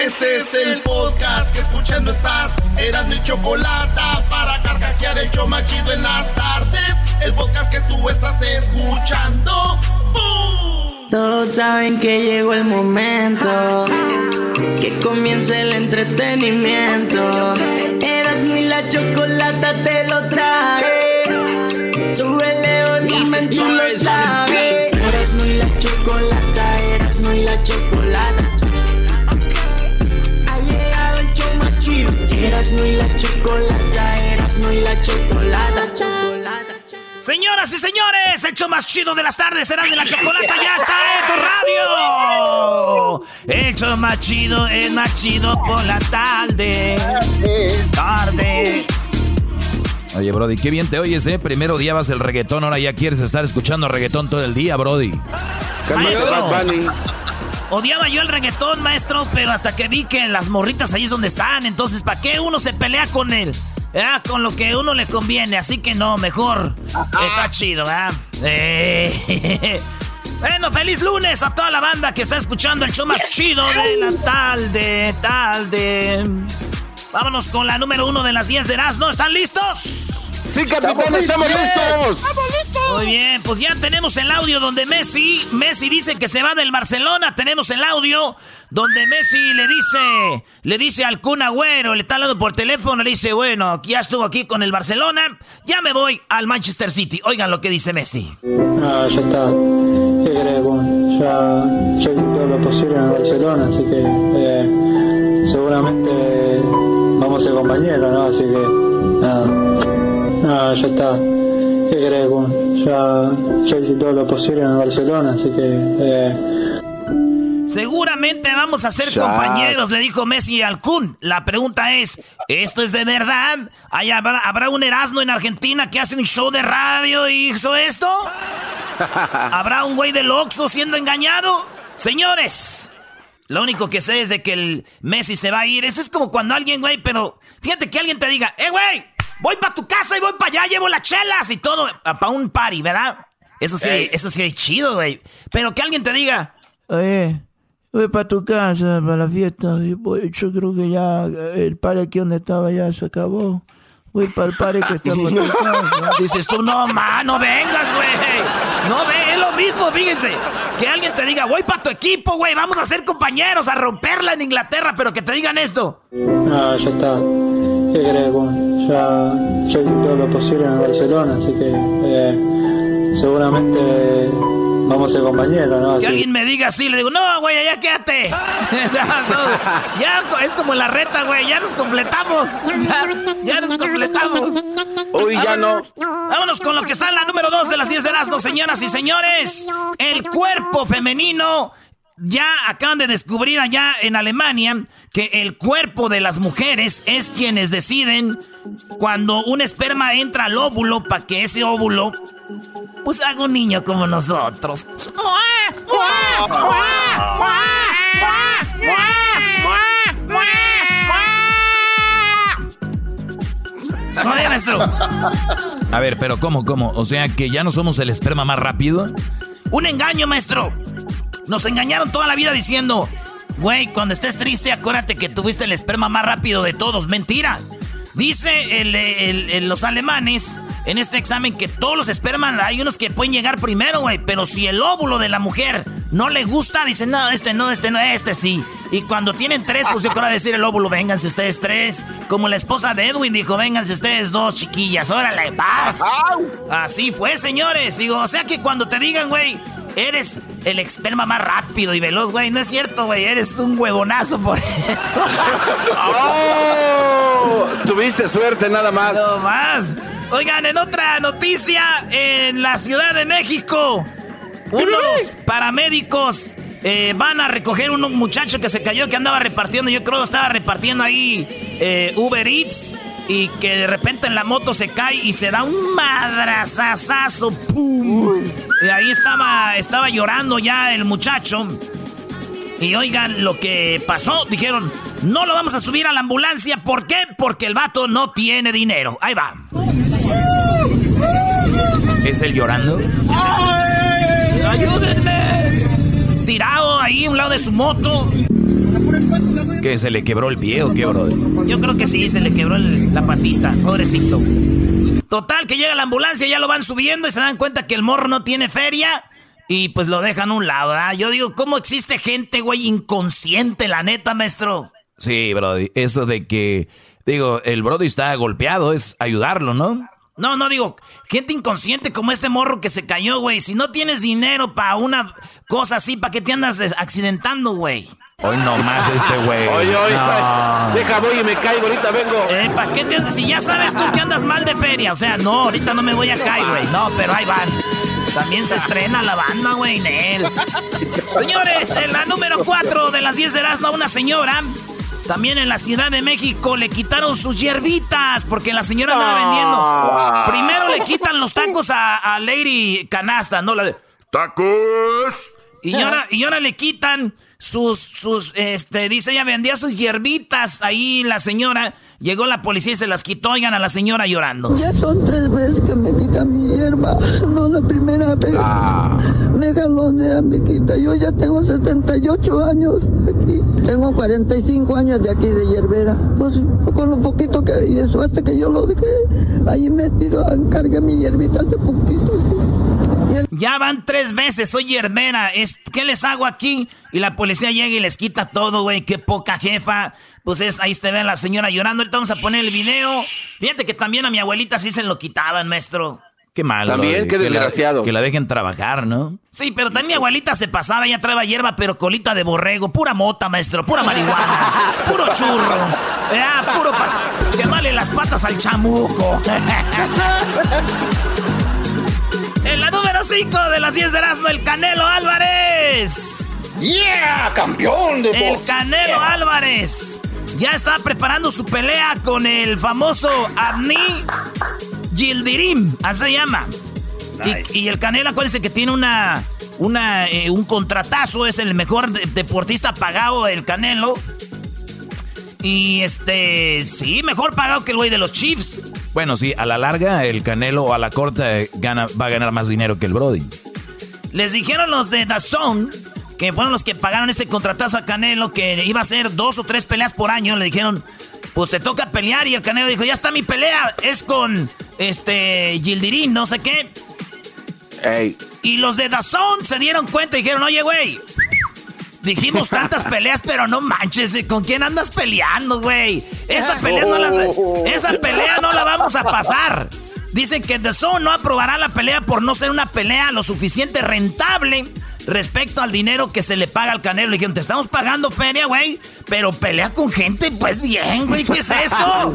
Este es el podcast que escuchando estás. Eran mi chocolate para carcajear el show machido en las tardes. El podcast que tú estás escuchando. ¡Bum! Todos saben que llegó el momento. Que comience el entretenimiento. Eras ni la chocolata te lo trae. Sube león y tú lo sabes. Eras ni la chocolata, eras ni la chocolata. Eras ni la chocolata, eras ni la chocolata. chocolata. Señoras y señores, el show más chido de las tardes será de la chocolata, ya está en tu radio. El show más chido es más chido por la tarde. Tarde. Oye, Brody, qué bien te oyes, ¿eh? Primero odiabas el reggaetón, ahora ya quieres estar escuchando reggaetón todo el día, Brody. Maestro, odiaba yo el reggaetón, maestro, pero hasta que vi que las morritas ahí es donde están, entonces, ¿para qué uno se pelea con él? Ah, con lo que uno le conviene, así que no, mejor. Está chido, ¿verdad? Eh, Bueno, feliz lunes a toda la banda que está escuchando el show más chido de la tarde, tarde. Vámonos con la número uno de las 10 de Erasmo. ¿Están listos? Sí, capitán, estamos listos. Muy bien, pues ya tenemos el audio donde Messi, Messi dice que se va del Barcelona. Tenemos el audio donde Messi le dice, le dice al Kun Agüero, le está hablando por teléfono, le dice, bueno, ya estuvo aquí con el Barcelona, ya me voy al Manchester City. Oigan lo que dice Messi. No, ya está. ¿Qué bueno? Ya, ya hice todo lo posible en Barcelona, así que eh, seguramente vamos a ser compañeros, ¿no? Así que nada. No, ya está. ¿Qué querés, bueno? Ya, ya hice todo lo posible en Barcelona, así que eh, Seguramente vamos a ser Chas. compañeros, le dijo Messi al Kun. La pregunta es, ¿esto es de verdad? ¿Hay- habrá, habrá un Erasmo en Argentina que hace un show de radio y hizo esto? ¿Habrá un güey del Oxxo siendo engañado? Señores, lo único que sé es de que el Messi se va a ir. Eso es como cuando alguien, güey, pero fíjate que alguien te diga, ¡eh, güey! Voy para tu casa y voy para allá, llevo las chelas y todo, para un party, ¿verdad? Eso sí, Ey. eso sí es chido, güey. Pero que alguien te diga, Oye, voy para tu casa, para la fiesta. Yo creo que ya el par aquí donde estaba ya se acabó. Voy para el par que tu casa. Dices tú, no, ma, no vengas, güey. No ve, es lo mismo, fíjense. Que alguien te diga, voy para tu equipo, güey, vamos a ser compañeros, a romperla en Inglaterra, pero que te digan esto. no, ya está. ¿Qué querés, bueno? Ya, ya hice todo lo posible en Barcelona, así que eh, seguramente vamos a ser compañeros, ¿no? Que alguien me diga así, le digo, no, güey, ya quédate. O sea, no, ya es como la reta, güey, ya nos completamos. Ya, ya nos completamos. Uy, ya no. Vámonos con lo que está en la número 2 de las 10 de Erasmo, señoras y señores. El cuerpo femenino. Ya acaban de descubrir allá en Alemania que el cuerpo de las mujeres es quienes deciden cuando un esperma entra al óvulo para que ese óvulo pues haga un niño como nosotros. Oye, maestro. A ver, pero ¿cómo, cómo? O sea, que ya no somos el esperma más rápido. Un engaño, maestro. Nos engañaron toda la vida diciendo, güey, cuando estés triste, acuérdate que tuviste el esperma más rápido de todos. Mentira. Dice el- los alemanes en este examen que todos los espermas, hay unos que pueden llegar primero, güey, pero si el óvulo de la mujer no le gusta, dice, no, este no, este no, este sí. Y cuando tienen tres, pues yo quiero decir el óvulo, vénganse ustedes tres. Como la esposa de Edwin dijo, vénganse ustedes dos, chiquillas, órale, paz. Así fue, señores. Digo, o sea que cuando te digan, güey, eres el esperma más rápido y veloz, güey. No es cierto, güey. Eres un huevonazo por eso. ¡Oh! Tuviste suerte nada más. No más. Oigan, en otra noticia, en la Ciudad de México, unos paramédicos eh, van a recoger un muchacho que se cayó, que andaba repartiendo, yo creo que estaba repartiendo ahí eh, Uber Eats y que de repente en la moto se cae y se da un madrazazazo. ¡Pum! Y ahí estaba, estaba llorando ya el muchacho. Y oigan lo que pasó. Dijeron, no lo vamos a subir a la ambulancia. ¿Por qué? Porque el vato no tiene dinero. Ahí va. ¿Es él llorando? ¡Ayúdenme! Tirado ahí a un lado de su moto. ¿Que se le quebró el pie o qué, bro? Yo creo que sí, se le quebró la patita, pobrecito. Total, que llega la ambulancia, ya lo van subiendo y se dan cuenta que el morro no tiene feria. Y pues lo dejan a un lado, ¿verdad? Yo digo, ¿cómo existe gente, güey, inconsciente, la neta, maestro? Sí, Brody. Eso de que, digo, el Brody está golpeado es ayudarlo, ¿no? No, no digo, gente inconsciente como este morro que se cayó, güey. Si no tienes dinero para una cosa así, ¿para qué te andas accidentando, güey? Hoy no más este güey. Oye, oye, deja voy y me caigo, ahorita vengo. Eh, ¿para qué te Si ya sabes tú que andas mal de feria, o sea, no, ahorita no me voy a caer, güey. No, pero ahí van. También se estrena la banda, güey, Nel. Señores, en la número 4 de las 10 de Erasmo, una señora también en la Ciudad de México le quitaron sus hierbitas porque la señora andaba vendiendo. Ah. Primero le quitan los tacos a, Lady Canasta, ¿no? La de ¡Tacos! Y ahora, y ahora le quitan sus, sus, este, dice ella vendía sus hierbitas ahí la señora. Llegó la policía y se las quitó, oigan a la señora llorando. Ya son tres veces que me quita mi hierba, no la primera vez. Ah. Me galonea, me quita. Yo ya tengo 78 años aquí. Tengo 45 años de aquí de hierbera. Pues con lo poquito que, de suerte que yo lo dejé, ahí metido, encargué mi hierbita hace poquito. Ya van tres veces, soy hierbera. ¿Qué les hago aquí? Y la policía llega y les quita todo, güey. Qué poca jefa. Pues es, ahí te ven la señora llorando. Ahorita vamos a poner el video. Fíjate que también a mi abuelita sí se lo quitaban, maestro. Qué mal. También, qué desgraciado. Que la, dejen trabajar, ¿no? Sí, pero también mi abuelita se pasaba, ella traía hierba, pero colita de borrego, pura mota, maestro, pura marihuana, puro churro. Ah, puro que vale las patas al chamuco. en la número 5 de las 10 de Erasmo, el Canelo Álvarez. ¡Yeah! ¡Campeón de El Canelo Álvarez ya está preparando su pelea con el famoso Abni Gildirim, así se llama. Y, el Canelo, acuérdense que tiene una, una, eh, un contratazo, es el mejor deportista pagado, el Canelo. Y este, sí, mejor pagado que el güey de los Chiefs. Bueno, sí, a la larga, el Canelo a la corta gana, va a ganar más dinero que el Brody. Les dijeron los de Dazón, que fueron los que pagaron este contratazo a Canelo, que iba a ser dos o tres peleas por año. Le dijeron, pues te toca pelear. Y el Canelo dijo, ya está mi pelea. Es con este Gildirín, no sé qué. Y los de Dazón se dieron cuenta y dijeron, oye, güey. Dijimos tantas peleas, pero no manches, ¿con quién andas peleando, güey? Esa pelea no la, esa pelea no la vamos a pasar. Dicen que The Zone no aprobará la pelea por no ser una pelea lo suficiente rentable respecto al dinero que se le paga al Canelo. Le dijeron, te estamos pagando feria, güey, pero pelea con gente, pues bien, güey, ¿qué es eso?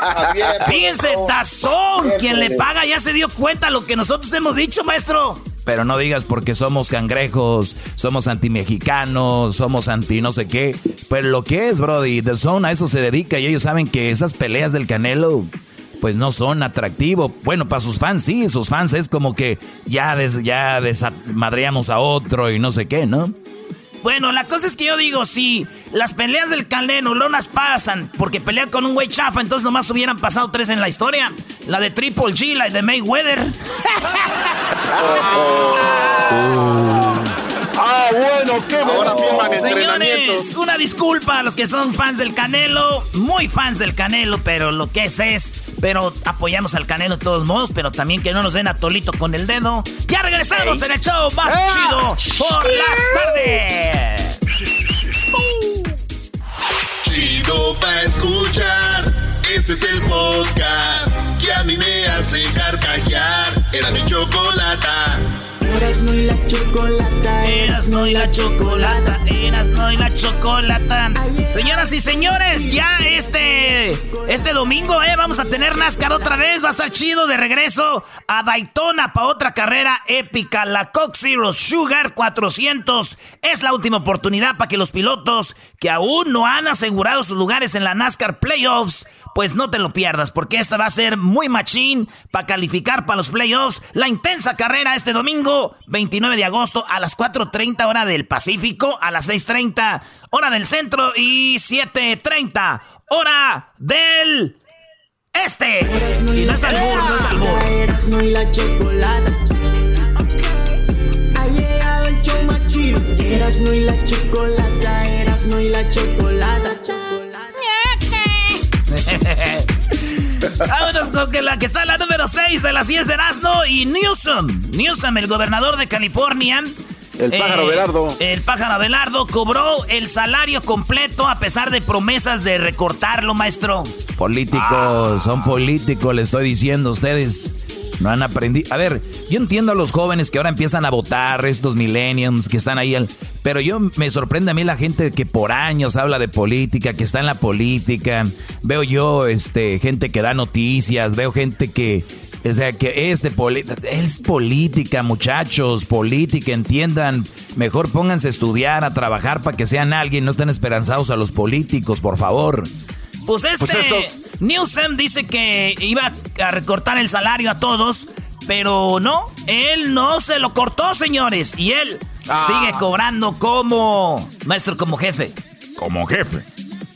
Fíjense, Tazón, quien le paga ya se dio cuenta lo que nosotros hemos dicho, maestro. Pero no digas porque somos cangrejos, somos anti-mexicanos, somos anti no sé qué. Pero lo que es, Brody, The Zone a eso se dedica y ellos saben que esas peleas del Canelo pues no son atractivos. Bueno, para sus fans sí, sus fans es como que ya, des, ya desmadreamos a otro y no sé qué, ¿no? Bueno, la cosa es que yo digo, si las peleas del Canelo no las pasan porque pelea con un güey chafa, entonces nomás hubieran pasado tres en la historia. La de Triple G, la de Mayweather. Ah, bueno, qué bueno. Señores, una disculpa a los que son fans del Canelo, muy fans del Canelo, pero lo que es es Pero apoyamos al Canelo de todos modos, pero también que no nos den a Tolito con el dedo. Ya regresamos en el show más ¡Eh! chido por las tardes. Chido pa' escuchar. Este es el podcast que a mí me hace carcajear. Era mi chocolata. Erasno y la chocolata. Erasno y la chocolata. Erasno y la chocolata. Señoras y señores, ya este, este domingo eh, vamos a tener NASCAR otra vez. Va a estar chido de regreso a Daytona para otra carrera épica. La Cox Zero Sugar 400 es la última oportunidad para que los pilotos que aún no han asegurado sus lugares en la NASCAR Playoffs pues no te lo pierdas, porque esta va a ser muy machín para calificar para los playoffs. La intensa carrera este domingo, 29 de agosto, a las 4.30 hora del Pacífico, a las 6.30 hora del centro y 7.30 hora del este. Y no es albur, no es albur. y la chocolata. Ha llegado el show más chido. Erasno y la chocolata, Erasno y la chocolata. Vámonos con que la que está en la número 6 de las 10 de Erasmo y Newsom. Newsom, el gobernador de California. El pájaro Belardo. El pájaro Belardo cobró el salario completo a pesar de promesas de recortarlo, maestro. Políticos, son políticos, le estoy diciendo a ustedes. No han aprendido. A ver, yo entiendo a los jóvenes que ahora empiezan a votar, estos millennials que están ahí. Pero yo me sorprende a mí la gente que por años habla de política, que está en la política. Veo yo este, gente que da noticias, veo gente que. O sea, que es de política. Es política, muchachos, política, entiendan. Mejor pónganse a estudiar, a trabajar para que sean alguien, no estén esperanzados a los políticos, por favor. Pues, pues este Newsom dice que iba a recortar el salario a todos, pero no, él no se lo cortó, señores, y él ah. sigue cobrando como maestro, como jefe. Como jefe.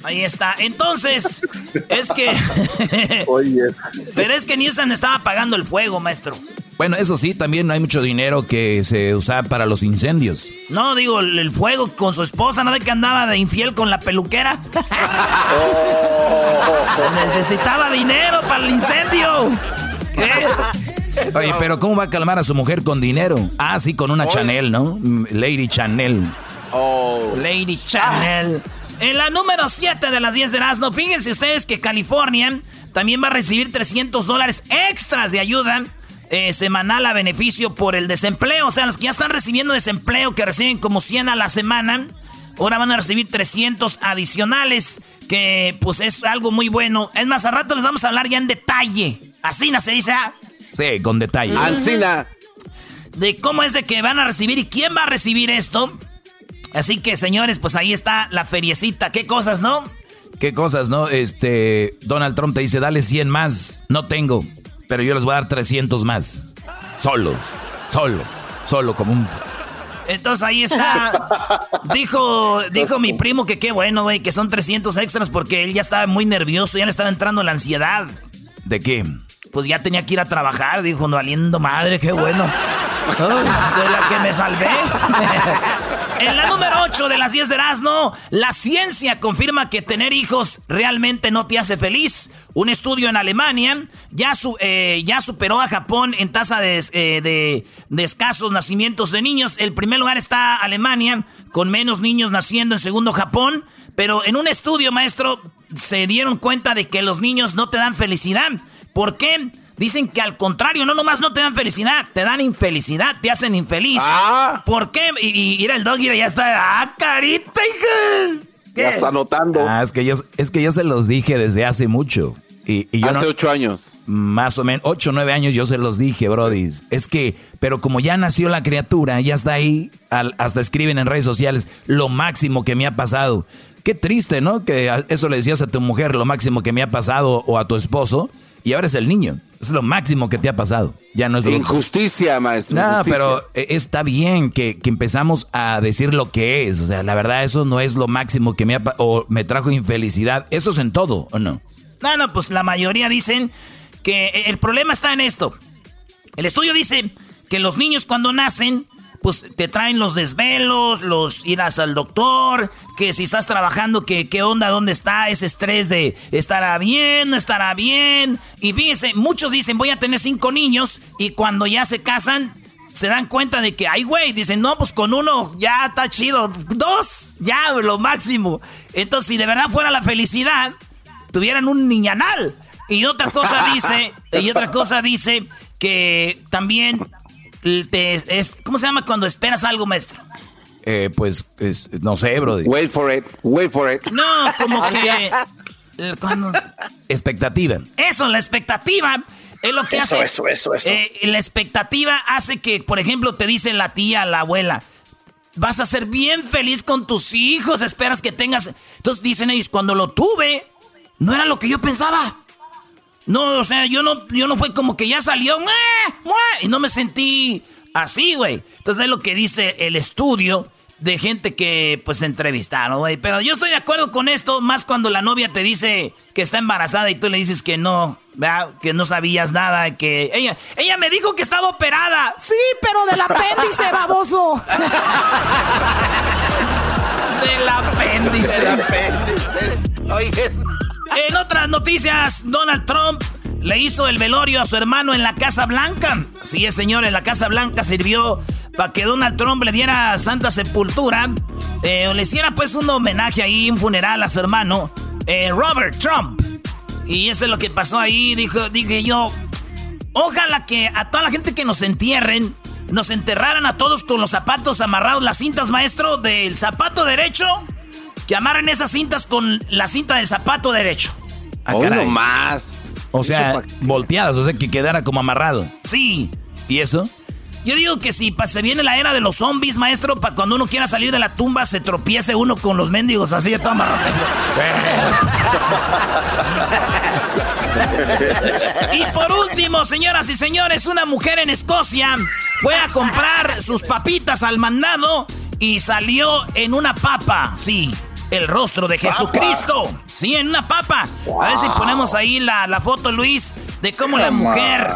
Ahí está. Entonces, es que. Oye. Pero es que Newsom estaba pagando el fuego, maestro. Bueno, eso sí, también hay mucho dinero que se usa para los incendios. No, digo, el, fuego con su esposa, ¿no ve que andaba de infiel con la peluquera? Necesitaba dinero para el incendio. Oye, pero ¿cómo va a calmar a su mujer con dinero? Ah, sí, con una Chanel, ¿no? Lady Chanel. Oh. Lady Chanel. En la número 7 de las 10 de Erasmo, fíjense ustedes que California también va a recibir 300 dólares extras de ayuda eh, semanal a beneficio por el desempleo. O sea, los que ya están recibiendo desempleo, que reciben como 100 a la semana, ahora van a recibir 300 adicionales, que pues es algo muy bueno. Es más, a rato les vamos a hablar ya en detalle. Asina se dice, ¿ah? Sí, con detalle. Ancina. De cómo es de que van a recibir y quién va a recibir esto. Así que, señores, pues ahí está la feriecita. ¿Qué cosas, no? ¿Qué cosas, no? Este, Donald Trump te dice, dale 100 más. No tengo pero yo les voy a dar 300 más. Solos, solo, solo como un... Entonces ahí está. Dijo, dijo mi primo que qué bueno, güey, que son 300 extras porque él ya estaba muy nervioso, ya le estaba entrando la ansiedad. ¿De qué? Pues ya tenía que ir a trabajar, dijo, no valiendo madre, qué bueno. de la que me salvé. En la número 8 de las 10 de Erasmo, la ciencia confirma que tener hijos realmente no te hace feliz. Un estudio en Alemania ya, eh, superó a Japón en tasa eh, de, de, escasos nacimientos de niños. El primer lugar está Alemania, con menos niños naciendo. En segundo, Japón. Pero en un estudio, maestro, se dieron cuenta de que los niños no te dan felicidad. ¿Por qué? Dicen que al contrario, no nomás no te dan felicidad, te dan infelicidad, te hacen infeliz. Ah. ¿Por qué? Y, ir al dog y ya está. ¡Ah, carita, hija! Ya está notando. Ah, es que yo, es que yo se los dije desde hace mucho. Y, yo hace ocho años. Más o menos, ocho, nueve años yo se los dije, Brody. Es que, pero como ya nació la criatura, ya está ahí, hasta escriben en redes sociales lo máximo que me ha pasado. Qué triste, ¿no? Que eso le decías a tu mujer, lo máximo que me ha pasado, o a tu esposo, y ahora es el niño. Es lo máximo que te ha pasado. Ya no es Injusticia, maestro. No, pero eh, está bien que, empezamos a decir lo que es. O sea, la verdad, eso no es lo máximo que me ha o me trajo infelicidad. Eso es en todo, ¿o no? No, no, pues la mayoría dicen que el problema está en esto. El estudio dice que los niños cuando nacen pues te traen los desvelos, los irás al doctor, que si estás trabajando, que qué onda, dónde está ese estrés de estará bien, no estará bien. Y fíjense, muchos dicen voy a tener cinco niños y cuando ya se casan se dan cuenta de que, ay, güey, dicen, no, pues con uno ya está chido. Dos, ya, lo máximo. Entonces, si de verdad fuera la felicidad, tuvieran un niñanal. Y otra cosa dice, y otra cosa dice que también te, es, ¿cómo se llama cuando esperas algo, maestro? Eh, pues, no sé, bro. Wait for it, wait for it. No, como que... Cuando... Expectativa. Eso, la expectativa es lo que eso, hace. Eso, eso, eso. Eh, la expectativa hace que, por ejemplo, te dice la tía, la abuela, vas a ser bien feliz con tus hijos, esperas que tengas. Entonces dicen ellos, cuando lo tuve, no era lo que yo pensaba. No, o sea, yo no, yo no fue como que ya salió, y no me sentí así, güey. Entonces es lo que dice el estudio de gente que pues entrevistaron, güey. Pero yo estoy de acuerdo con esto, más cuando la novia te dice que está embarazada y tú le dices que no, ¿verdad? que no sabías nada, que ella, ella me dijo que estaba operada. Sí, pero del apéndice, baboso. del apéndice. Del apéndice. Oye. En otras noticias, Donald Trump le hizo el velorio a su hermano en la Casa Blanca. Sí, señor, en la Casa Blanca sirvió para que Donald Trump le diera santa sepultura. Eh, le hiciera pues un homenaje ahí, un funeral a su hermano, eh, Robert Trump. Y eso es lo que pasó ahí, dijo, dije yo, ojalá que a toda la gente que nos entierren, nos enterraran a todos con los zapatos amarrados, las cintas, maestro, del zapato derecho, que amarren esas cintas con la cinta del zapato derecho. Ah, no más. O sea, volteadas, o sea, que quedara como amarrado. Sí. ¿Y eso? Yo digo que si se viene la era de los zombies, maestro, para cuando uno quiera salir de la tumba se tropiece uno con los mendigos así de toda y por último, señoras y señores, una mujer en Escocia fue a comprar sus papitas al mandado y salió en una papa, sí, el rostro de Jesucristo. Sí, en una papa. A ver si ponemos ahí la, la foto, Luis, de cómo la mujer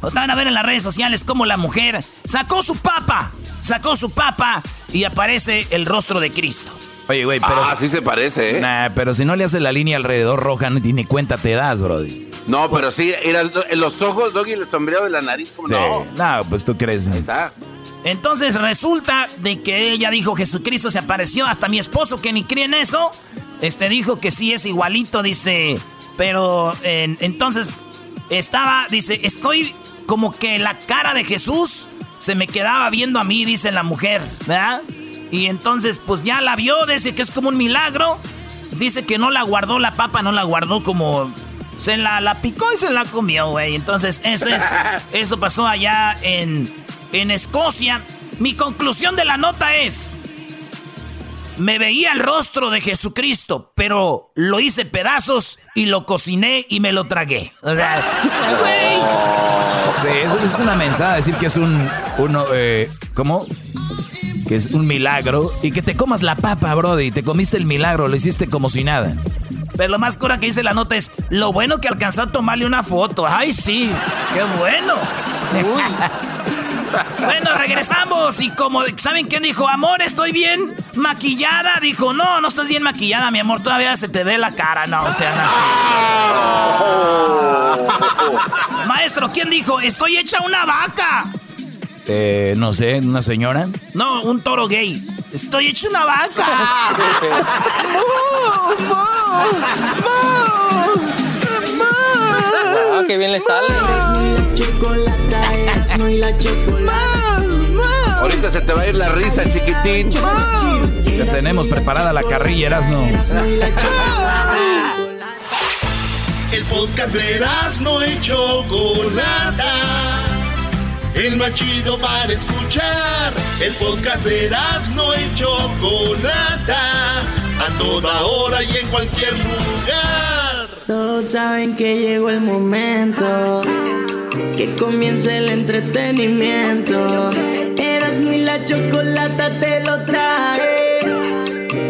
Van a ver en las redes sociales cómo la mujer sacó su papa, sacó su papa y aparece el rostro de Cristo. Oye, güey, pero. Ah, sí se parece, ¿eh? Nah, pero si no le haces la línea alrededor roja, ni cuenta te das, brody. No, pero sí, era los ojos, Doggy, el sombreado de la nariz, como no. No, pues tú crees. Ahí está. Entonces resulta de que ella dijo Jesucristo se apareció, hasta mi esposo que ni cree en eso, este dijo que sí es igualito, dice, pero entonces estaba, dice, estoy como que la cara de Jesús se me quedaba viendo a mí, dice la mujer, ¿verdad? Y entonces, pues ya la vio, dice que es como un milagro. Dice que no la guardó la papa, no la guardó como. Se la, la picó y se la comió, güey. Entonces, eso, es, eso pasó allá en, en Escocia. Mi conclusión de la nota es me veía el rostro de Jesucristo, pero lo hice pedazos y lo cociné y me lo tragué. O sea, Sí, eso es una mensaje, decir que es un, uno, eh, ¿cómo? Que es un milagro y que te comas la papa, brody. Te comiste el milagro, lo hiciste como si nada. Pero lo más cura que dice la nota es, lo bueno que alcanzó a tomarle una foto. Ay, sí, qué bueno. Uy. Bueno, regresamos. Y como, ¿saben quién dijo? Amor, estoy bien maquillada. Dijo, no, no estás bien maquillada, mi amor. Todavía se te ve la cara. No, o sea, no. Maestro, ¿quién dijo? Estoy hecha una vaca. Eh, no sé, ¿una señora? No, un toro gay. Estoy hecho una vaca. Ah, qué bien le sale. Ahorita se te va a ir la risa, chiquitín. Ya tenemos preparada la carrilla, Erasno. El podcast de Erasno y Chocolata. El más chido para escuchar. El podcast de Erasno y Chocolata. A toda hora y en cualquier lugar. Todos saben que llegó el momento que comience el entretenimiento. Eras ni la chocolata te lo trae.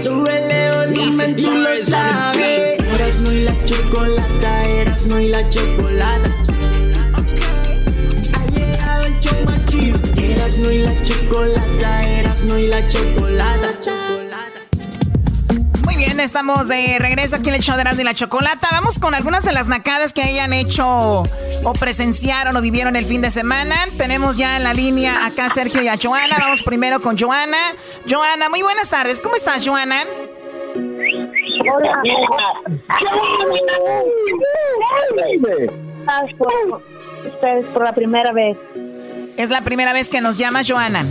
Súbele volumen, tú lo sabes. Eras no y la chocolata, eras no y la chocolata. Ha llegado el show más chido. Eras Erasmo y la chocolata, Erasmo y la chocolata, Muy bien, estamos de regreso aquí en el show de Erasmo y la chocolata. Vamos con algunas de las nacadas que hayan hecho o presenciaron o vivieron el fin de semana. Tenemos ya en la línea acá a Sergio y a Joana. Vamos primero con Joana. Joana, muy buenas tardes. ¿Cómo estás, Joana? Hola. Ustedes por la primera vez. Es la primera vez que nos llama Joana.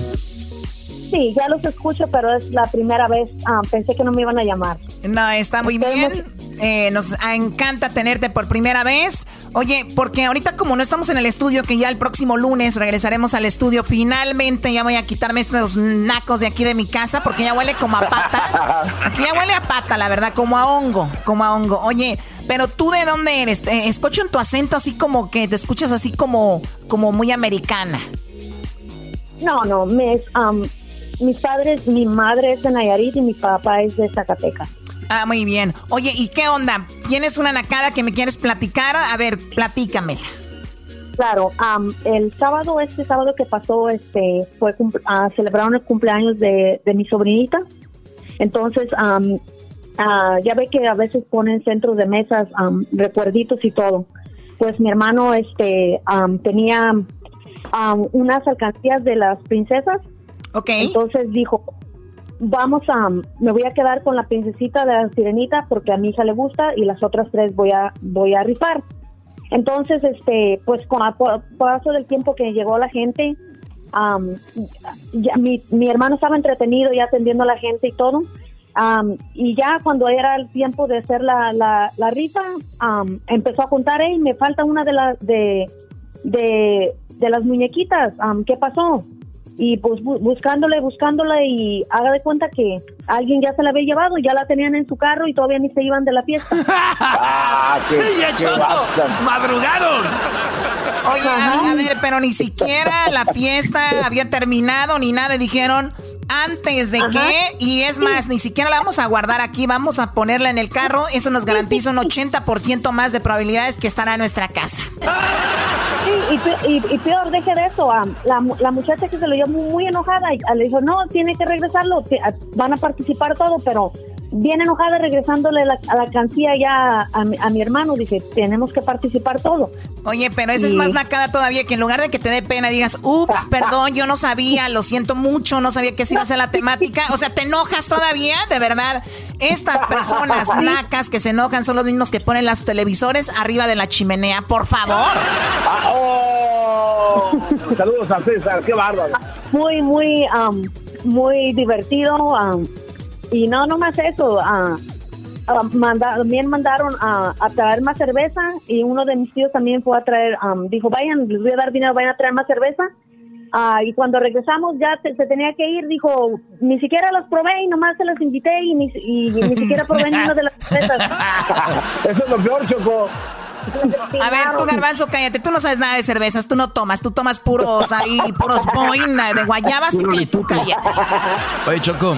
Sí, ya los escucho, pero es la primera vez. Ah, pensé que no me iban a llamar. No, está muy bien. Eh, nos encanta tenerte por primera vez. Oye, porque ahorita como no estamos en el estudio, que ya el próximo lunes regresaremos al estudio, finalmente ya voy a quitarme estos nacos de aquí de mi casa, porque ya huele como a pata. Aquí ya huele a pata, la verdad, como a hongo, como a hongo. Oye, pero tú de dónde eres? escucho en tu acento así como que te escuchas así como, como muy americana. No, no, mis, mis padres, mi madre es de Nayarit y mi papá es de Zacatecas. Ah, muy bien. Oye, ¿y qué onda? ¿Tienes una nacada que me quieres platicar? A ver, platícamela. Claro, el sábado, este sábado que pasó, este, fue a celebraron el cumpleaños de, mi sobrinita. Entonces, ah, ya ve que a veces ponen centros de mesas, recuerditos y todo. Pues mi hermano, este, tenía unas alcancías de las princesas. Entonces dijo, vamos a, me voy a quedar con la princesita de la sirenita porque a mi hija le gusta y las otras tres voy a, voy a rifar. Entonces, este, pues con el paso del tiempo que llegó la gente, ya, mi, mi, hermano estaba entretenido ya atendiendo a la gente y todo. y ya cuando era el tiempo de hacer la, la, la rifa, empezó a contar, hey, me falta una de las de, de, de las muñequitas, ¿qué pasó? Y pues buscándole, buscándole y haga de cuenta que alguien ya se la había llevado, ya la tenían en su carro y todavía ni se iban de la fiesta. ¡Ah, qué, ¡Madrugaron! Oye, a, ver, pero ni siquiera la fiesta había terminado ni nada, dijeron antes de que, y es más, ni siquiera la vamos a guardar aquí, vamos a ponerla en el carro, eso nos garantiza un 80% más de probabilidades que estará en nuestra casa. Sí, y, peor, deje de eso, la, la, muchacha que se lo llevó muy, enojada, le dijo, no, tiene que regresarlo, van a participar todo, pero bien enojada regresándole la, a la cancilla ya a, mi hermano, dice, tenemos que participar todo. Oye, pero eso es más nacada todavía, que en lugar de que te dé pena digas, ups, perdón, yo no sabía, lo siento mucho, no sabía que se iba a ser la temática. O sea, ¿te enojas todavía? De verdad, estas personas nacas que se enojan son los mismos que ponen las televisores arriba de la chimenea, por favor. Ah, oh. Saludos a César, qué bárbaro. Muy, muy, um, muy divertido. Um, y no, no más eso. Uh, también mandaron a, traer más cerveza y uno de mis tíos también fue a traer, dijo, vayan, les voy a dar dinero, vayan a traer más cerveza. Ah, y cuando regresamos ya se tenía que ir, dijo, ni siquiera los probé y nomás se los invité y ni, y, ni siquiera probé ninguna de las cervezas. Eso es lo peor, Choco. A ver, tú garbanzo, cállate, tú no sabes nada de cervezas, tú no tomas, tú tomas puros ahí, puros boina de guayabas y tú cállate. Oye, Choco,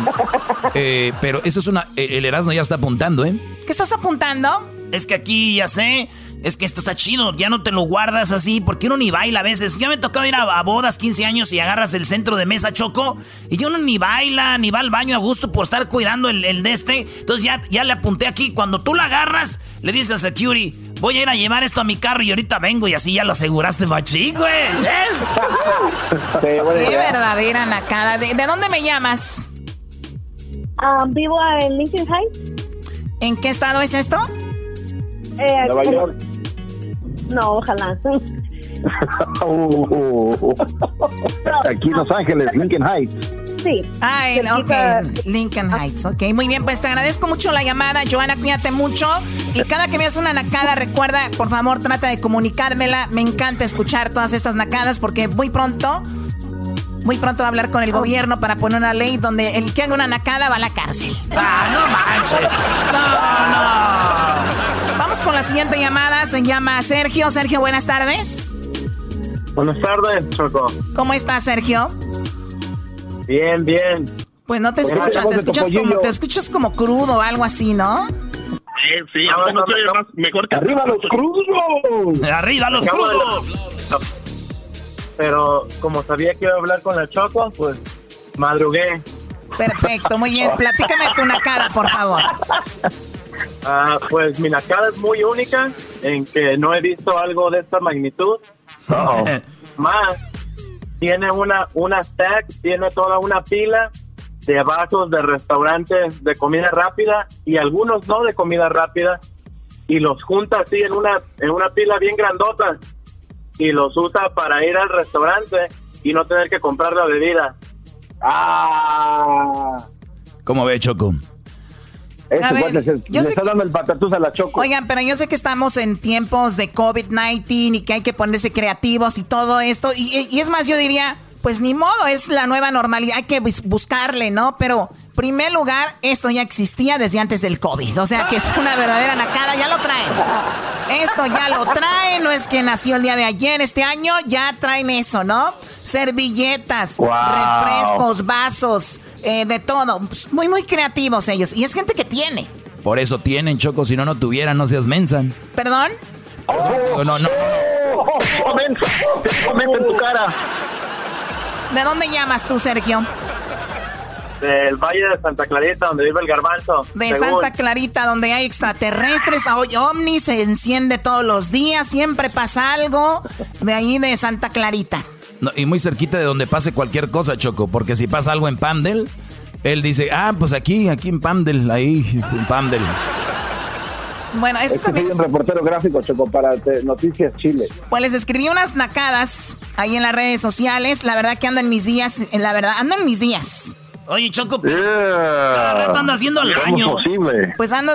eh, pero eso es una, el Erasmo ya está apuntando, ¿eh? ¿Qué estás apuntando? Es que aquí ya sé, es que esto está chido, ya no te lo guardas así, porque uno ni baila a veces. Ya me ha tocado ir a, bodas 15 años y agarras el centro de mesa choco, y uno ni baila, ni va al baño a gusto por estar cuidando el, el de este. Entonces ya, ya le apunté aquí, cuando tú la agarras, le dices a security, voy a ir a llevar esto a mi carro y ahorita vengo y así ya lo aseguraste machín, güey. Qué verdadera nacada. ¿De, ¿De, dónde me llamas? Ah, vivo en Lincoln Heights. ¿En qué estado es esto? Eh, Nueva York. No, ojalá. Aquí en Los Ángeles, Lincoln Heights. Sí. Ah, ok, Lincoln Heights. Ok, muy bien, pues te agradezco mucho la llamada, Joana, cuídate mucho. Y cada que veas una nacada, recuerda, por favor, trata de comunicármela. Me encanta escuchar todas estas nacadas porque muy pronto, muy pronto va a hablar con el gobierno para poner una ley donde el que haga una nacada va a la cárcel. Ah, no manches. No, no. Vamos con la siguiente llamada. Se llama Sergio. Sergio, buenas tardes. Buenas tardes, Choco. ¿Cómo estás, Sergio? Bien, bien. Pues no te escuchas, te escuchas, como, te escuchas como crudo o algo así, ¿no? Sí, sí, ahora no, mejor que... ¡Arriba los crudos! ¡Arriba los crudos! Pero como sabía que iba a hablar con la Choco, pues madrugué. Perfecto, muy bien. Platícame tu nacada, por favor. Ah, pues mi nacada es muy única en que no he visto algo de esta magnitud. Más, tiene una, una stack, tiene toda una pila de vasos de restaurantes de comida rápida y algunos no de comida rápida y los junta así en una, en una pila bien grandota y los usa para ir al restaurante y no tener que comprar la bebida. Ah. ¿Cómo ve, Choco? A ver, yo está dando el patatús a la Choco. Oigan, pero yo sé que estamos en tiempos de COVID-19 y que hay que ponerse creativos y todo esto. Y, y, es más, yo diría, pues ni modo, es la nueva normalidad, hay que buscarle, ¿no? Pero primer lugar, esto ya existía desde antes del COVID. O sea que es una verdadera nacada, ya lo traen. Esto ya lo traen, no es que nació el día de ayer, este año ya traen eso, ¿no? Servilletas, refrescos, vasos, eh, de todo. Pues, muy, muy creativos ellos. Y es gente que tiene. Por eso tienen, Choco, si no, no tuvieran, no seas mensa. ¿Perdón? no, no, no. Comenta, comenta en tu cara. ¿De dónde llamas tú, Sergio? Del Valle de Santa Clarita, donde vive el garbanzo. De Santa Clarita, donde hay extraterrestres, hoy ovnis, se enciende todos los días, siempre pasa algo. De ahí de Santa Clarita. y muy cerquita de donde pase cualquier cosa, Choco, porque si pasa algo en Pandel, él dice, ah, pues aquí, aquí en Pandel, ahí, en Pandel. Bueno, eso es también es... un reportero gráfico, Choco, para Noticias Chile. Pues les escribí unas nacadas ahí en las redes sociales. La verdad que ando en mis días, la verdad, ando en mis días. Oye, Choco, cada rato ando haciendo al baño. Posible? Pues ando,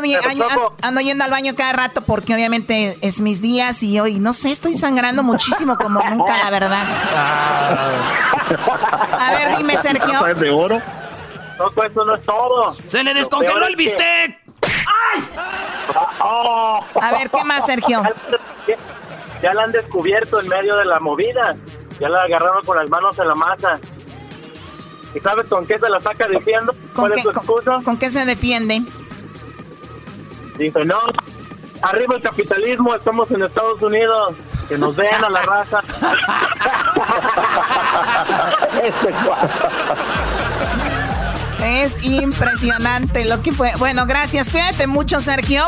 ando, yendo al baño cada rato porque obviamente es mis días y hoy, no sé, estoy sangrando muchísimo como nunca, la verdad. A ver, dime, Sergio. ¿Es de oro? Choco, eso no es todo. ¡Se le descongeló el bistec! ¡Ay! A ver, ¿qué más, Sergio? Ya la han descubierto en medio de la movida. Ya la agarraron con las manos en la masa. ¿Y sabes con qué se la saca diciendo? ¿Cuál es su excusa? ¿Con qué se defiende? Dice, no, arriba el capitalismo, estamos en Estados Unidos, que nos vean a la raza. es impresionante lo que fue. Bueno, gracias. Cuídate mucho, Sergio.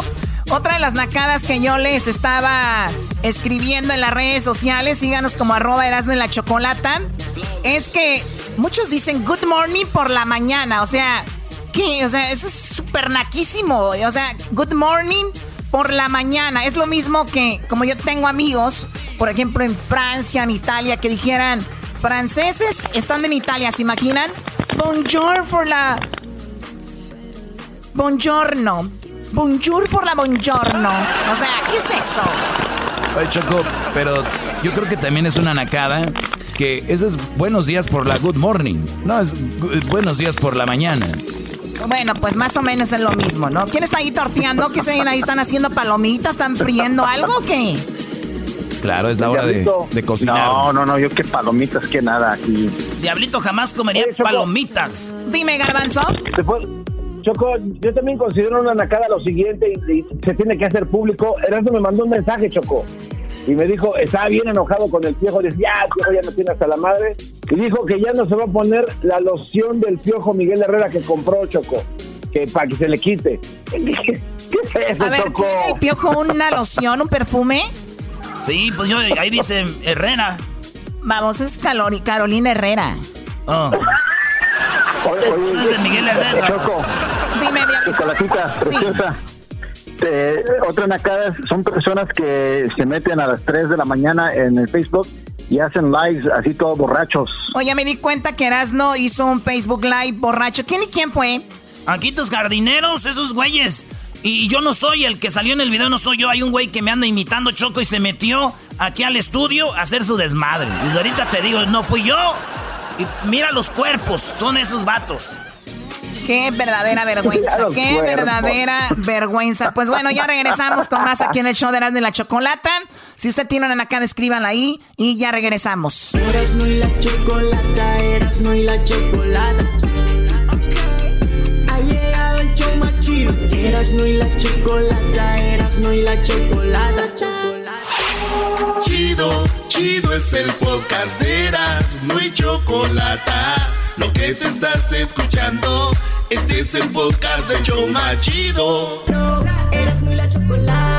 Otra de las nacadas que yo les estaba escribiendo en las redes sociales, síganos como arroba Erasmo en la Chocolata, es que muchos dicen good morning por la mañana. O sea, ¿qué? O sea, eso es súper naquísimo. O sea, good morning por la mañana. Es lo mismo que, como yo tengo amigos, por ejemplo, en Francia, en Italia, que dijeran, franceses están en Italia, ¿se imaginan? Bonjour por la... Buongiorno. Bonjour por la buongiorno. O sea, ¿qué es eso? Oye, Choco, pero yo creo que también es una nacada que ese es buenos días por la good morning. No, es buenos días por la mañana. Bueno, pues más o menos es lo mismo, ¿no? ¿Quién está ahí torteando? ¿Qué se ahí? ¿Están haciendo palomitas? ¿Están friendo algo o qué? Claro, es la hora de, cocinar. No, no, no, yo qué palomitas, que nada aquí. Diablito jamás comería palomitas. Dime, Garbanzo. Choco, yo también considero una nacada lo siguiente y, se tiene que hacer público. Erasmo me mandó un mensaje, Choco y me dijo, estaba bien enojado con el piojo, dice, ya, el piojo ya no tiene hasta la madre, y dijo que ya no se va a poner la loción del piojo Miguel Herrera que compró Choco, que para que se le quite. ¿Qué, es eso, a ver, Choco? ¿tiene el piojo una loción, un perfume? Sí, pues yo, ahí dice Herrera. Vamos, es Carolina Herrera. Oh. Oye, Miguel Herrera. Choco. Dime, Chocolatita, preciosa. Sí. Este, otra nacada son personas que se meten a las 3 de la mañana en el Facebook y hacen lives así todos borrachos. Oye, me di cuenta que Erasno hizo un Facebook Live borracho. ¿Quién y quién fue? Aquí tus jardineros, esos güeyes. Y yo no soy el que salió en el video, no soy yo. Hay un güey que me anda imitando Choco y se metió aquí al estudio a hacer su desmadre. Y ahorita te digo, no fui yo. Y mira los cuerpos, son esos vatos. Qué verdadera vergüenza, qué verdadera vergüenza. Pues bueno, ya regresamos con más aquí en el show de Erasmo y la Chocolata. Si usted tiene una acá, escríbanla ahí y ya regresamos. Erasmo y la Chocolata, Erasmo y la Chocolata. Ha llegado el show más chido. Erasmo y la Chocolata, Erasmo y la Chocolata. Chido chido, es el podcast de Eras, no hay chocolate. Lo que te estás escuchando, este es el podcast de Choma Chido. Eras muy la chocolata.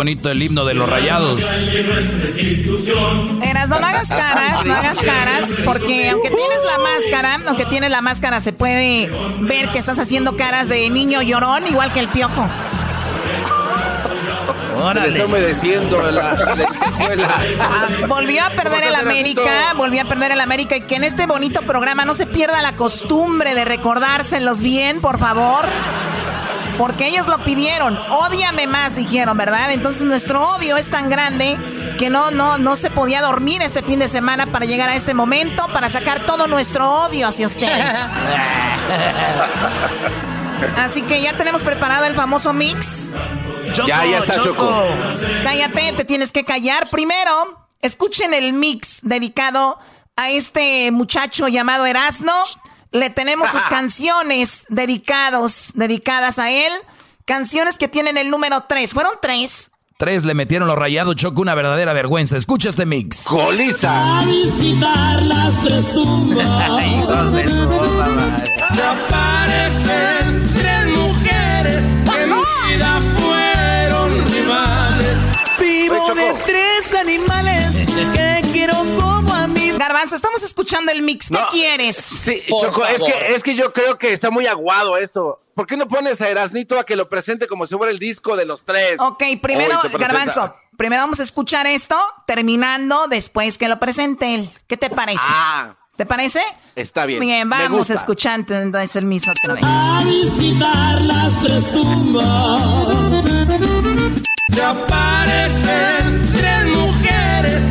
Bonito el himno de los rayados. Eras, no, no hagas caras, no hagas caras, porque aunque tienes la máscara, aunque tienes la máscara, se puede ver que estás haciendo caras de niño llorón, igual que el piojo. Se le está humedeciendo la, la escuela. Ah, volvió a perder el ¿Cómo estás, América, volvió a perder el América y que en este bonito programa no se pierda la costumbre de recordárselos bien, por favor. Porque ellos lo pidieron, ódiame más, dijeron, ¿verdad? Entonces nuestro odio es tan grande que no, no, no se podía dormir este fin de semana para llegar a este momento, para sacar todo nuestro odio hacia ustedes. Así que ya tenemos preparado el famoso mix. Ya, ya está, Choco. Cállate, te tienes que callar. Primero, escuchen el mix dedicado a este muchacho llamado Erasno. Le tenemos sus canciones dedicados, dedicadas a él. Canciones que tienen el número 3. ¿Fueron tres? Tres le metieron los rayados, Choco, una verdadera vergüenza. Escucha este mix. ¡Coliza! visitar las tres tumbas. Hijos de su Aparecen tres mujeres que en mi vida fueron rivales. Vivo de tres animales que quiero a mí. Garbanzo, estamos escuchando el mix. ¿Qué No, quieres? Sí, Choco, es que, es que yo creo que está muy aguado esto. ¿Por qué no pones a Erasnito a que lo presente como si fuera el disco de los tres? Ok, primero, Hoy Garbanzo, primero vamos a escuchar esto, terminando después que lo presente él. ¿Qué te parece? Ah, ¿Te parece? está bien. Bien, vamos escuchando entonces el mismo otra vez. A visitar las tres tumbas. Se aparecen tres mujeres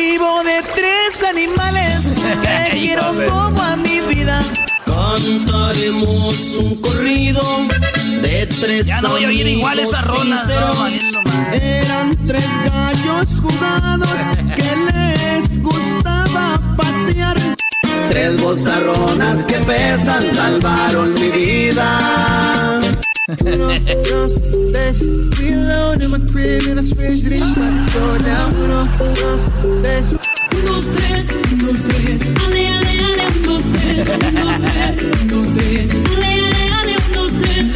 Vivo de tres animales que quiero como a mi vida. Cantaremos un corrido de tres Ya no voy a oír igual estaba valiendo Eran tres gallos jugados que les gustaba pasear. Tres bozarronas que pesan salvaron mi vida. Un, dos, tres, un, dos, tres, ale, ale, ale, un, dos, tres, un, dos, tres, un, dos, tres, ale, ale, ale, un, dos, tres.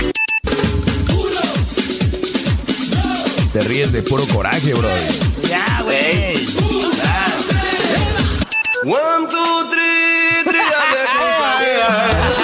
Te ríes de puro coraje, bro. Ya, güey. One, two, three, three,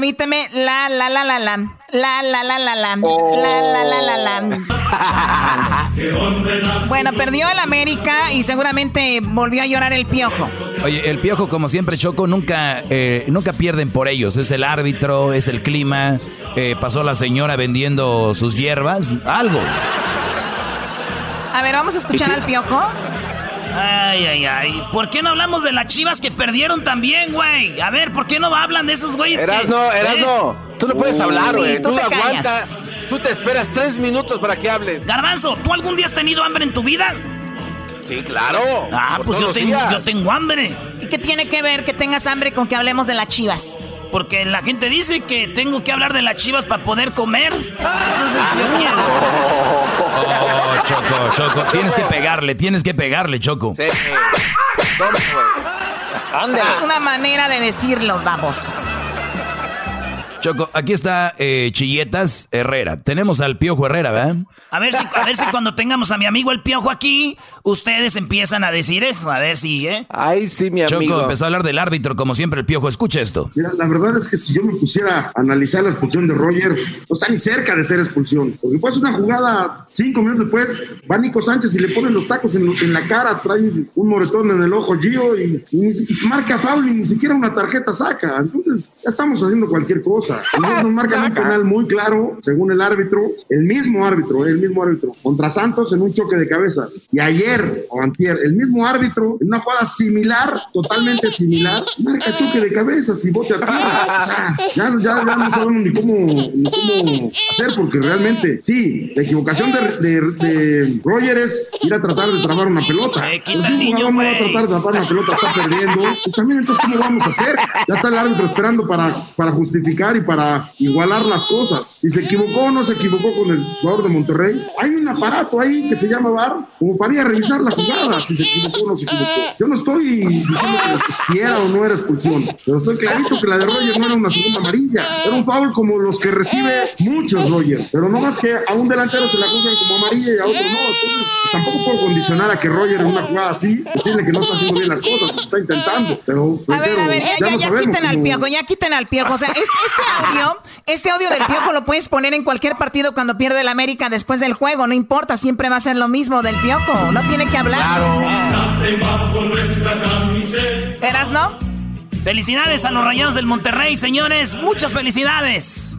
Permíteme. La, la, la, la, la. La, la, la, la, la. La, la, la, la, la. Bueno, perdió el América y seguramente volvió a llorar el piojo. Oye, el piojo, como siempre, Choco, nunca, eh, nunca pierden por ellos. Es el árbitro, es el clima. eh, pasó la señora vendiendo sus hierbas. Algo. A ver, vamos a escuchar al piojo. Ay, ay, ay. ¿Por qué no hablamos de las chivas que perdieron también, güey? A ver, ¿por qué no hablan de esos güeyes que- Erasno, Erasno, ¿Eh? tú no puedes Uh, hablar, sí, güey. tú tú te aguantas. Tú te esperas tres minutos para que hables. Garbanzo, ¿tú algún día has tenido hambre en tu vida? Sí, claro. Ah, pues yo tengo, yo tengo hambre. ¿Y qué tiene que ver que tengas hambre con que hablemos de las chivas? Porque la gente dice que tengo que hablar de las chivas para poder comer. Entonces yo quiero. Oh, Choco, Choco. Tienes que pegarle, tienes que pegarle, Choco. Sí. Güey. Es una manera de decirlo, vamos. Choco, aquí está eh, Chilletas Herrera. Tenemos al Piojo Herrera, ¿verdad? A ver, si, a ver si cuando tengamos a mi amigo el Piojo aquí, ustedes empiezan a decir eso. A ver si, ¿eh? Ay, sí, mi amigo. Choco empezó a hablar del árbitro, como siempre, el Piojo. Escucha esto. Mira, la verdad es que si yo me pusiera a analizar la expulsión de Roger, no está ni cerca de ser expulsión. Porque pues una jugada, cinco minutos después, va Nico Sánchez y le ponen los tacos en, en la cara, trae un moretón en el ojo Gio y, y, y marca foul y ni siquiera una tarjeta saca. Entonces, ya estamos haciendo cualquier cosa. Entonces nos marcan un penal muy claro, según el árbitro, el mismo árbitro, el mismo árbitro, contra Santos en un choque de cabezas. Y ayer, o antier, el mismo árbitro, en una jugada similar, totalmente similar, marca choque de cabezas y bote a tierra. Ya, ya, ya no sabemos ni cómo, ni cómo hacer, porque realmente, sí, la equivocación de, de, de Roger es ir a tratar de trabar una pelota. Pues un jugador no va a tratar de trabar una pelota, está perdiendo. Pues también entonces, ¿cómo vamos a hacer? Ya está el árbitro esperando para, para justificar y para igualar las cosas. Si se equivocó o no se equivocó con el jugador de Monterrey, hay un aparato ahí que se llama VAR como para ir a revisar la jugada, si se equivocó o no se equivocó. Yo no estoy diciendo que era o no era expulsión, pero estoy clarito que la de Roger no era una segunda amarilla, era un foul como los que recibe muchos Roger, pero no más que a un delantero se la juzgan como amarilla y a otro no. Entonces, tampoco puedo condicionar a que Roger en una jugada así, decirle que no está haciendo bien las cosas, está intentando, pero a ver, a ver, ya, ya, ya, ya quiten al piojo, ya quiten al piojo. O sea, este, este audio, este audio del piojo lo puedes poner en cualquier partido cuando pierde el América después del juego, no importa, siempre va a ser lo mismo del piojo, no tiene que hablar. ¿Eras no? Felicidades a los rayados del Monterrey, señores. Muchas felicidades.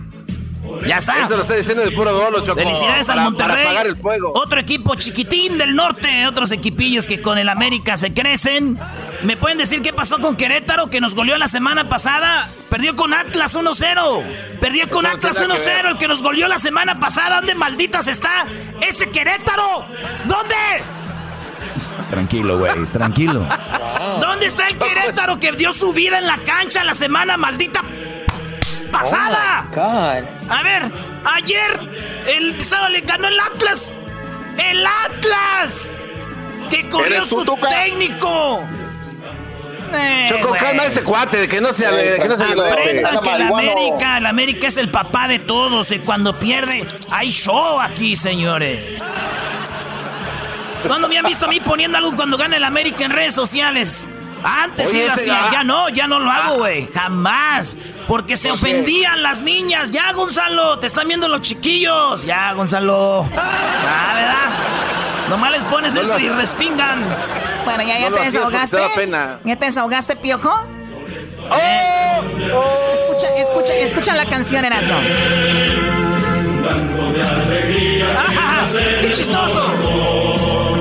Ya está. Eso lo está diciendo de puro dolo, Choco. Felicidades para, al Monterrey. Para apagar el fuego. Otro equipo chiquitín del norte. Otros equipillos que con el América se crecen. ¿Me pueden decir qué pasó con Querétaro que nos goleó la semana pasada? Perdió con Atlas 1-0. Perdió con Eso Atlas tiene 1-0, que ver. el que nos goleó la semana pasada. ¿Dónde malditas está ese Querétaro? ¿Dónde? Tranquilo, güey, tranquilo. ¿Dónde está el Querétaro que dio su vida en la cancha la semana maldita pasada? A ver, ayer el sábado le ganó el Atlas. ¡El Atlas! ¡Que corrió ¿Eres tú, su Tuca? técnico! Eh, Choco, calma a ese cuate, de que no se, que no se Aprenda este. que el América, el América es el papá de todos y cuando pierde hay show aquí, señores. ¿Cuándo me han visto a mí poniendo algo cuando gana el América en redes sociales? Antes Oye, sí lo hacía, ah. ya no, ya no lo hago, güey. Jamás. Porque se ofendían las niñas. Ya, Gonzalo, te están viendo los chiquillos. Ya, Gonzalo. Ah, ¿verdad? Nomás les pones No eso lo- y respingan. Bueno, ya, ya No te desahogaste. te da pena. ¿Ya te desahogaste, piojo? ¡Oh! Escucha, escucha, escucha la canción, Erasmo. ¡Ah, ¡Qué chistoso!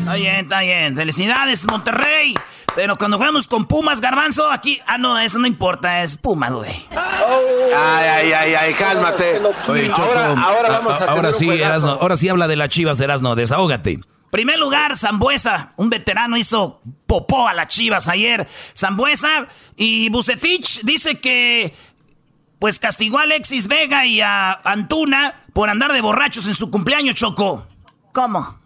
Está bien, está bien. Felicidades, Monterrey. Pero cuando jugamos con Pumas, Garbanzo, aquí... Ah, no, eso no importa, es Pumas, güey. Ay, ay, ay, ay, cálmate. Oye, Choco, ahora, ahora vamos a, a- ahora sí. Erasno, ahora sí habla de las chivas, Erasno, desahógate. Primer lugar, Zambuesa. Un veterano hizo popó a las chivas ayer. Zambuesa y Bucetich dice que pues castigó a Alexis Vega y a Antuna por andar de borrachos en su cumpleaños, Choco. ¿Cómo?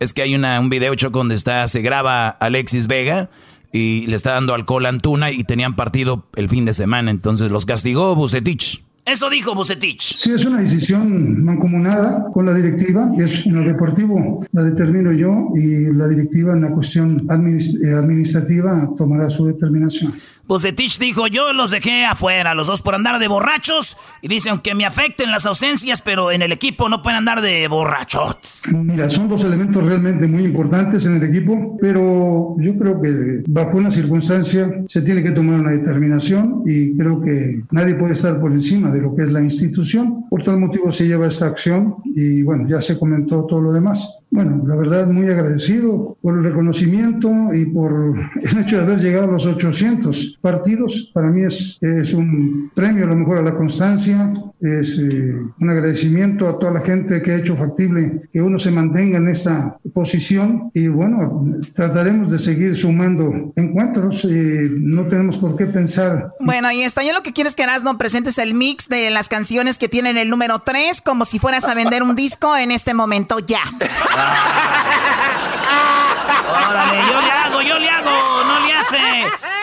Es que hay una, un video, Choco, donde está, se graba Alexis Vega y le está dando alcohol a Antuna y tenían partido el fin de semana, entonces los castigó Bucetich. Eso dijo Bucetich. Sí, es una decisión mancomunada con la directiva. Es en lo deportivo la determino yo y la directiva en la cuestión adminis- eh, administrativa tomará su determinación. Bucetich dijo, yo los dejé afuera, los dos por andar de borrachos. Y dice, aunque me afecten las ausencias, pero en el equipo no pueden andar de borrachos. Mira, son dos elementos realmente muy importantes en el equipo, pero yo creo que bajo una circunstancia se tiene que tomar una determinación y creo que nadie puede estar por encima de lo que es la institución. Por tal motivo se lleva esta acción y bueno, ya se comentó todo lo demás. Bueno, la verdad muy agradecido por el reconocimiento y por el hecho de haber llegado a los 800 partidos. Para mí es, es un premio a lo mejor a la constancia, es eh, un agradecimiento a toda la gente que ha hecho factible que uno se mantenga en esta posición y bueno, trataremos de seguir sumando encuentros. y no tenemos por qué pensar. Bueno, y está. Yo lo que quiero es que no presentes el mix de las canciones que tienen el número 3 como si fueras a vender un disco en este momento ya. Órale, yo le hago, yo le hago, no le hace.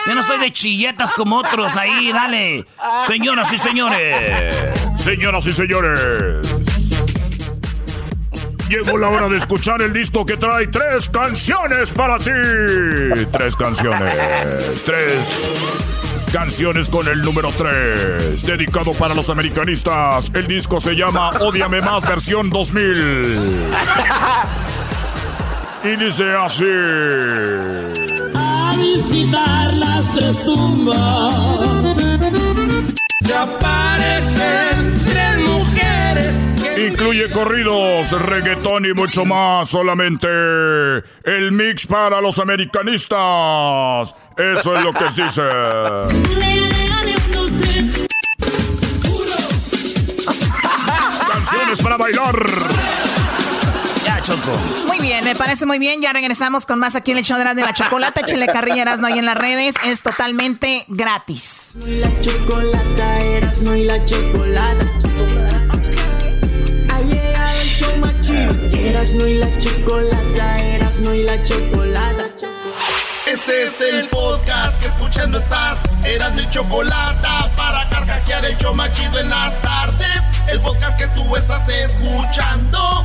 Yo no soy de chilletas como otros ahí, dale. Señoras y señores. Señoras y señores. Llegó la hora de escuchar el disco que trae tres canciones para ti. Tres canciones. Tres canciones con el número tres. Dedicado para los americanistas. El disco se llama Odiame Más versión 2000. Y dice así. A visitar las tres tumbas. Se aparecen tres mujeres. Incluye corridos, reggaetón y mucho más. Solamente el mix para los americanistas. Eso es lo que se dice. Canciones para bailar. Muy bien, me parece muy bien. Ya regresamos con más aquí en el show de la chocolate. Chile carrilla Erasno ahí en las redes. Es totalmente gratis. La chocolata Erasno y la chocolata. Ahí llega el show machido. Erasno y la chocolata. Erasno y la chocolata. Este es el podcast que escuchando estás. Eran mi chocolata para carcajear el show machido en las tardes. El podcast que tú estás escuchando.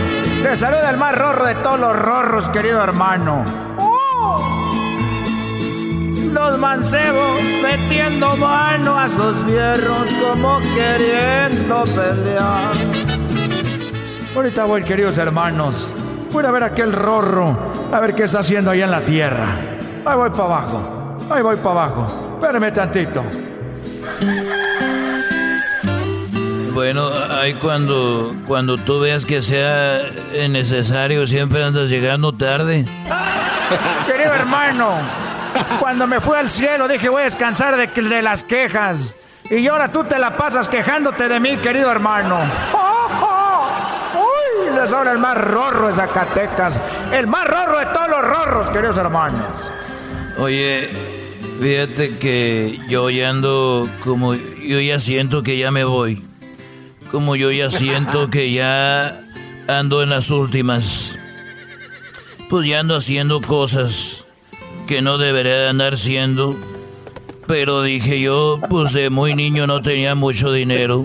Les saluda el más rorro de todos los rorros, querido hermano. Los mancebos metiendo mano a sus fierros como queriendo pelear. Ahorita voy, queridos hermanos. Voy a ver aquel rorro, a ver qué está haciendo allá en la tierra. Ahí voy para abajo, ahí voy para abajo. Espérame tantito. Bueno, ahí cuando, cuando tú veas que sea necesario, siempre andas llegando tarde. Querido hermano, cuando me fui al cielo dije voy a descansar de, de las quejas. Y ahora tú te la pasas quejándote de mí, querido hermano. ¡Uy! Les habla el más rorro de Zacatecas. El más rorro de todos los rorros, queridos hermanos. Oye, fíjate que yo ya ando como... Yo ya siento que ya me voy como yo ya siento que ya ando en las últimas, pues ya ando haciendo cosas que no debería de andar haciendo. Pero dije yo, pues de muy niño no tenía mucho dinero.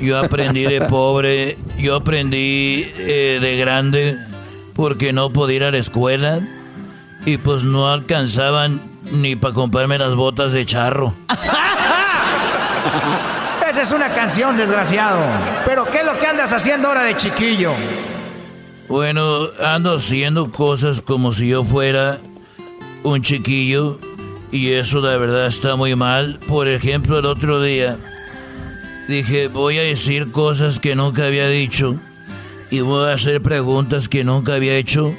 Yo aprendí de pobre, yo aprendí eh, de grande porque no podía ir a la escuela y pues no alcanzaban ni para comprarme las botas de charro. Esa es una canción, desgraciado. Pero ¿qué es lo que andas haciendo ahora de chiquillo? Bueno, ando haciendo cosas como si yo fuera un chiquillo y eso de verdad está muy mal. Por ejemplo, el otro día dije, voy a decir cosas que nunca había dicho y voy a hacer preguntas que nunca había hecho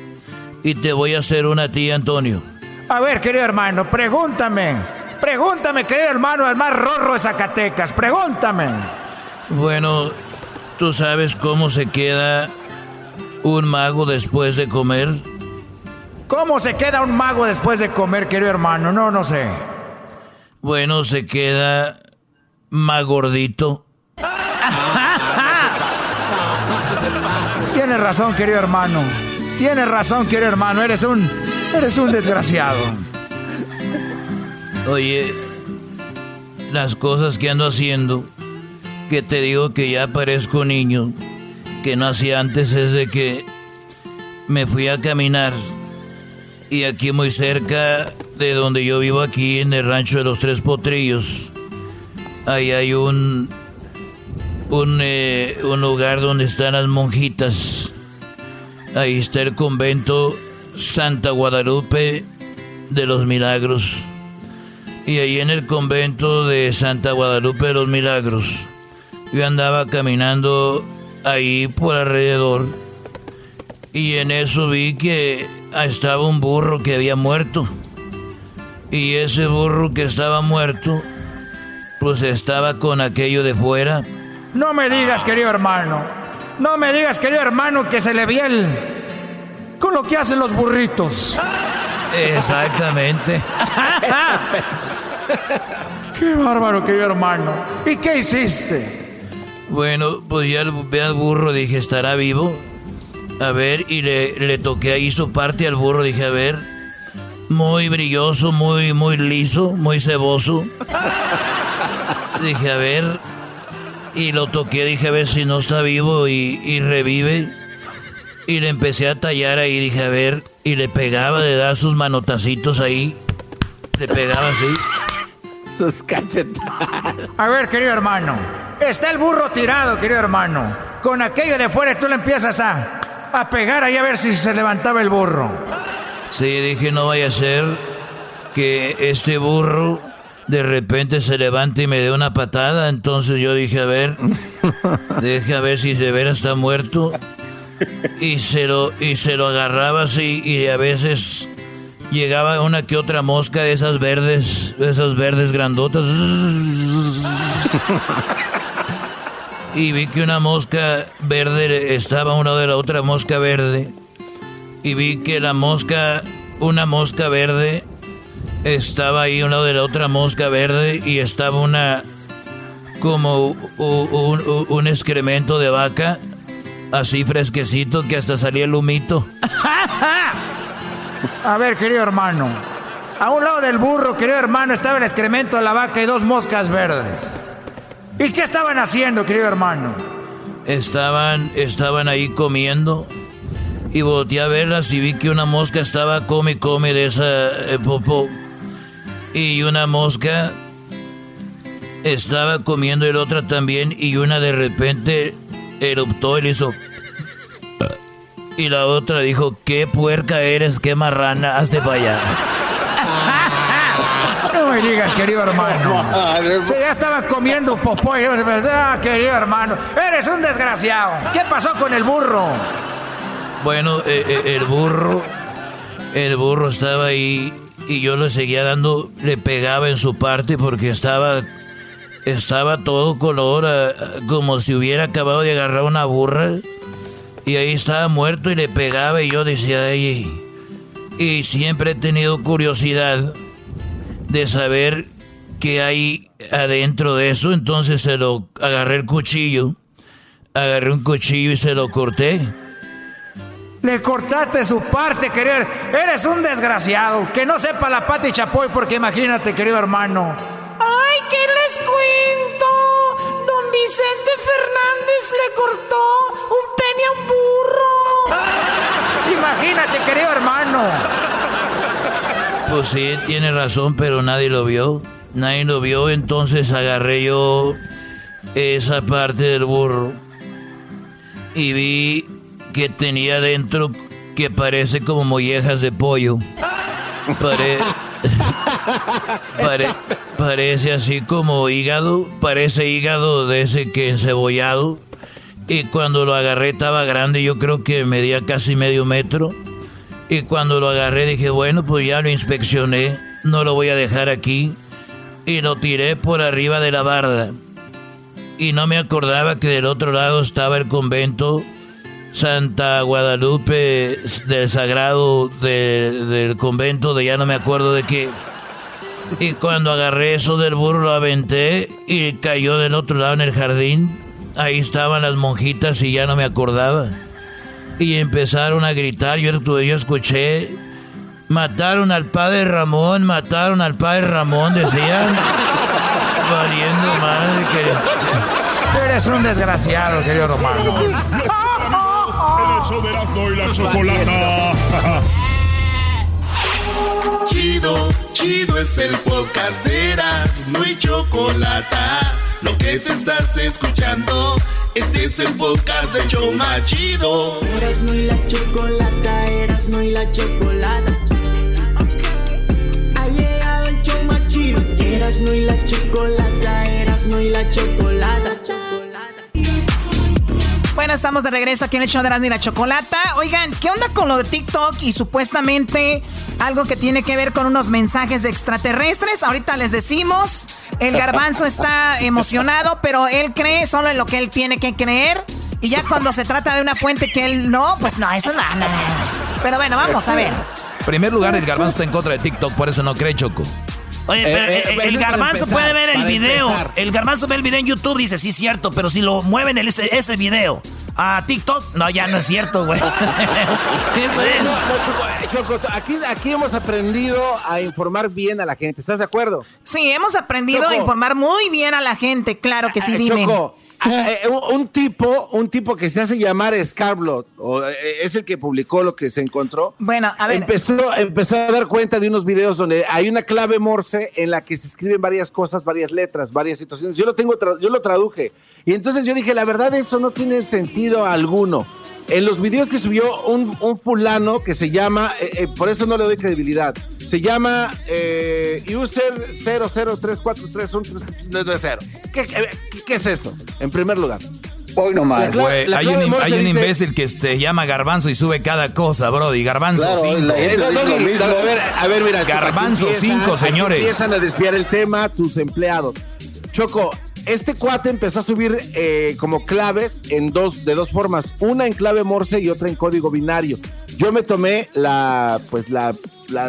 y te voy a hacer una tía, Antonio. A ver, querido hermano, pregúntame. Pregúntame, querido hermano, el más rorro de Zacatecas. Pregúntame. Bueno, ¿tú sabes cómo se queda un mago después de comer? ¿Cómo se queda un mago después de comer, querido hermano? No, no sé. Bueno, se queda más gordito. Tienes razón, querido hermano. Tienes razón, querido hermano. Eres un. Eres un desgraciado. Oye, las cosas que ando haciendo, que te digo que ya parezco niño, que no hacía antes es de que me fui a caminar y aquí muy cerca de donde yo vivo aquí en el rancho de los Tres Potrillos, ahí hay un un, eh, un lugar donde están las monjitas. Ahí está el convento Santa Guadalupe de los Milagros. Y ahí en el convento de Santa Guadalupe de los Milagros, yo andaba caminando ahí por alrededor. Y en eso vi que estaba un burro que había muerto. Y ese burro que estaba muerto, pues estaba con aquello de fuera. No me digas, querido hermano. No me digas, querido hermano, que se le vi el... con lo que hacen los burritos. Exactamente. Qué bárbaro, querido hermano. ¿Y qué hiciste? Bueno, pues ya ve al burro, dije, ¿estará vivo? A ver, y le, le toqué ahí su parte al burro, dije, a ver, muy brilloso, muy, muy liso, muy ceboso. dije, a ver, y lo toqué, dije, a ver si no está vivo y, y revive. Y le empecé a tallar ahí, dije, a ver, y le pegaba, le daba sus manotacitos ahí. Le pegaba así. Sus cachetadas. A ver, querido hermano. Está el burro tirado, querido hermano. Con aquello de fuera tú le empiezas a, a pegar ahí a ver si se levantaba el burro. Sí, dije, no vaya a ser que este burro de repente se levante y me dé una patada. Entonces yo dije, a ver, deje a ver si de veras está muerto. Y se lo, y se lo agarraba así y a veces llegaba una que otra mosca de esas verdes, de esas verdes grandotas. Y vi que una mosca verde estaba a un lado de la otra mosca verde. Y vi que la mosca, una mosca verde, estaba ahí a un lado de la otra mosca verde y estaba una, como un, un excremento de vaca, así fresquecito que hasta salía el humito. A ver, querido hermano. A un lado del burro, querido hermano, estaba el excremento de la vaca y dos moscas verdes. ¿Y qué estaban haciendo, querido hermano? Estaban, estaban ahí comiendo y volteé a verlas y vi que una mosca estaba come come de esa eh, popó y una mosca estaba comiendo el otra también y una de repente eruptó y le hizo y la otra dijo, qué puerca eres, qué marrana, hazte para allá. No me digas, querido hermano. Se ya estaba comiendo popó, de verdad, querido hermano. Eres un desgraciado. ¿Qué pasó con el burro? Bueno, eh, eh, el burro, el burro estaba ahí y yo le seguía dando, le pegaba en su parte porque estaba, estaba todo color, eh, como si hubiera acabado de agarrar una burra. Y ahí estaba muerto y le pegaba y yo decía, ahí. Y siempre he tenido curiosidad de saber qué hay adentro de eso. Entonces se lo agarré el cuchillo. Agarré un cuchillo y se lo corté. Le cortaste su parte, querido. Eres un desgraciado. Que no sepa la pata y chapoy, porque imagínate, querido hermano. ¡Ay, qué les cuento! Vicente Fernández le cortó un pene a un burro. Imagínate, querido hermano. Pues sí, tiene razón, pero nadie lo vio. Nadie lo vio, entonces agarré yo esa parte del burro y vi que tenía dentro que parece como mollejas de pollo. parece así como hígado, parece hígado de ese que encebollado. Y cuando lo agarré estaba grande, yo creo que medía casi medio metro. Y cuando lo agarré dije, bueno, pues ya lo inspeccioné, no lo voy a dejar aquí. Y lo tiré por arriba de la barda. Y no me acordaba que del otro lado estaba el convento Santa Guadalupe del Sagrado del convento de ya no me acuerdo de qué. Y cuando agarré eso del burro lo aventé y cayó del otro lado en el jardín. Ahí estaban las monjitas y ya no me acordaba. Y empezaron a gritar, yo, yo escuché, mataron al padre Ramón, mataron al padre Ramón, decían. Valiendo madre que... Eres un desgraciado, querido Romano. Y la chocolata. Chido, chido es el podcast de Eras, no hay chocolata lo que te estás escuchando, este es el podcast de Choma Chido. Eras no y la chocolata, eras no y la chocolata. Ha llegado el show más chido. Eras no y la chocolata, eras no y la chocolata. Bueno, estamos de regreso aquí en el show de Erasmo y la Chocolata. Oigan, ¿qué onda con lo de TikTok y supuestamente algo que tiene que ver con unos mensajes extraterrestres? Ahorita les decimos, el garbanzo está emocionado, pero él cree solo en lo que él tiene que creer. Y ya cuando se trata de una fuente que él no, pues no, eso no, no. Pero bueno, vamos a ver. En primer lugar, el garbanzo está en contra de TikTok, por eso no cree Choco. Oye, Eh, pero, eh, eh, eso el garbanzo empezar, puede ver el video. empezar. El garbanzo ve el video en YouTube, dice, sí, es cierto, pero si lo mueven el, ese, ese video a TikTok, no, ya no es cierto, güey. Eso es. no, no, Choco, Choco, aquí, aquí hemos aprendido a informar bien a la gente. ¿Estás de acuerdo? Sí, hemos aprendido a informar muy bien a la gente, claro que sí, dime. Choco, un, un tipo, un tipo que se hace llamar Scarblot, o, eh, es el que publicó lo que se encontró. Bueno, a ver. Empezó, empezó a dar cuenta de unos videos donde hay una clave Morse en la que se escriben varias cosas, varias letras, varias situaciones. Yo lo tengo, yo lo traduje. Y entonces yo dije, la verdad, esto no tiene sentido alguno. En los videos que subió un, un fulano que se llama, eh, eh, por eso no le doy credibilidad, se llama eh, user 003431390. ¿Qué, qué, qué es eso? En primer lugar. Hoy nomás. Güey, hay un, hay un imbécil que se llama Garbanzo y sube cada cosa, Brody. Garbanzo Claro, 5. la gente dice lo mismo. A ver, a ver, mira. Garbanzo aquí empiezan- 5, aquí señores. Empiezan a desviar el tema tus empleados. Choco, este cuate empezó a subir eh, como claves en dos, de dos formas. Una en clave Morse y otra en código binario. Yo me tomé la, pues la,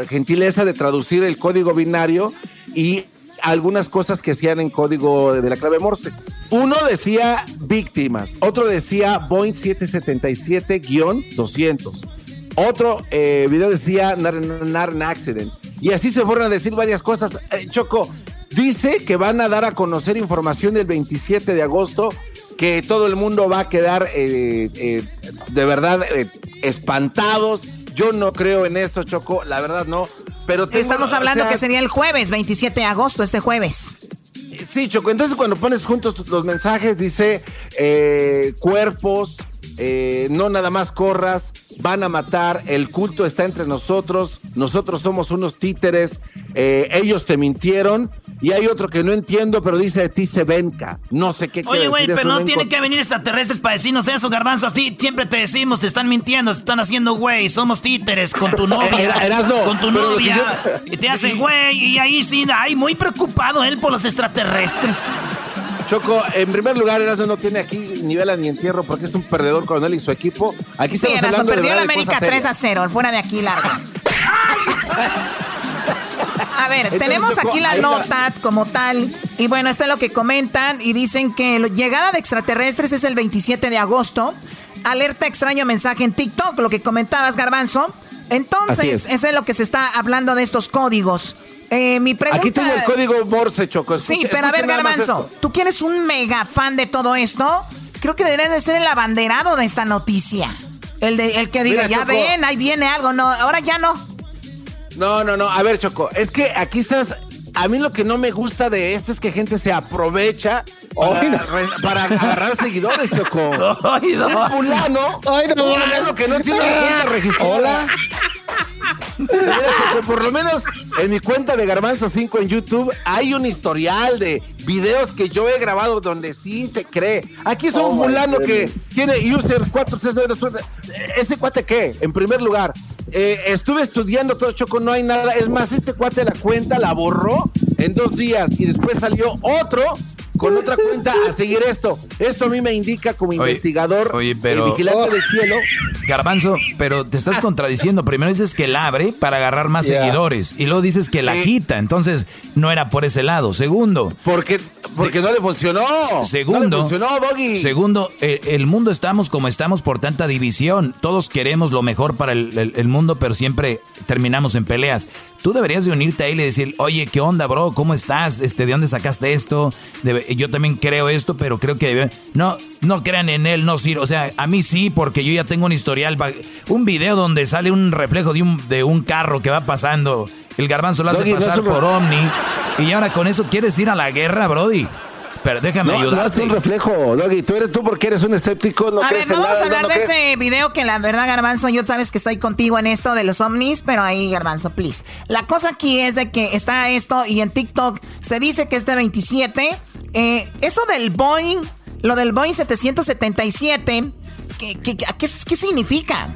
gentileza de traducir el código binario y algunas cosas que hacían en código de la clave Morse. Uno decía víctimas, otro decía Boeing 777-200. Otro eh, video decía nar, nar, nar, accident. Y así se fueron a decir varias cosas. Eh, Choco, dice que van a dar a conocer información el 27 de agosto, que todo el mundo va a quedar eh, eh, de verdad eh, espantados. Yo no creo en esto, Choco, la verdad no. Pero tengo- Estamos o hablando sea, que sería el jueves, 27 de agosto, este jueves. Sí, Choco. Entonces, cuando pones juntos los mensajes, dice cuerpos, eh, no nada más corras, van a matar, el culto está entre nosotros, nosotros somos unos títeres, eh, ellos te mintieron. Y hay otro que no entiendo, pero dice de ti se venca. No sé qué Oye, güey, pero no tiene encont- que venir extraterrestres para decirnos eso, garbanzo. Así siempre te decimos, te están mintiendo, te están haciendo güey, somos títeres con tu novia. Era- con tu novia. yo- Y te hacen güey, y ahí sí, ay, muy preocupado él por los extraterrestres. Choco, en primer lugar, Erasmo no tiene aquí ni vela ni entierro porque es un perdedor con él y su equipo. Aquí Sí, estamos de perdió la América cosas 3 a serias. 0, fuera de aquí, larga. A ver, Entonces, tenemos aquí la nota como tal. Y bueno, esto es lo que comentan. Y dicen que la llegada de extraterrestres es el 27 de agosto. Alerta extraño mensaje en TikTok, lo que comentabas, Garbanzo. Entonces, es. eso es lo que se está hablando de estos códigos. Eh, mi pregunta... Aquí tengo el código Morse, Choco. Sí, pero a ver, Garbanzo, tú que eres un mega fan de todo esto, creo que deberías de ser el abanderado de esta noticia. El, de, el que diga, Mira, ya Choco. ven, ahí viene algo, no, ahora ya no. No, no, no. A ver, Choco, es que aquí estás. A mí lo que no me gusta de esto es que gente se aprovecha para, Ay, no. re- para agarrar seguidores, Choco. Ay, no. Un fulano, Ay, no. un fulano que no tiene una cuenta registrada. Por lo menos en mi cuenta de Garbanzo 5 en YouTube hay un historial de videos que yo he grabado donde sí se cree. Aquí es un Oh, fulano que tiene user 4392. ¿Ese cuate qué? En primer lugar, eh, estuve estudiando todo Choco, no hay nada. Es más, este cuate la cuenta la borró en dos días y después salió otro con otra cuenta a seguir esto. Esto a mí me indica como Oye, investigador, oye, pero- el vigilante del cielo. Garbanzo, pero te estás contradiciendo. Primero dices que la abre para agarrar más Yeah. seguidores y luego dices que la quita. Entonces, no era por ese lado. Segundo, Porque, porque no le funcionó. Segundo, No le funcionó, Doggy. segundo, el mundo estamos como estamos por tanta división. Todos queremos lo mejor para el, el- el mundo, pero siempre terminamos en peleas. Tú deberías de unirte a él y decir, oye, ¿qué onda, bro? ¿Cómo estás? Este, ¿De dónde sacaste esto? Debe- yo también creo esto, pero creo que debe- no, no crean en él, no sirve. O sea, a mí sí, porque yo ya tengo un historial, un video donde sale un reflejo de un, de un carro que va pasando. El garbanzo lo hace Doggy, pasar por Omni. Y ahora con eso quieres ir a la guerra, Brody. Pero déjame no, es un reflejo, Doggy. Tú eres tú porque eres un escéptico. No a crees ver, no en vamos nada, a hablar no, de crees- ese video que la verdad, Garbanzo, yo sabes que estoy contigo en esto de los ovnis, pero ahí, Garbanzo, please. La cosa aquí es de que está esto y en TikTok se dice que es de 27. Eh, eso del Boeing, lo del Boeing 777, ¿qué, qué, qué, qué significa?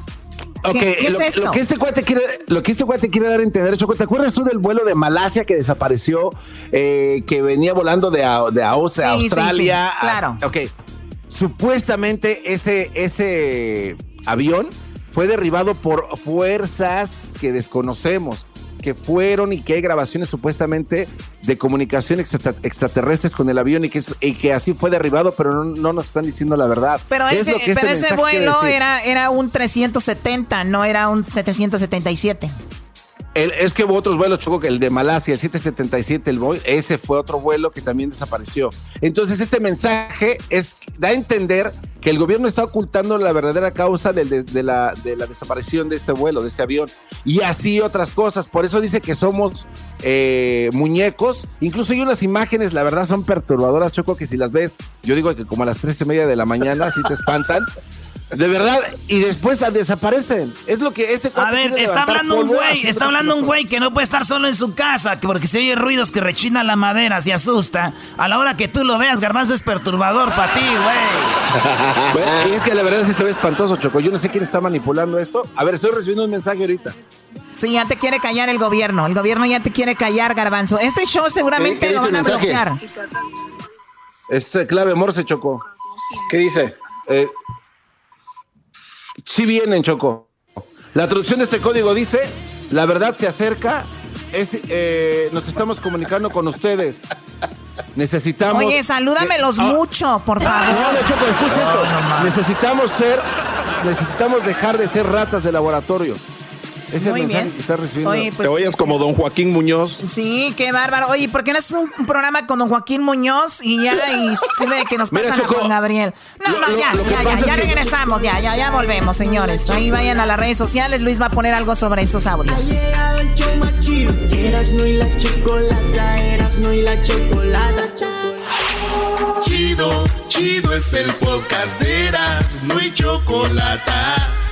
Ok, ¿Qué, qué es lo, esto? lo que este cuate quiere, lo que este cuate quiere dar a entender, Choco, ¿te acuerdas tú del vuelo de Malasia que desapareció, eh, que venía volando de, a- de Aus- Sí, sí, Australia? sí, claro. a- ok, supuestamente ese, ese avión fue derribado por fuerzas que desconocemos, que fueron y que hay grabaciones supuestamente de comunicación extra- extraterrestres con el avión y que, es- y que así fue derribado, pero no, no nos están diciendo la verdad. Pero Es ese, este pero ese vuelo era, era un 370, no era un 777. El- es que hubo otros vuelos, Choco, que el de Malasia, el 777, el Boeing, ese fue otro vuelo que también desapareció. Entonces, este mensaje es, da a entender que el gobierno está ocultando la verdadera causa de, la, de la desaparición de este vuelo, de este avión. Y así otras cosas. Por eso dice que somos eh, muñecos. Incluso hay unas imágenes, la verdad, son perturbadoras, Choco, que si las ves, yo digo que como a las tres y media de la mañana, así te espantan. De verdad, y después desaparecen. Es lo que este A ver, está hablando un güey, está hablando un güey que no puede estar solo en su casa, que porque se oye ruidos que rechina la madera, se asusta. A la hora que tú lo veas, Garbanzo es perturbador para ti, güey. Y es que la verdad sí se ve espantoso, Choco. Yo no sé quién está manipulando esto. A ver, estoy recibiendo un mensaje ahorita. Sí, ya te quiere callar el gobierno. El gobierno ya te quiere callar, Garbanzo. Este show seguramente ¿Qué- qué lo van a mensaje? bloquear. Es eh, clave Morse, Choco. ¿Qué dice? Sí vienen, Choco. La traducción de este código dice, la verdad se acerca, es, eh, nos estamos comunicando con ustedes. Necesitamos... Oye, salúdamelos Ah, mucho, por favor. No, no, Choco, escucha esto. Necesitamos ser, necesitamos dejar de ser ratas de laboratorio. Ese Muy bien. que está recibiendo. Oye, pues- Te oyes como don Joaquín Muñoz. Sí, qué bárbaro. Oye, ¿por qué no haces un, programa con don Joaquín Muñoz y ya y sirve de que nos Mira, pasan Choco, a Juan Gabriel? No, lo- no, ya, lo ya, ya, ya que- regresamos, ya, ya, ya volvemos, señores. Ahí vayan a las redes sociales, Luis va a poner algo sobre esos audios. Chido, chido es el podcast de Eras, no hay chocolate.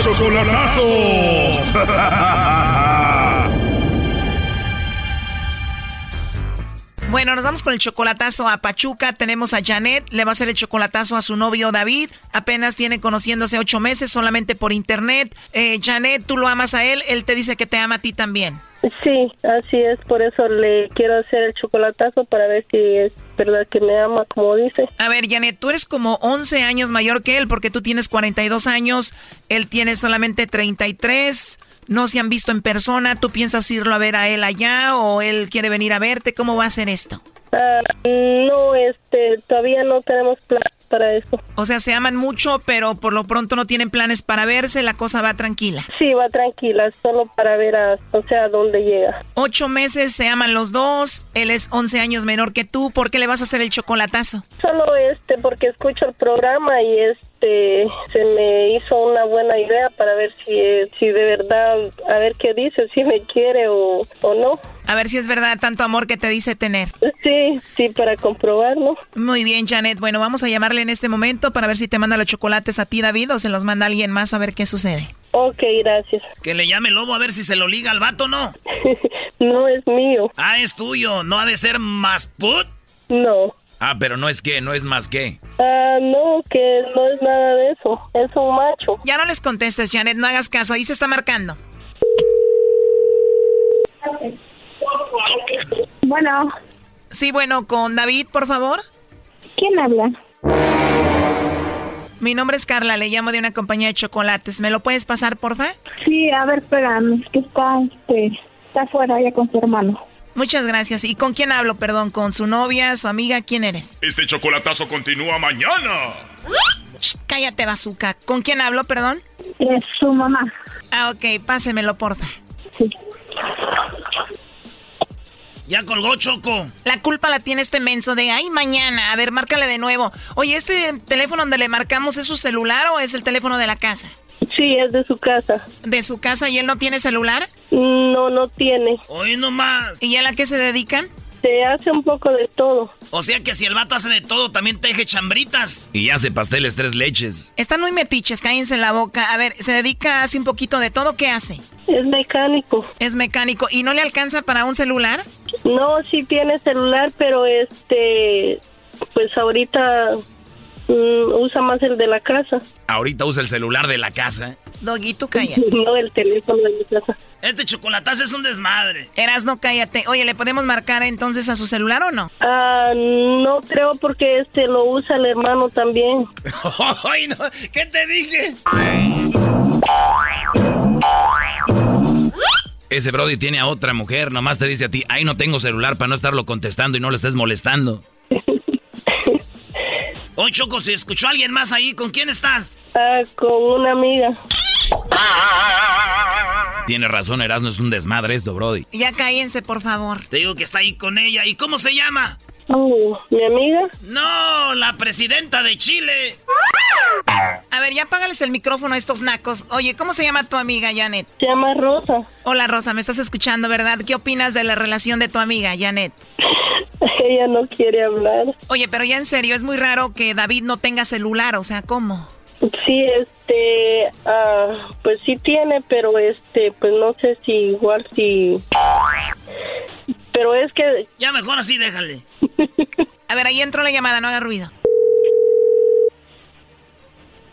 Chocolatazo. Bueno, nos vamos con el chocolatazo a Pachuca. Tenemos a Janet, le va a hacer el chocolatazo a su novio David. Apenas tiene conociéndose ocho meses solamente por internet. Eh, Janet, tú lo amas a él, él te dice que te ama a ti también. Sí, así es, por eso le quiero hacer el chocolatazo para ver si es verdad que me ama como dice. A ver, Janet, tú eres como 11 años mayor que él porque tú tienes 42 años, él tiene solamente 33. No se han visto en persona, ¿tú piensas irlo a ver a él allá o él quiere venir a verte? ¿Cómo va a ser esto? Ah, no, este, todavía no tenemos plan para eso. O sea, se aman mucho, pero por lo pronto no tienen planes para verse, la cosa va tranquila. Sí, va tranquila, solo para ver a, o sea, a dónde llega. Ocho meses, se aman los dos, él es 11 años menor que tú, ¿por qué le vas a hacer el chocolatazo? Solo este, porque escucho el programa y este, se me hizo una buena idea para ver si, si de verdad, a ver qué dice, si me quiere o, o no. A ver si es verdad tanto amor que te dice tener. Sí, sí, para comprobarlo. Muy bien, Janet. Bueno, vamos a llamarle en este momento para ver si te manda los chocolates a ti, David, o se los manda alguien más a ver qué sucede. Ok, gracias. Que le llame el lobo a ver si se lo liga al vato, ¿no? no es mío. Ah, es tuyo. ¿No ha de ser más put? No. Ah, pero no es que, no es más que. Ah, no, que no es nada de eso. Es un macho. Ya no les contestes, Janet, no hagas caso. Ahí se está marcando. Bueno. Sí, bueno, con David, por favor. ¿Quién habla? Mi nombre es Carla, le llamo de una compañía de chocolates. ¿Me lo puedes pasar, porfa? Sí, a ver, espérame, es que está, este, está afuera ya con su hermano. Muchas gracias. ¿Y con quién hablo, perdón? ¿Con su novia, su amiga? ¿Quién eres? Este chocolatazo continúa mañana. cállate, bazooka. ¿Con quién hablo, perdón? Es su mamá. Ah, ok, pásemelo, porfa. Ya colgó Choco. La culpa la tiene este menso de, ay, mañana. A ver, márcale de nuevo. Oye, ¿este teléfono donde le marcamos es su celular o es el teléfono de la casa? Sí, es de su casa. ¿De su casa y él no tiene celular? No, no tiene. Hoy nomás. ¿Y a la qué se dedican? Se hace un poco de todo. O sea que si el vato hace de todo, también teje chambritas. Y hace pasteles tres leches. Están muy metiches, cállense la boca. A ver, se dedica, hace un poquito de todo, ¿qué hace? Es mecánico. Es mecánico. ¿Y no le alcanza para un celular? No, sí tiene celular, pero este, pues ahorita mm, usa más el de la casa. Ahorita usa el celular de la casa. Doguito, cállate. no, el teléfono de mi casa. Este chocolatazo es un desmadre. Eras, no cállate. Oye, ¿le podemos marcar entonces a su celular o no? Ah, no creo porque este lo usa el hermano también. Ay, no. ¿Qué te dije? Ese Brody tiene a otra mujer, nomás te dice a ti, ay, no tengo celular para no estarlo contestando y no le estés molestando. Oye, Choco, si escuchó a alguien más ahí, ¿con quién estás? Ah, con una amiga. Tiene razón, Erasmo, es un desmadre esto, Brody. Ya cállense, por favor. Te digo que está ahí con ella. ¿Y cómo se llama? Oh, ¿Mi amiga? No, la presidenta de Chile. A ver, ya apágales el micrófono a estos nacos. Oye, ¿cómo se llama tu amiga, Janet? Se llama Rosa. Hola, Rosa, me estás escuchando, ¿verdad? ¿Qué opinas de la relación de tu amiga, Janet? Ella no quiere hablar. Oye, pero ya en serio, es muy raro que David no tenga celular, o sea, ¿cómo? Sí, este, ah, pues sí tiene, pero este, pues no sé si igual si... Pero es que... Ya mejor así, déjale. A ver, ahí entró la llamada, no haga ruido.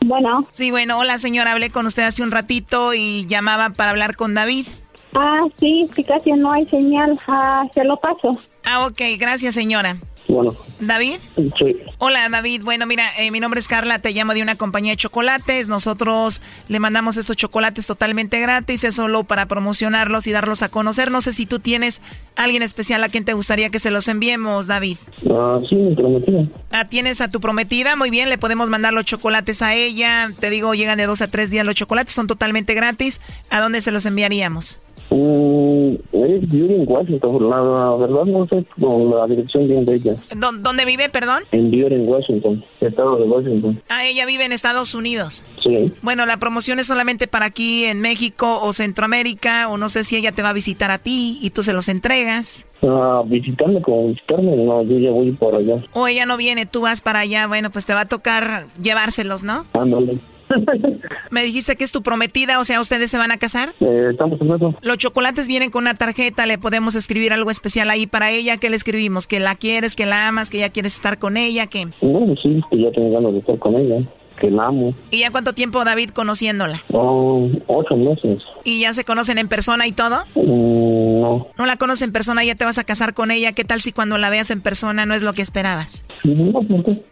Bueno. Sí, bueno, hola señora, hablé con usted hace un ratito y llamaba para hablar con David. Ah, sí, sí, casi no hay señal. Ah, se lo paso. Ah, ok, gracias señora. Bueno. ¿David? Sí. Hola David, bueno mira, eh, mi nombre es Carla, te llamo de una compañía de chocolates, nosotros le mandamos estos chocolates totalmente gratis, es solo para promocionarlos y darlos a conocer, no sé si tú tienes alguien especial a quien te gustaría que se los enviemos, David. Ah, sí, mi prometida. Ah, tienes a tu prometida, muy bien, le podemos mandar los chocolates a ella, te digo, llegan de dos a tres días los chocolates, son totalmente gratis, ¿a dónde se los enviaríamos? Mm, es en Washington, la, la verdad no sé con la dirección bien de ella. ¿Dó- ¿Dónde vive, perdón? En en Washington, estado de Washington. Ah, ella vive en Estados Unidos. Sí. Bueno, la promoción es solamente para aquí en México o Centroamérica, o no sé si ella te va a visitar a ti y tú se los entregas. Ah, visitarme como visitarme, no, yo ya voy por allá. O ella no viene, tú vas para allá, bueno, pues te va a tocar llevárselos, ¿no? Ándale. Me dijiste que es tu prometida, o sea, ¿ustedes se van a casar? Eh, estamos en eso. Los chocolates vienen con una tarjeta, le podemos escribir algo especial ahí para ella. ¿Qué le escribimos? ¿Que la quieres, que la amas, que ya quieres estar con ella? ¿Qué? No, sí, que ya tengo ganas de estar con ella, que la amo. ¿Y ya cuánto tiempo, David, conociéndola? Oh, ocho meses. ¿Y ya se conocen en persona y todo? Mm, no. No la conoces en persona, ya te vas a casar con ella. ¿Qué tal si cuando la veas en persona no es lo que esperabas? No.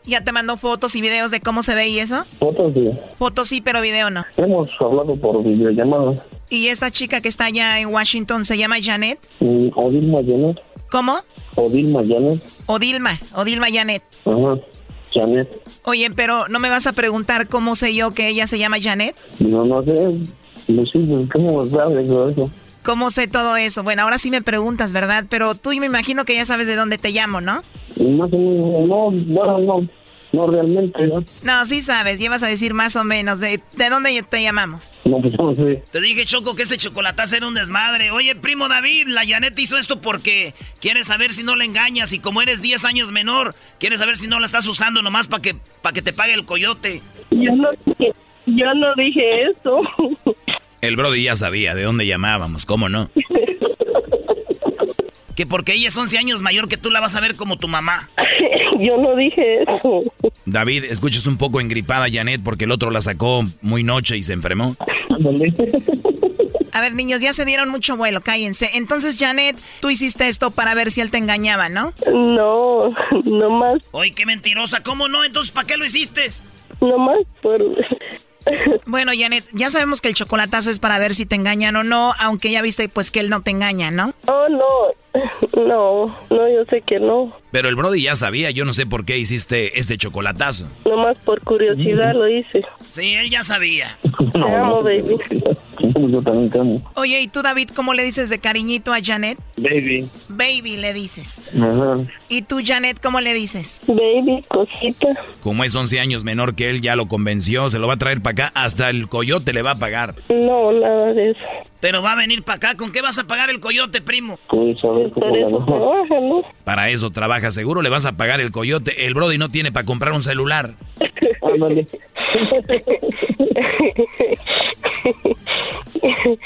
¿Ya te mandó fotos y videos de cómo se ve y eso? Fotos de... Fotos sí, pero video no. Hemos hablado por videollamada. ¿Y esta chica que está allá en Washington se llama Janet? Mm, Odilma Janet. ¿Cómo? Odilma Janet. Odilma, Odilma Janet. Ajá. Janet. Oye, pero ¿no me vas a preguntar cómo sé yo que ella se llama Janet? No, no sé. No sé, ¿cómo sabes todo eso? ¿Cómo sé todo eso? Bueno, ahora sí me preguntas, ¿verdad? Pero tú me imagino que ya sabes de dónde te llamo, ¿no? Más o menos, no, bueno, no. No realmente, ¿no? No, sí sabes, llevas a decir más o menos. ¿De, de dónde te llamamos? No, pues no sé. Te dije, Choco, que ese chocolatazo era un desmadre. Oye, primo David, la Janet hizo esto porque quiere saber si no la engañas. Y como eres 10 años menor, quiere saber si no la estás usando nomás para que, pa que te pague el coyote. Yo no dije, yo no dije eso. El Brody ya sabía de dónde llamábamos, ¿cómo no? Que porque ella es 11 años mayor que tú la vas a ver como tu mamá. yo no dije eso. David, escuchas un poco engripada a Janet porque el otro la sacó muy noche y se enfermó. A ver, niños, ya se dieron mucho vuelo, cállense. Entonces, Janet, tú hiciste esto para ver si él te engañaba, ¿no? No, no más, Oye, qué mentirosa. ¿Cómo no? Entonces, ¿para qué lo hiciste? no más por... Bueno, Janet, ya sabemos que el chocolatazo es para ver si te engañan o no, aunque ya viste pues que él no te engaña, ¿no? Oh, no, No, no, yo sé que no. Pero el Brody ya sabía, yo no sé por qué hiciste este chocolatazo. Nomás por curiosidad lo hice. Sí, él ya sabía. Te amo, baby. Yo también te amo. Oye, ¿y tú, David, cómo le dices de cariñito a Janet? Baby. Baby le dices. Ajá. ¿Y tú, Janet, cómo le dices? Baby, cosita. Como es 11 años menor que él, ya lo convenció, se lo va a traer para acá, hasta el coyote le va a pagar. No, nada de eso. Pero va a venir para acá. ¿Con qué vas a pagar el coyote, primo? Para eso trabaja seguro, le vas a pagar el coyote. El Brody no tiene para comprar un celular.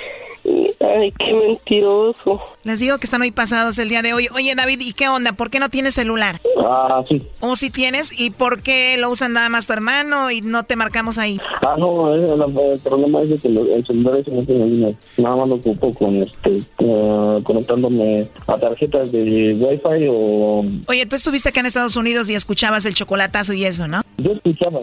Ay, qué mentiroso. Les digo que están hoy pasados el día de hoy. Oye, David, ¿y qué onda? ¿Por qué no tienes celular? Ah, sí. ¿O si tienes? ¿Y por qué lo usan nada más tu hermano y no te marcamos ahí? Ah, no, eh, la- el problema es que el celular ese no. Nada más lo ocupo con este, eh, conectándome a tarjetas de Wi-Fi o Oye, tú estuviste acá en Estados Unidos y escuchabas el chocolatazo y eso, ¿no? yo escuchaba,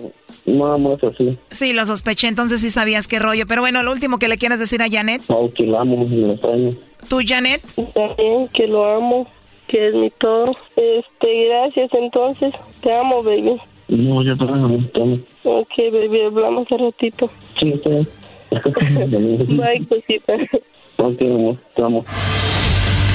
nada más así. Sí, lo sospeché, entonces sí sabías qué rollo. Pero bueno, lo último que le quieras decir a Janet. Oh, que la amo la extraño. ¿Tú, Janet? También que lo amo, que es mi todo. Este, gracias entonces. Te amo, baby. No, yo también te amo. Ok, baby, hablamos al ratito. Sí, está bien. Bye, cosita. Ok, amor, te amo.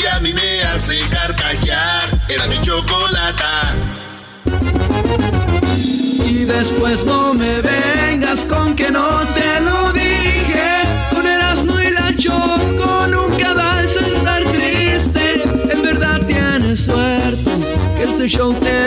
que a mí me hace carcajear. Era mi chocolata. Y después no me vengas con que no te lo dije. Con Erasmo y la Choco nunca vas a estar triste. En verdad tienes suerte que este show te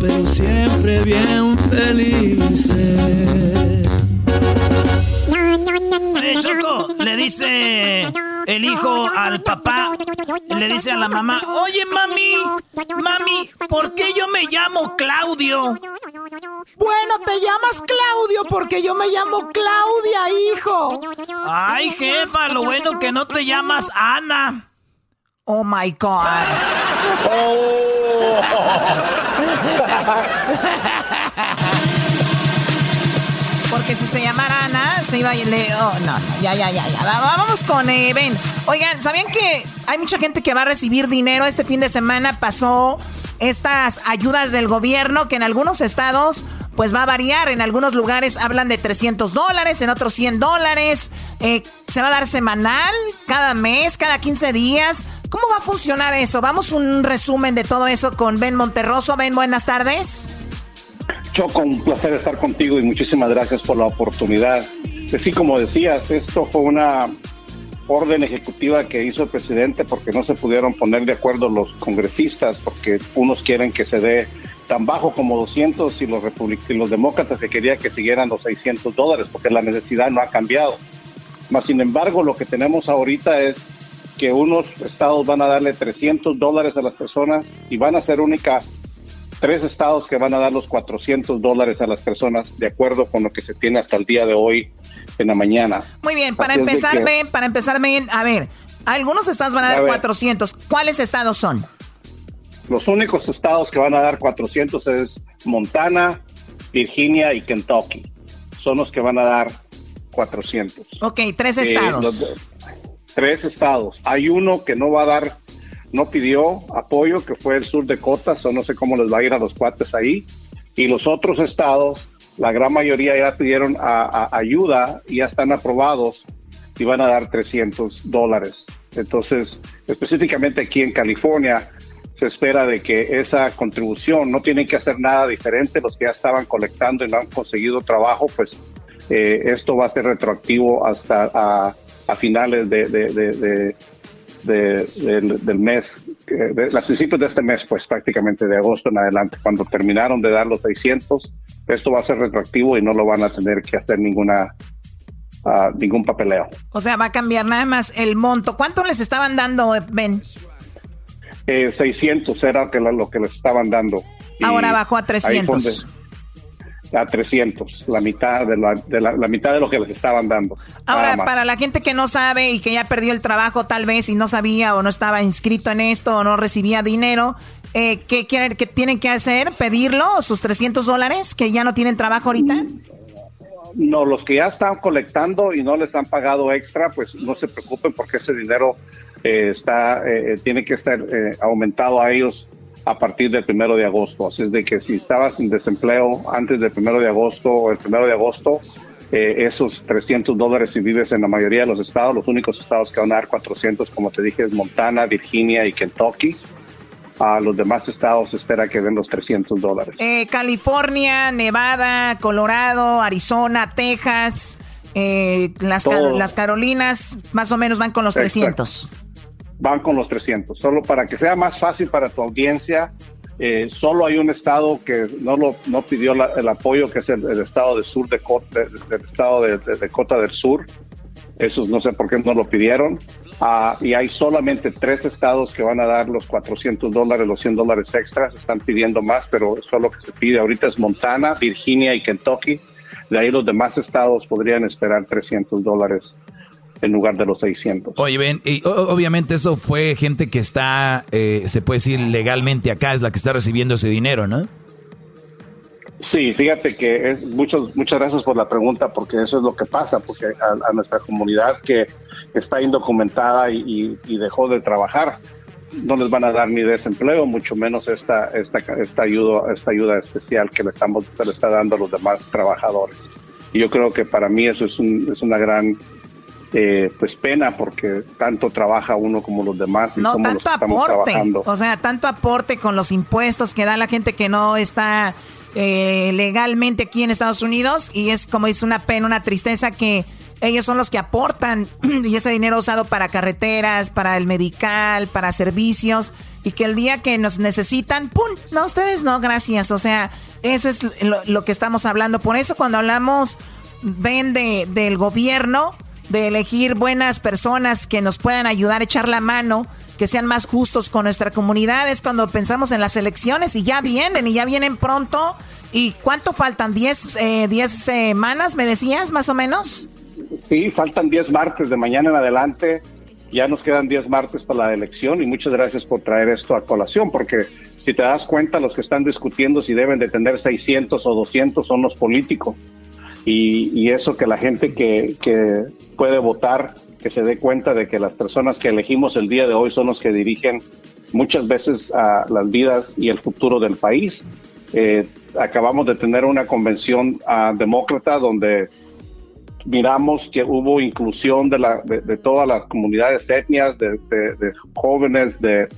pero siempre bien felices. Eh, Choco, le dice el hijo al papá, le dice a la mamá, oye mami, mami, ¿por qué yo me llamo Claudio? Bueno, te llamas Claudio porque yo me llamo Claudia, hijo. Ay, jefa, lo bueno que no te llamas Ana. Oh my God. Porque si se llamara Ana, se iba a ir. Oh, no, ya, ya, ya, ya. Va- va- Vamos con eh, Ben. Oigan, ¿sabían que hay mucha gente que va a recibir dinero? Este fin de semana pasó estas ayudas del gobierno que en algunos estados pues va a variar. En algunos lugares hablan de 300 dólares, en otros 100 dólares. Eh, se va a dar semanal, cada mes, cada 15 días. ¿Cómo va a funcionar eso? Vamos un resumen de todo eso con Ben Monterroso. Ben, buenas tardes. Choco, un placer estar contigo y muchísimas gracias por la oportunidad. Así como decías, esto fue una orden ejecutiva que hizo el presidente porque no se pudieron poner de acuerdo los congresistas, porque unos quieren que se dé tan bajo como 200 y los, y los demócratas que querían que siguieran los 600 dólares, porque la necesidad no ha cambiado. Mas, sin embargo, lo que tenemos ahorita es que unos estados van a darle 300 dólares a las personas y van a ser única tres estados que van a dar los 400 dólares a las personas de acuerdo con lo que se tiene hasta el día de hoy en la mañana. Muy bien, para Así empezar, que- para empezar, a ver, algunos estados van a A dar ver. 400. ¿Cuáles estados son? Los únicos estados que van a dar 400 es Montana, Virginia y Kentucky. Son los que van a dar 400. Ok, tres Eh, estados. los- tres estados. Hay uno que no va a dar, no pidió apoyo, que fue el sur de Cotas, o no sé cómo les va a ir a los cuates ahí. Y los otros estados, la gran mayoría ya pidieron ayuda y ya están aprobados y van a dar 300 dólares. Entonces, específicamente aquí en California, se espera de que esa contribución no tienen que hacer nada diferente. Los que ya estaban colectando y no han conseguido trabajo, pues eh, esto va a ser retroactivo hasta finales de, de, del, mes, de, los principios de este mes, pues prácticamente de agosto en adelante, cuando terminaron de dar los 600, esto va a ser retroactivo y no lo van a tener que hacer ninguna ningún papeleo. O sea, va a cambiar nada más el monto. ¿Cuánto les estaban dando, Ben? Eh, 600 era lo que les estaban dando. Ahora bajó a 300. A 300, la mitad de, la, de la, mitad de lo que les estaban dando. Ahora, para la gente que no sabe y que ya perdió el trabajo tal vez y no sabía o no estaba inscrito en esto o no recibía dinero, eh, ¿qué, qué, qué tienen que hacer? ¿Pedirlo? ¿Sus 300 dólares que ya no tienen trabajo ahorita? No, los que ya están colectando y no les han pagado extra, pues no se preocupen porque ese dinero eh, está eh, tiene que estar aumentado a ellos a partir del primero de agosto. Así es de que si estabas sin desempleo antes del primero de agosto o el primero de agosto, esos 300 dólares si vives en la mayoría de los estados, los únicos estados que van a dar 400, como te dije, es Montana, Virginia y Kentucky a los demás estados espera que den los 300 dólares. Eh, California, Nevada, Colorado, Arizona, Texas, eh, las, las Carolinas, más o menos van con los 300. Van con los 300. Solo para que sea más fácil para tu audiencia, eh, solo hay un estado que no lo no pidió el apoyo, que es el, estado de sur de, del estado de, de Dakota del Sur. Esos no sé por qué no lo pidieron. Ah, y hay solamente tres estados que van a dar los 400 dólares, los 100 dólares extras. Están pidiendo más, pero eso es lo que se pide. Ahorita es Montana, Virginia y Kentucky. De ahí los demás estados podrían esperar 300 dólares en lugar de los 600. Oye, ven, y, obviamente eso fue gente que está, eh, se puede decir, legalmente acá, es la que está recibiendo ese dinero, ¿no? Sí, fíjate que es, muchos, muchas gracias por la pregunta, porque eso es lo que pasa, porque a, nuestra comunidad que está indocumentada y, dejó de trabajar, no les van a dar ni desempleo, mucho menos esta, esta, esta, ayuda, esta ayuda especial que le, estamos, le está dando a los demás trabajadores. Y yo creo que para mí eso es, un, es una gran eh, pues pena porque tanto trabaja uno como los demás y no, tanto aporte, O sea, tanto aporte con los impuestos que da la gente que no está eh, legalmente aquí en Estados Unidos y es como dice una pena, una tristeza que ellos son los que aportan y ese dinero usado para carreteras, para el medical, para servicios y que el día que nos necesitan, ¡pum! No, ustedes no, gracias. O sea, eso es lo, que estamos hablando. Por eso cuando hablamos, ven de, del gobierno, de elegir buenas personas que nos puedan ayudar a echar la mano que sean más justos con nuestra comunidad. Es cuando pensamos en las elecciones y ya vienen y ya vienen pronto. ¿Y cuánto faltan? ¿10 eh, semanas, me decías, más o menos? Sí, faltan 10 martes de mañana en adelante. Ya nos quedan 10 martes para la elección y muchas gracias por traer esto a colación porque si te das cuenta, los que están discutiendo si deben de tener 600 o 200 son los políticos. Y, eso que la gente que, que puede votar que se dé cuenta de que las personas que elegimos el día de hoy son los que dirigen muchas veces a las vidas y el futuro del país. Eh, acabamos de tener una convención uh, demócrata donde miramos que hubo inclusión de, la, de, todas las comunidades etnias, de, de, jóvenes, de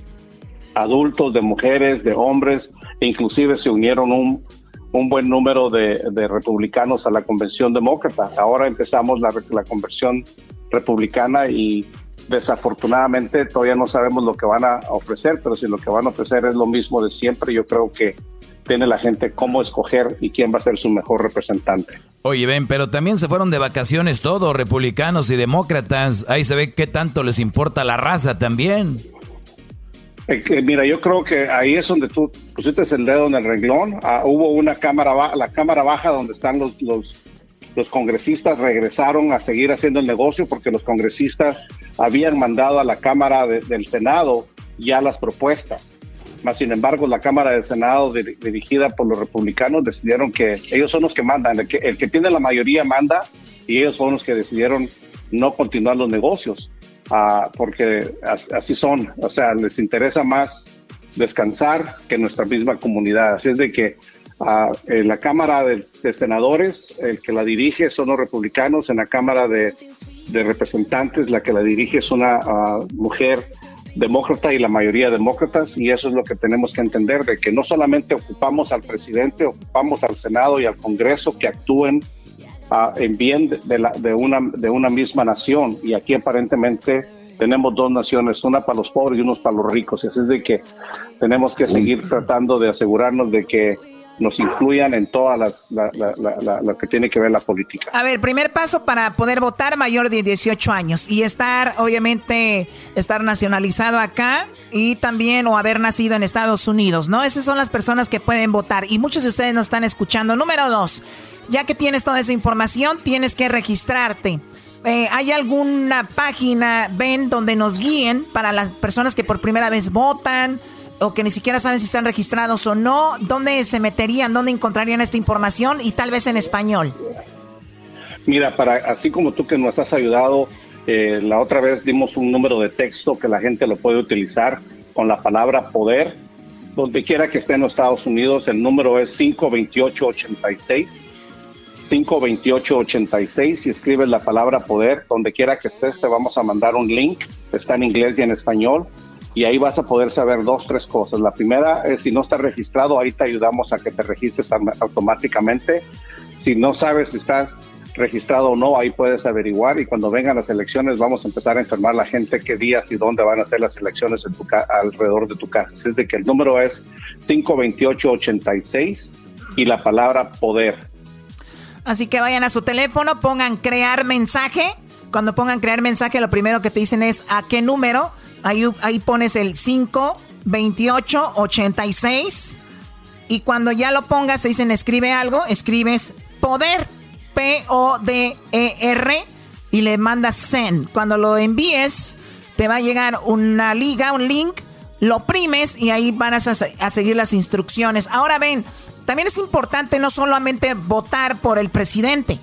adultos, de mujeres, de hombres, e inclusive se unieron un, un buen número de, republicanos a la convención demócrata. Ahora empezamos la, la conversión republicana y desafortunadamente todavía no sabemos lo que van a ofrecer, pero si lo que van a ofrecer es lo mismo de siempre, yo creo que tiene la gente cómo escoger y quién va a ser su mejor representante. Oye, ven, pero también se fueron de vacaciones todos, republicanos y demócratas. Ahí se ve qué tanto les importa la raza también. Eh, mira, yo creo que ahí es donde tú pusiste el dedo en el renglón. Ah, hubo una cámara, la cámara baja donde están los, los los congresistas regresaron a seguir haciendo el negocio porque los congresistas habían mandado a la Cámara del Senado ya las propuestas. Más sin embargo, la Cámara del Senado dirigida por los republicanos decidieron que ellos son los que mandan, el que, el que tiene la mayoría manda y ellos son los que decidieron no continuar los negocios, uh, porque así son, o sea, les interesa más descansar que nuestra misma comunidad. Así es de que en la Cámara de, Senadores, el que la dirige son los republicanos, en la Cámara de, Representantes, la que la dirige es una mujer demócrata y la mayoría demócratas, y eso es lo que tenemos que entender, de que no solamente ocupamos al presidente, ocupamos al Senado y al Congreso que actúen ah, en bien de, la, de, una, de una misma nación. Y aquí aparentemente tenemos dos naciones, una para los pobres y unos para los ricos. Y así es de que tenemos que seguir tratando de asegurarnos de que nos incluyan en todas las lo que tiene que ver la política. A ver, primer paso para poder votar mayor de 18 años y estar, obviamente, estar nacionalizado acá y también o haber nacido en Estados Unidos, ¿no? Esas son las personas que pueden votar y muchos de ustedes nos están escuchando. Número dos, ya que tienes toda esa información, tienes que registrarte. Eh, ¿Hay alguna página, ven, donde nos guíen para las personas que por primera vez votan? o que ni siquiera saben si están registrados o no, ¿dónde se meterían? ¿Dónde encontrarían esta información? Y tal vez en español. Mira, para así como tú que nos has ayudado, eh, la otra vez dimos un número de texto que la gente lo puede utilizar con la palabra poder. Donde quiera que esté en los Estados Unidos, el número es 528-86. 528-86 si escribes la palabra poder, donde quiera que estés, te vamos a mandar un link, está en inglés y en español, y ahí vas a poder saber dos, tres cosas. La primera es si no estás registrado, ahí te ayudamos a que te registres automáticamente. Si no sabes si estás registrado o no, ahí puedes averiguar y cuando vengan las elecciones vamos a empezar a informar a la gente qué días y dónde van a ser las elecciones en alrededor de tu casa. Es de que el número es 528-86 y la palabra poder. Así que vayan a su teléfono, pongan crear mensaje. Cuando pongan crear mensaje, lo primero que te dicen es a qué número Ahí, ahí pones el 5, 28, 86. Y cuando ya lo pongas, te dicen escribe algo, escribes poder, P-O-D-E-R, y le mandas send. Cuando lo envíes, te va a llegar una liga, un link, lo primes y ahí van a seguir las instrucciones. Ahora ven, también es importante no solamente votar por el presidente,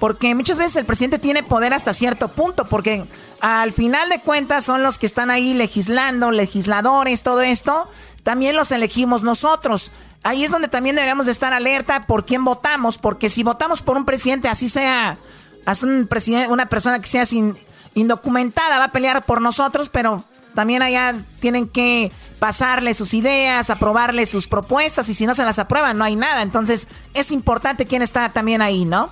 porque muchas veces el presidente tiene poder hasta cierto punto, porque al final de cuentas son los que están ahí legislando, legisladores, todo esto, también los elegimos nosotros. Ahí es donde también deberíamos de estar alerta por quién votamos, porque si votamos por un presidente, así sea, un presidente, una persona que sea sin, indocumentada, va a pelear por nosotros, pero también allá tienen que pasarle sus ideas, aprobarle sus propuestas, y si no se las aprueban, no hay nada. Entonces, es importante quién está también ahí, ¿no?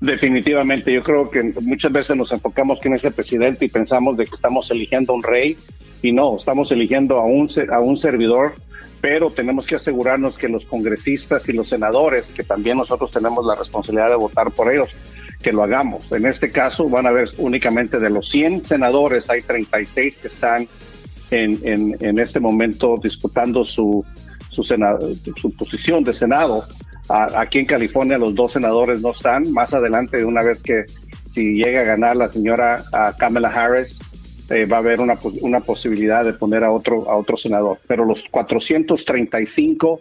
Definitivamente, yo creo que muchas veces nos enfocamos en ese presidente y pensamos de que estamos eligiendo a un rey y no, estamos eligiendo a un, a un servidor, pero tenemos que asegurarnos que los congresistas y los senadores, que también nosotros tenemos la responsabilidad de votar por ellos, que lo hagamos. En este caso van a ver únicamente de los 100 senadores, hay 36 que están en, en, en este momento disputando su, su, su posición de Senado aquí en California los dos senadores no están. Más adelante, una vez que si llega a ganar la señora Kamala Harris, eh, va a haber una, una, posibilidad de poner a otro, a otro senador. Pero los 435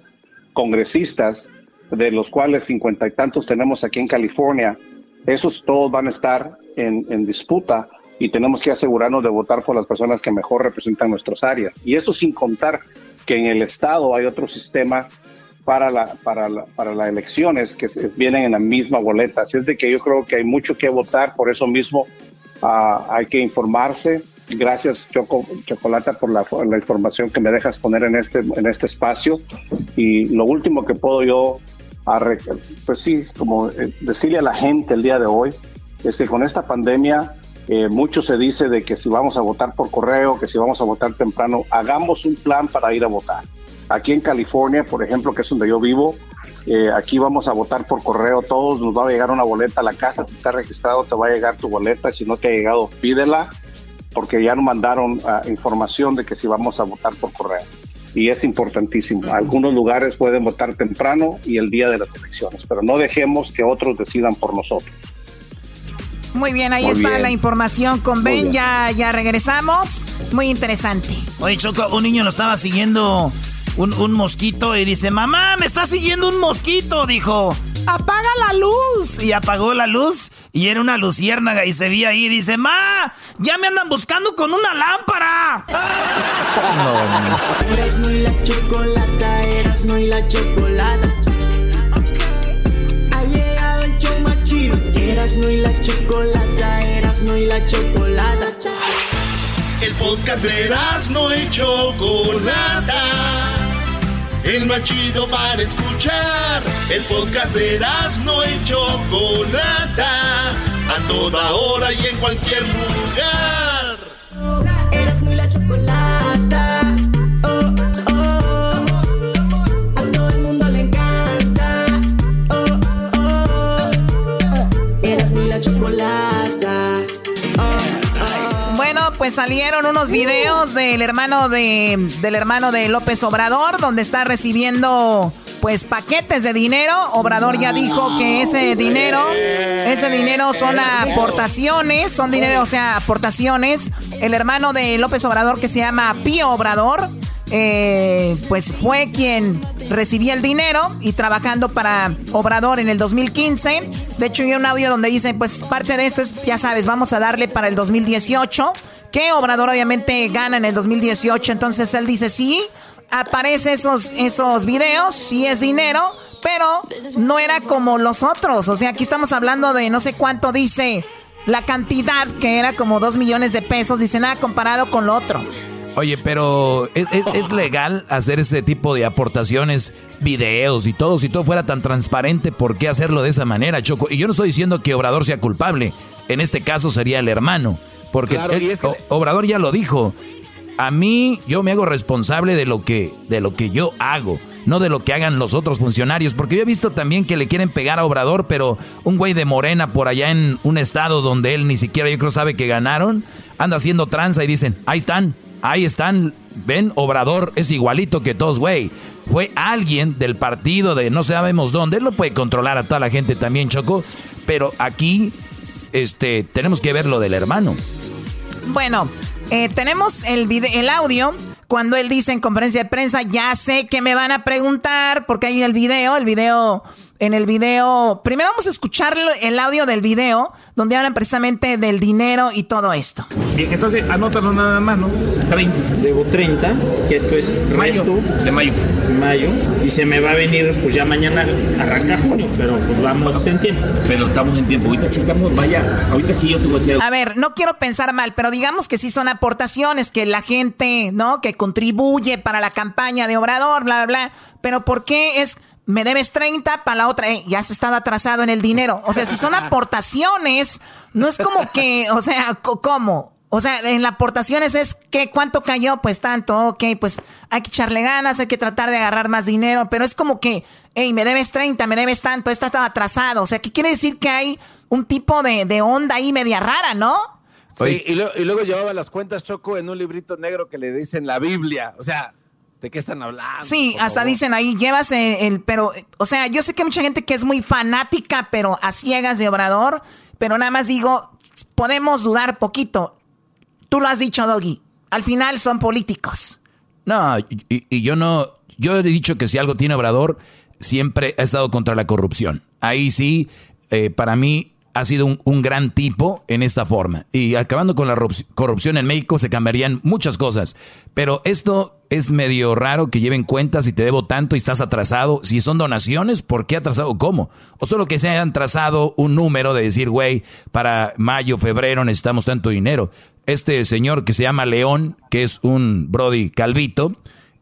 congresistas, de los cuales cincuenta y tantos tenemos aquí en California, esos todos van a estar en, en disputa y tenemos que asegurarnos de votar por las personas que mejor representan nuestras áreas. Y eso sin contar que en el estado hay otro sistema para la, para la, para las elecciones que vienen en la misma boleta. Así es de que yo creo que hay mucho que votar, por eso mismo ah, hay que informarse. Gracias, Choco, Chocolata, por la, la, información que me dejas poner en este, en este espacio. Y lo último que puedo yo, pues sí, como eh, decirle a la gente el día de hoy, es que con esta pandemia eh, mucho se dice de que si vamos a votar por correo, que si vamos a votar temprano, hagamos un plan para ir a votar. Aquí en California, por ejemplo, que es donde yo vivo, eh, aquí vamos a votar por correo, todos nos va a llegar una boleta a la casa, si está registrado te va a llegar tu boleta, si no te ha llegado, pídela, porque ya nos mandaron ah, información de que si vamos a votar por correo. Y es importantísimo. Algunos lugares pueden votar temprano y el día de las elecciones, pero no dejemos que otros decidan por nosotros. Muy bien, ahí está la información con Ben. Ya, ya regresamos. Muy interesante. Oye, Choco, un niño lo estaba siguiendo un, mosquito y dice, mamá, me está siguiendo un mosquito, dijo. Apaga la luz. Y apagó la luz y era una luciérnaga y se veía ahí y dice, ma, ya me andan buscando con una lámpara. No. Eras no y la chocolata, eras no y la chocolata. Ha llegado el show más chido. Eras no y la chocolata, no y la chocolata. El podcast de eras no y chocolata el más chido para escuchar. El podcast de no y Chocolata, a toda hora y en cualquier lugar. Pues salieron unos videos del hermano de del hermano de López Obrador donde está recibiendo pues paquetes de dinero. Obrador ya dijo que ese dinero, ese dinero son aportaciones, son dinero, o sea, aportaciones. El hermano de López Obrador que se llama Pío Obrador, eh, pues fue quien recibía el dinero y trabajando para Obrador en el 2015. De hecho, hay un audio donde dice, pues parte de esto es, ya sabes, vamos a darle para el 2018. Que Obrador obviamente gana en el 2018, entonces él dice, sí, aparece esos, esos videos, sí es dinero, pero no era como los otros. O sea, aquí estamos hablando de no sé cuánto dice la cantidad, que era como dos millones de pesos, dice nada comparado con lo otro. Oye, pero ¿es, es, legal hacer ese tipo de aportaciones, videos y todo? Si todo fuera tan transparente, ¿por qué hacerlo de esa manera, Choco? Y yo no estoy diciendo que Obrador sea culpable. En este caso sería el hermano. Porque Obrador ya lo dijo a mí yo me hago responsable de lo que de lo que yo hago, no de lo que hagan los otros funcionarios, porque yo he visto también que le quieren pegar a Obrador, pero un güey de Morena por allá en un estado donde él ni siquiera yo creo sabe que ganaron, anda haciendo tranza y dicen, "Ahí están, ahí están, ven, Obrador es igualito que todos, güey." Fue alguien del partido de no sabemos dónde, él no puede controlar a toda la gente también, Choco, pero aquí este tenemos que ver lo del hermano. Bueno, eh, tenemos el, el audio cuando él dice en conferencia de prensa, ya sé que me van a preguntar, porque hay el video, el video en el video. Primero vamos a escuchar el audio del video donde hablan precisamente del dinero y todo esto. Bien, entonces anótalo nada más, ¿no? 30. Debo 30, que esto es mayo. de mayo. Mayo. Y se me va a venir, pues ya mañana arranca junio, pero pues vamos en tiempo. Pero estamos en tiempo. Ahorita estamos, vaya, ahorita sí yo te voy a decir. A ver, no quiero pensar mal, pero digamos que sí son aportaciones, que la gente, ¿no? Que contribuye para la campaña de Obrador, bla, bla, bla. Pero ¿por qué es me debes 30 para la otra, eh, ya has estado atrasado en el dinero. O sea, si son aportaciones, no es como que, o sea, ¿cómo? O sea, en las aportaciones es que cuánto cayó, pues tanto, ok, pues hay que echarle ganas, hay que tratar de agarrar más dinero, pero es como que, hey, me debes 30, me debes tanto, está atrasado. O sea, ¿qué quiere decir que hay un tipo de, de onda ahí media rara, ¿no? Sí, y, y, luego llevaba las cuentas Choco en un librito negro que le dicen la Biblia. O sea, ¿De qué están hablando? Sí, hasta dicen ahí, llevas el, pero, o sea, yo sé que hay mucha gente que es muy fanática, pero a ciegas de Obrador, pero nada más digo, podemos dudar poquito. Tú lo has dicho, Doggy, al final son políticos. No, y, yo no, yo he dicho que si algo tiene Obrador, siempre ha estado contra la corrupción. Ahí sí, eh, para mí ha sido un, un, gran tipo en esta forma. Y acabando con la corrupción en México se cambiarían muchas cosas. Pero esto es medio raro que lleven cuentas si te debo tanto y estás atrasado. Si son donaciones, ¿por qué atrasado? ¿Cómo? O solo que se hayan trazado un número de decir, güey, para mayo, febrero necesitamos tanto dinero. Este señor que se llama León, que es un Brody Calvito,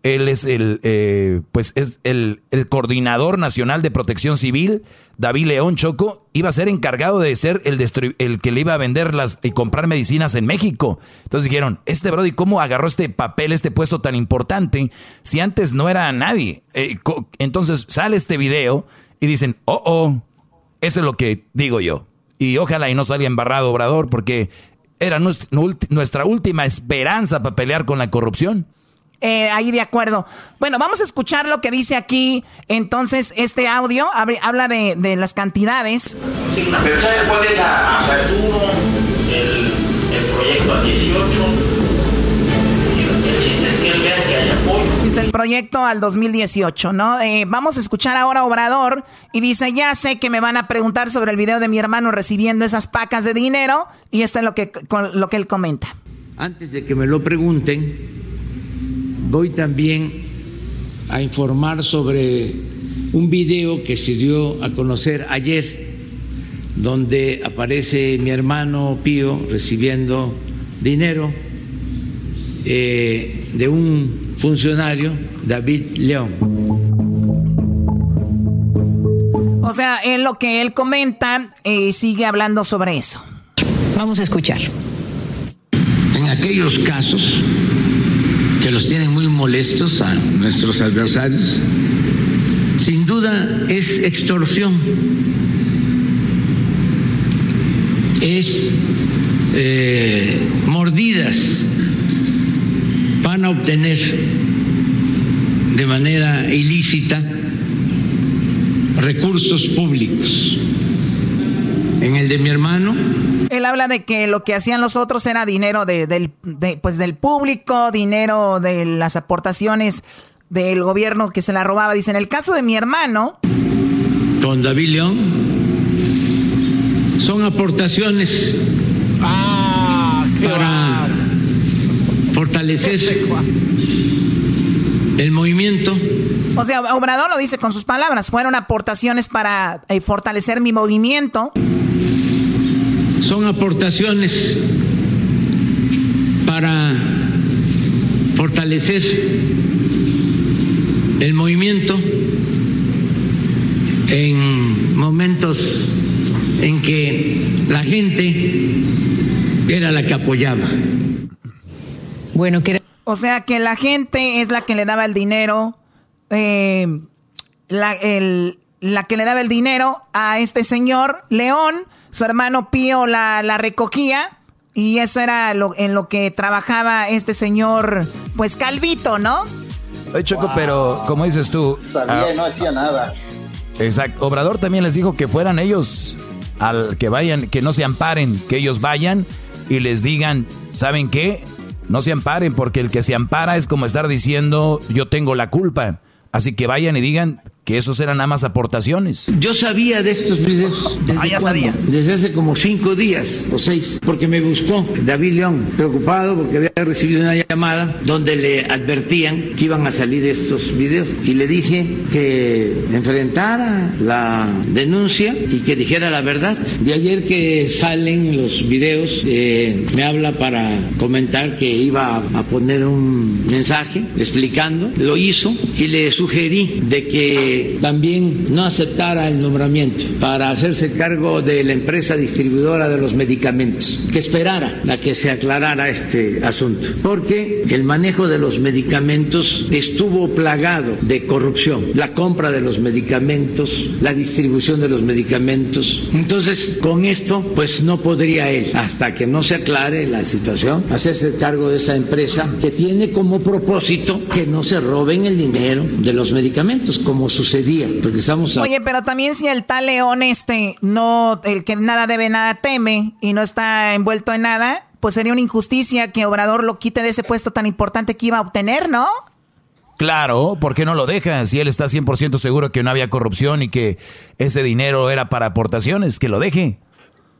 él es el, eh, pues es el, coordinador nacional de protección civil, David León Choco, iba a ser encargado de ser el, el que le iba a vender las y comprar medicinas en México. Entonces dijeron, este Brody, ¿cómo agarró este papel, este puesto tan importante, si antes no era nadie? Eh, entonces sale este video y dicen, oh, oh, eso es lo que digo yo. Y ojalá y no salga embarrado Obrador, porque era nuestra última esperanza para pelear con la corrupción. Eh, ahí de acuerdo. Bueno, vamos a escuchar lo que dice aquí. Entonces, este audio habla de, de las cantidades. Pero ¿sabe cuál es la el, el proyecto a 18? Es el proyecto al 2018, ¿no? Eh, vamos a escuchar ahora a Obrador y dice, ya sé que me van a preguntar sobre el video de mi hermano recibiendo esas pacas de dinero y esto es lo que, lo que él comenta. Antes de que me lo pregunten, Voy también a informar sobre un video que se dio a conocer ayer, donde aparece mi hermano Pío recibiendo dinero eh, de un funcionario, David León. O sea, en lo que él comenta eh, sigue hablando sobre eso. Vamos a escuchar. En aquellos casos los tienen muy molestos a nuestros adversarios, sin duda es extorsión, es eh, mordidas, van a obtener de manera ilícita recursos públicos. En el de mi hermano. Él habla de que lo que hacían los otros era dinero del, pues del público, dinero de las aportaciones del gobierno que se la robaba. Dice, en el caso de mi hermano... Con David León son aportaciones ah, para fortalecer el movimiento. O sea, Obrador lo dice con sus palabras, fueron aportaciones para eh, fortalecer mi movimiento. Son aportaciones para fortalecer el movimiento en momentos en que la gente era la que apoyaba. Bueno, que... O sea que la gente es la que le daba el dinero, eh, la, la, que le daba el dinero a este señor León, su hermano Pío la, la recogía y eso era lo, en lo que trabajaba este señor, pues Calvito, ¿no? Oye, Choco, pero como dices tú... Sabía y no hacía nada. Exacto. Obrador también les dijo que fueran ellos al que vayan, que no se amparen, que ellos vayan y les digan, ¿saben qué? No se amparen porque el que se ampara es como estar diciendo yo tengo la culpa. Así que vayan y digan, que esos eran nada más aportaciones. Yo sabía de estos videos. ¿Desde ah, ya sabía. Desde hace como cinco días o seis, porque me buscó David León, preocupado porque había recibido una llamada donde le advertían que iban a salir estos videos. Y le dije que enfrentara la denuncia y que dijera la verdad. De ayer que salen los videos, eh, me habla para comentar que iba a poner un mensaje explicando. Lo hizo y le sugerí de que también no aceptara el nombramiento para hacerse cargo de la empresa distribuidora de los medicamentos, que esperara a que se aclarara este asunto, porque el manejo de los medicamentos estuvo plagado de corrupción, la compra de los medicamentos, la distribución de los medicamentos. Entonces, con esto, pues no podría él, hasta que no se aclare la situación, hacerse cargo de esa empresa que tiene como propósito que no se roben el dinero de los medicamentos, como sus porque estamos... Oye, pero también si el tal León este, no, el que nada debe, nada teme y no está envuelto en nada, pues sería una injusticia que Obrador lo quite de ese puesto tan importante que iba a obtener, ¿no? Claro, ¿por qué no lo deja? Si él está 100% seguro que no había corrupción y que ese dinero era para aportaciones, que lo deje.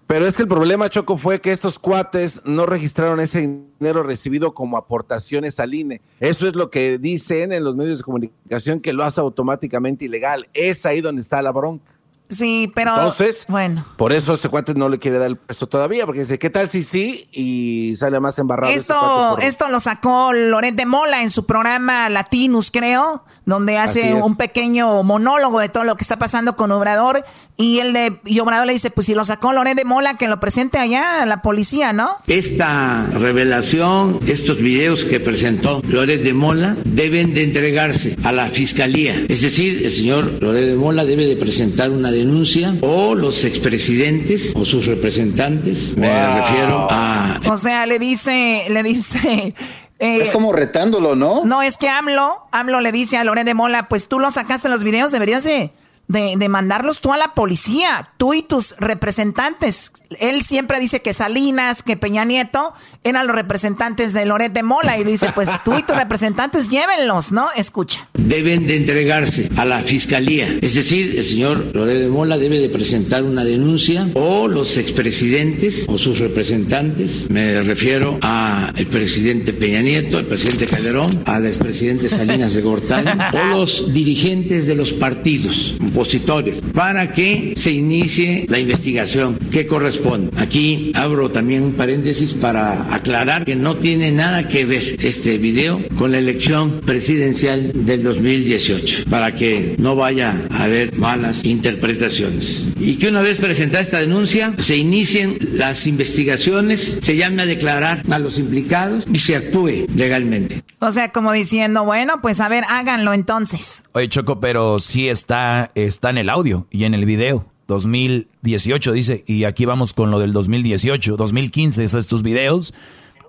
Pero es que el problema, Choco, fue que estos cuates no registraron ese dinero recibido como aportaciones al INE. Eso es lo que dicen en los medios de comunicación que lo hace automáticamente ilegal. Es ahí donde está la bronca. Sí, pero. Entonces, bueno. Por eso este cuate no le quiere dar el puesto todavía, porque dice, ¿qué tal si sí? Y sale más embarrado. Esto, esto lo sacó Loret de Mola en su programa Latinus, creo, donde hace un pequeño monólogo de todo lo que está pasando con Obrador y el de y Obrador le dice, pues si lo sacó Loret de Mola, que lo presente allá a la policía, ¿no? Esta revelación, estos videos que presentó Loret de Mola, deben de entregarse a la fiscalía. Es decir, el señor Loret de Mola debe de presentar una denuncia o los expresidentes o sus representantes, me refiero a... O sea, le dice, le dice... Eh, es como retándolo, ¿no? No, es que AMLO, AMLO le dice a Loret de Mola, pues tú lo sacaste en los videos, deberías de de, mandarlos tú a la policía, tú y tus representantes. Él siempre dice que Salinas, que Peña Nieto eran los representantes de Loret de Mola y dice, pues tú y tus representantes llévenlos, ¿no? Escucha. Deben de entregarse a la fiscalía. Es decir, el señor Loret de Mola debe de presentar una denuncia o los expresidentes o sus representantes, me refiero al presidente Peña Nieto, al presidente Calderón, al expresidente Salinas de Gortari o los dirigentes de los partidos opositores para que se inicie la investigación que corresponde. Aquí abro también un paréntesis para aclarar que no tiene nada que ver este video con la elección presidencial del 2018, para que no vaya a haber malas interpretaciones. Y que una vez presentada esta denuncia, se inicien las investigaciones, se llame a declarar a los implicados y se actúe legalmente. O sea, como diciendo, bueno, pues a ver, háganlo entonces. Oye, Choco, pero sí está, está en el audio y en el video. 2018 dice, y aquí vamos con lo del 2018, 2015, esos tus videos.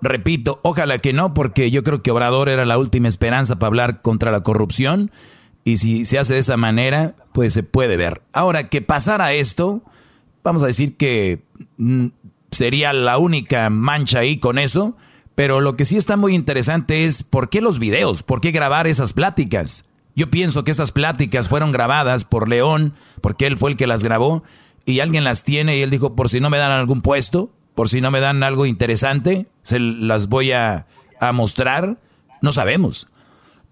Repito, ojalá que no, porque yo creo que Obrador era la última esperanza para hablar contra la corrupción. Y si se hace de esa manera, pues se puede ver. Ahora, que pasara esto, vamos a decir que mm, sería la única mancha ahí con eso. Pero lo que sí está muy interesante es por qué los videos, por qué grabar esas pláticas. Yo pienso que esas pláticas fueron grabadas por León, porque él fue el que las grabó, y alguien las tiene y él dijo, por si no me dan algún puesto, por si no me dan algo interesante, se las voy a, mostrar. No sabemos.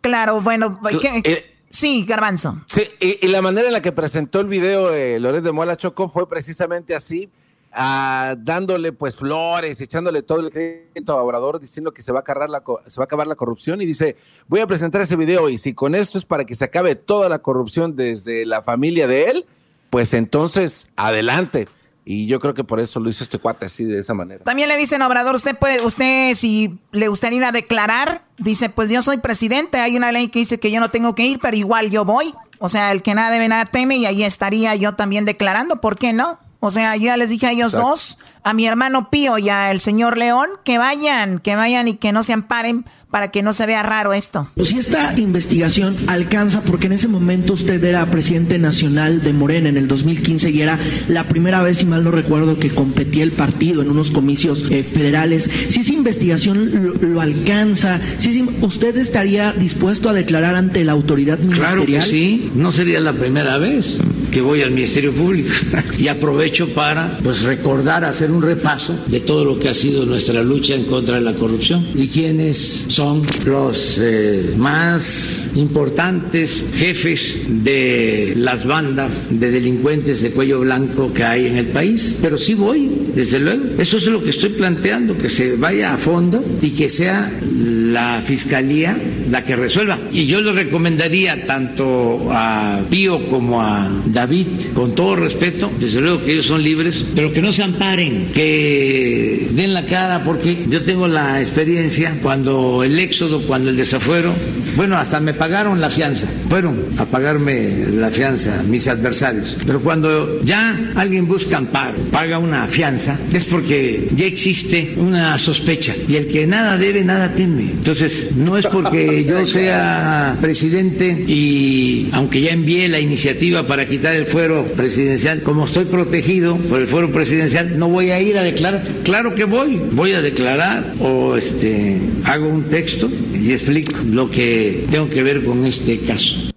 Claro, bueno, eh, sí, Garbanzo. Sí, y, la manera en la que presentó el video eh, Loret de Mola Choco fue precisamente así, ah, dándole pues flores, echándole todo el crédito a Obrador, diciendo que se va, a acabar la, se va a acabar la corrupción y dice, voy a presentar ese video y si con esto es para que se acabe toda la corrupción desde la familia de él, pues entonces adelante. Y yo creo que por eso lo hizo este cuate así, de esa manera. También le dicen, Obrador, usted puede, usted si le gustaría ir a declarar, dice, pues yo soy presidente, hay una ley que dice que yo no tengo que ir, pero igual yo voy. O sea, el que nada debe, nada teme, y ahí estaría yo también declarando, ¿por qué no? O sea, yo ya les dije a ellos dos, a mi hermano Pío y al señor León, que vayan, que vayan y que no se amparen para que no se vea raro esto. Si esta investigación alcanza, porque en ese momento usted era presidente nacional de Morena en el 2015 y era la primera vez, si mal no recuerdo, que competía el partido en unos comicios eh, federales, si esa investigación lo, alcanza, si ¿usted estaría dispuesto a declarar ante la autoridad ministerial? Claro que sí, no sería la primera vez que voy al Ministerio Público y aprovecho para pues recordar, hacer un repaso de todo lo que ha sido nuestra lucha en contra de la corrupción y quiénes son los eh, más importantes jefes de las bandas de delincuentes de cuello blanco que hay en el país. Pero sí voy, desde luego. Eso es lo que estoy planteando, que se vaya a fondo y que sea la fiscalía la que resuelva. Y yo le recomendaría tanto a Pío como a David, con todo respeto, desde luego que ellos son libres, pero que no se amparen, que den la cara, porque yo tengo la experiencia cuando el éxodo, cuando el desafuero, bueno, hasta me pagaron la fianza, fueron a pagarme la fianza mis adversarios, pero cuando ya alguien busca amparo, paga una fianza, es porque ya existe una sospecha y el que nada debe, nada teme. Entonces, no es porque yo sea presidente y aunque ya envié la iniciativa para quitar el fuero presidencial, como estoy protegido por el fuero presidencial, no voy a ir a declarar. Claro que voy, voy a declarar o este hago un texto y explico lo que tengo que ver con este caso.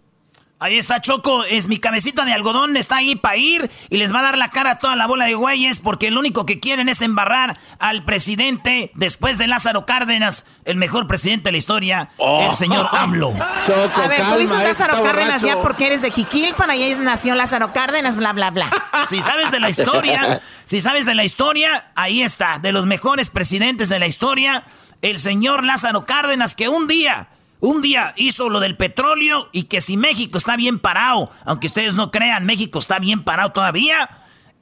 Ahí está Choco, es mi cabecita de algodón, está ahí para ir y les va a dar la cara a toda la bola de güeyes porque lo único que quieren es embarrar al presidente después de Lázaro Cárdenas, el mejor presidente de la historia, el oh. señor AMLO. a ver, tú dices Lázaro Cárdenas ya porque eres de Jiquilpan, y ahí nació Lázaro Cárdenas, bla, bla, bla. Si sabes de la historia, si sabes de la historia, ahí está, de los mejores presidentes de la historia, el señor Lázaro Cárdenas que un día un día hizo lo del petróleo y que si México está bien parado, aunque ustedes no crean, México está bien parado todavía,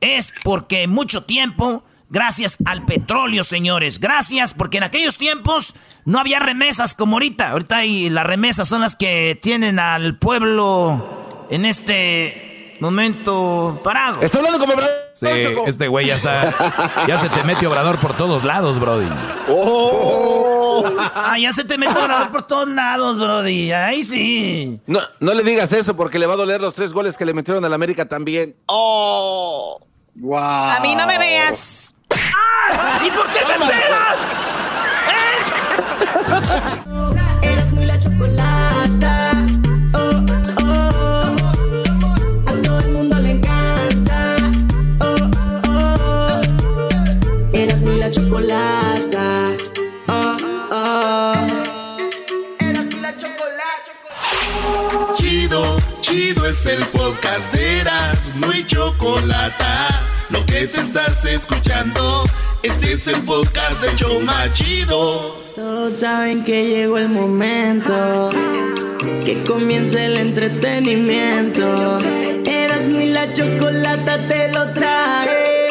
es porque mucho tiempo, gracias al petróleo, señores, gracias, porque en aquellos tiempos no había remesas como ahorita. Ahorita hay, las remesas son las que tienen al pueblo en este momento parado. Está hablando como Obrador. Sí, este güey ya está. Ya se te mete Obrador por todos lados, Brody. Oh. Ah, ya se te mete Obrador por todos lados, Brody. Ahí sí. No, no le digas eso porque le va a doler los tres goles que le metieron al América también. Oh. Wow. A mí no me veas. ¡Ah! ¿Y por qué te pegas? ¿Eh? chocolata. Oh, oh. Era la chocolata. Chido chido es el podcast de Eras, no hay chocolate. Lo que te estás escuchando, este es el podcast de Choma Chido. Todos saben que llegó el momento, que comience el entretenimiento. Eras ni la chocolata te lo trae.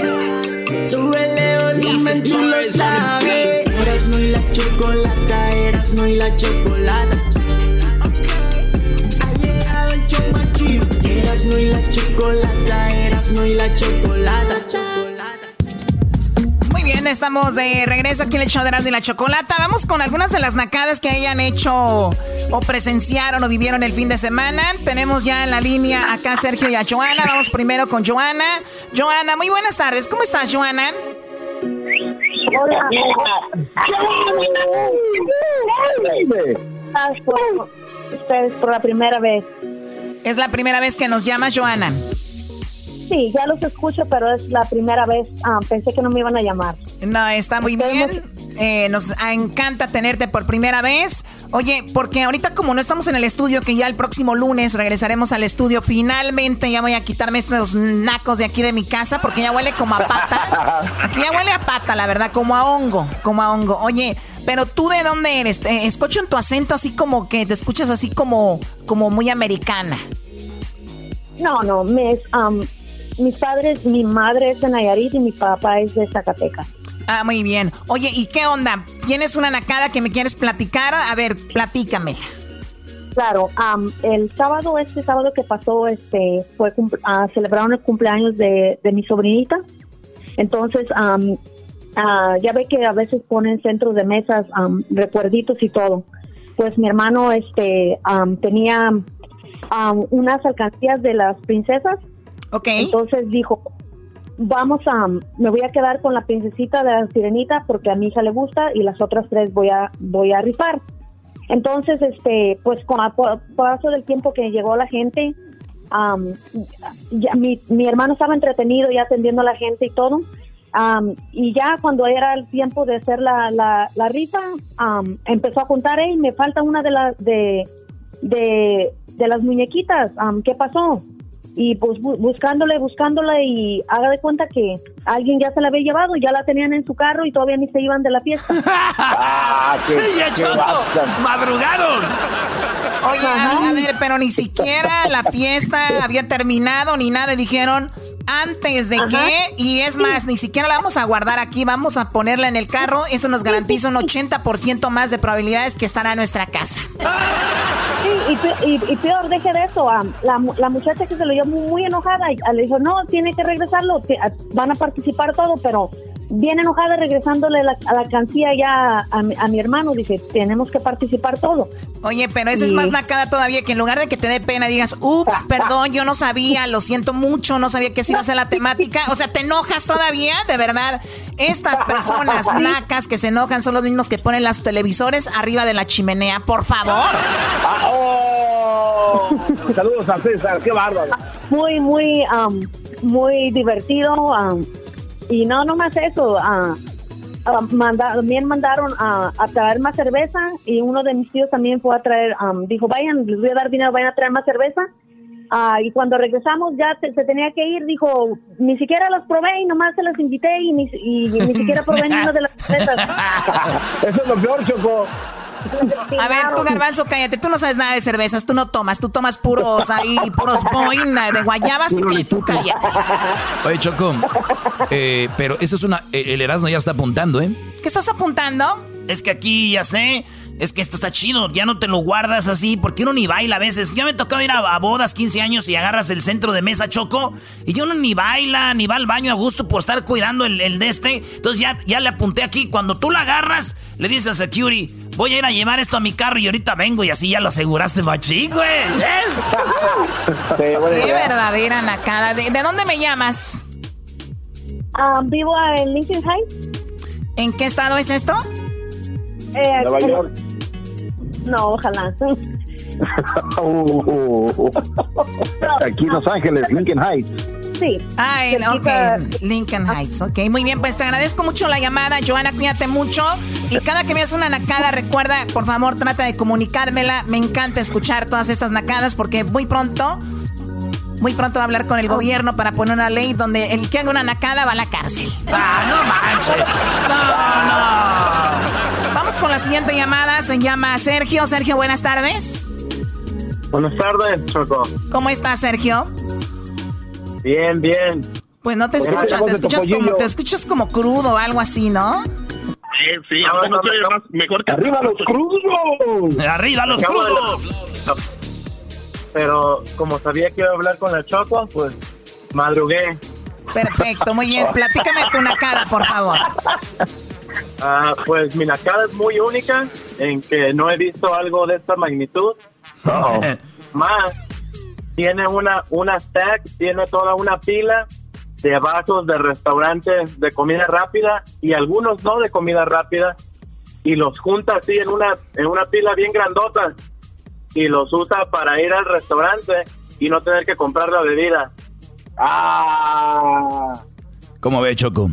Súbele volumen, tú lo sabes. Eras no y la chocolata, eras no y la chocolata. Ha llegado el show más chido. Eras no y la chocolata, eras no y la chocolata. Muy bien, estamos de regreso aquí en el show de y la Chocolata. Vamos con algunas de las nacadas que hayan hecho o presenciaron o vivieron el fin de semana. Tenemos ya en la línea acá a Sergio y a Joana. Vamos primero con Joana. Joana, muy buenas tardes. ¿Cómo estás, Joana? Hola. Ustedes por la primera vez. Es la primera vez que nos llamas, Joana. Sí, ya los escucho, pero es la primera vez. Ah, pensé que no me iban a llamar. No, está muy bien. Eh, nos encanta tenerte por primera vez. Oye, porque ahorita como no estamos en el estudio, que ya el próximo lunes regresaremos al estudio, finalmente ya voy a quitarme estos nacos de aquí de mi casa, porque ya huele como a pata. Aquí ya huele a pata, la verdad, como a hongo, como a hongo. Oye, pero tú de dónde eres? Escucho en tu acento así como que te escuchas así como, como muy americana. No, no, mis, am, mis padres, mi madre es de Nayarit y mi papá es de Zacatecas. Ah, muy bien. Oye, ¿y qué onda? ¿Tienes una nacada que me quieres platicar? A ver, platícamela. Claro, am, el sábado, este sábado que pasó, este, fue ah, celebraron el cumpleaños de, de mi sobrinita. Entonces, am, ah, ya ve que a veces ponen centros de mesas, am, recuerditos y todo. Pues mi hermano, este, tenía unas alcancías de las princesas. Ok. Entonces dijo, vamos a, me voy a quedar con la princesita de la sirenita porque a mi hija le gusta y las otras tres voy a, voy a rifar. Entonces, este, pues con el paso del tiempo que llegó la gente, ya mi, mi hermano estaba entretenido ya atendiendo a la gente y todo. am, y ya cuando era el tiempo de hacer la, la, la rifa, am, empezó a contar, hey, me falta una de las de, de, de las muñequitas, ¿qué pasó? Y pues bu- buscándole, buscándola y haga de cuenta que alguien ya se la había llevado, ya la tenían en su carro y todavía ni se iban de la fiesta. Ah. ¡Madrugaron! Oye, a, a ver, pero ni siquiera la fiesta había terminado ni nada. Dijeron antes de que, y es más, ni siquiera la vamos a guardar aquí, vamos a ponerla en el carro. Eso nos garantiza un 80% más de probabilidades que estará en nuestra casa. Sí, y, pe- y- y peor, deje de eso. la, la muchacha que se lo llevó muy, muy enojada y le dijo, no, tiene que regresarlo, van a participar todo, pero bien enojada regresándole la, a la cancilla ya a, mi- a mi hermano, dice, tenemos que participar todo. Oye, pero esa es más nacada todavía que en lugar de que te dé pena digas, ups, perdón, yo no sabía, lo siento mucho, no sabía que esa iba a ser la temática. O sea, te enojas todavía, de verdad. Estas personas nacas que se enojan son los mismos que ponen las televisores arriba de la chimenea, por favor. Ah, oh. Saludos a César, qué bárbaro. Muy, muy, am, muy divertido. Y no, no más eso. ah, manda- también mandaron a, a traer más cerveza y uno de mis tíos también fue a traer, am, dijo, vayan, les voy a dar dinero, vayan a traer más cerveza. Ah, y cuando regresamos ya se tenía que ir, dijo, ni siquiera las probé y nomás se las invité y ni, y ni siquiera probé ni una de las cervezas. Eso es lo peor, Choco. A ver, tú garbanzo, cállate, tú no sabes nada de cervezas, tú no tomas, tú tomas puros ahí, puros boing de guayabas y que tú cállate. Oye, Choco, eh, pero eso es una... El Erasmo ya está apuntando, ¿eh? ¿Qué estás apuntando? Es que aquí, ya sé, es que esto está chido, ya no te lo guardas así, porque uno ni baila a veces. Ya me tocado ir a, a bodas, 15 años, y agarras el centro de mesa choco, y yo no ni baila, ni va al baño a gusto por estar cuidando el, el de este. Entonces ya, ya le apunté aquí, cuando tú la agarras, le dices a security, voy a ir a llevar esto a mi carro y ahorita vengo, y así ya lo aseguraste machín, güey. ¿eh? Qué verdadera nacada. ¿De, de dónde me llamas? Ah, vivo en Lincoln Heights. ¿En qué estado es esto? Eh, Nueva York. No, ojalá. Aquí en Los Ángeles, Lincoln Heights. Sí. Ah, en, ok, Lincoln Heights. Ok, muy bien, pues te agradezco mucho la llamada, Joana, cuídate mucho. Y cada que veas una nacada, recuerda, por favor, trata de comunicármela. Me encanta escuchar todas estas nacadas porque muy pronto muy pronto va a hablar con el gobierno para poner una ley donde el que haga una nacada va a la cárcel. ¡Ah, no manches! ¡No, no! Vamos con la siguiente llamada. Se llama Sergio. Sergio, buenas tardes. Buenas tardes, Choco. ¿Cómo estás, Sergio? Bien, bien. Pues no te escuchas, te escuchas, como, te escuchas como crudo o algo así, ¿no? Sí, sí, ahora no, no, más mejor que ¡Arriba los crudos! ¡Arriba los crudos! Pero como sabía que iba a hablar con la Choco, pues madrugué. Perfecto, muy bien. Platícame tu nacada, por favor. Ah, pues mi nacada es muy única en que no he visto algo de esta magnitud. Más, tiene una, una stack, tiene toda una pila de vasos de restaurantes de comida rápida y algunos no de comida rápida y los junta así en una, en una pila bien grandota y los usa para ir al restaurante y no tener que comprar la bebida. ¡Ah! ¿Cómo ve, Choco?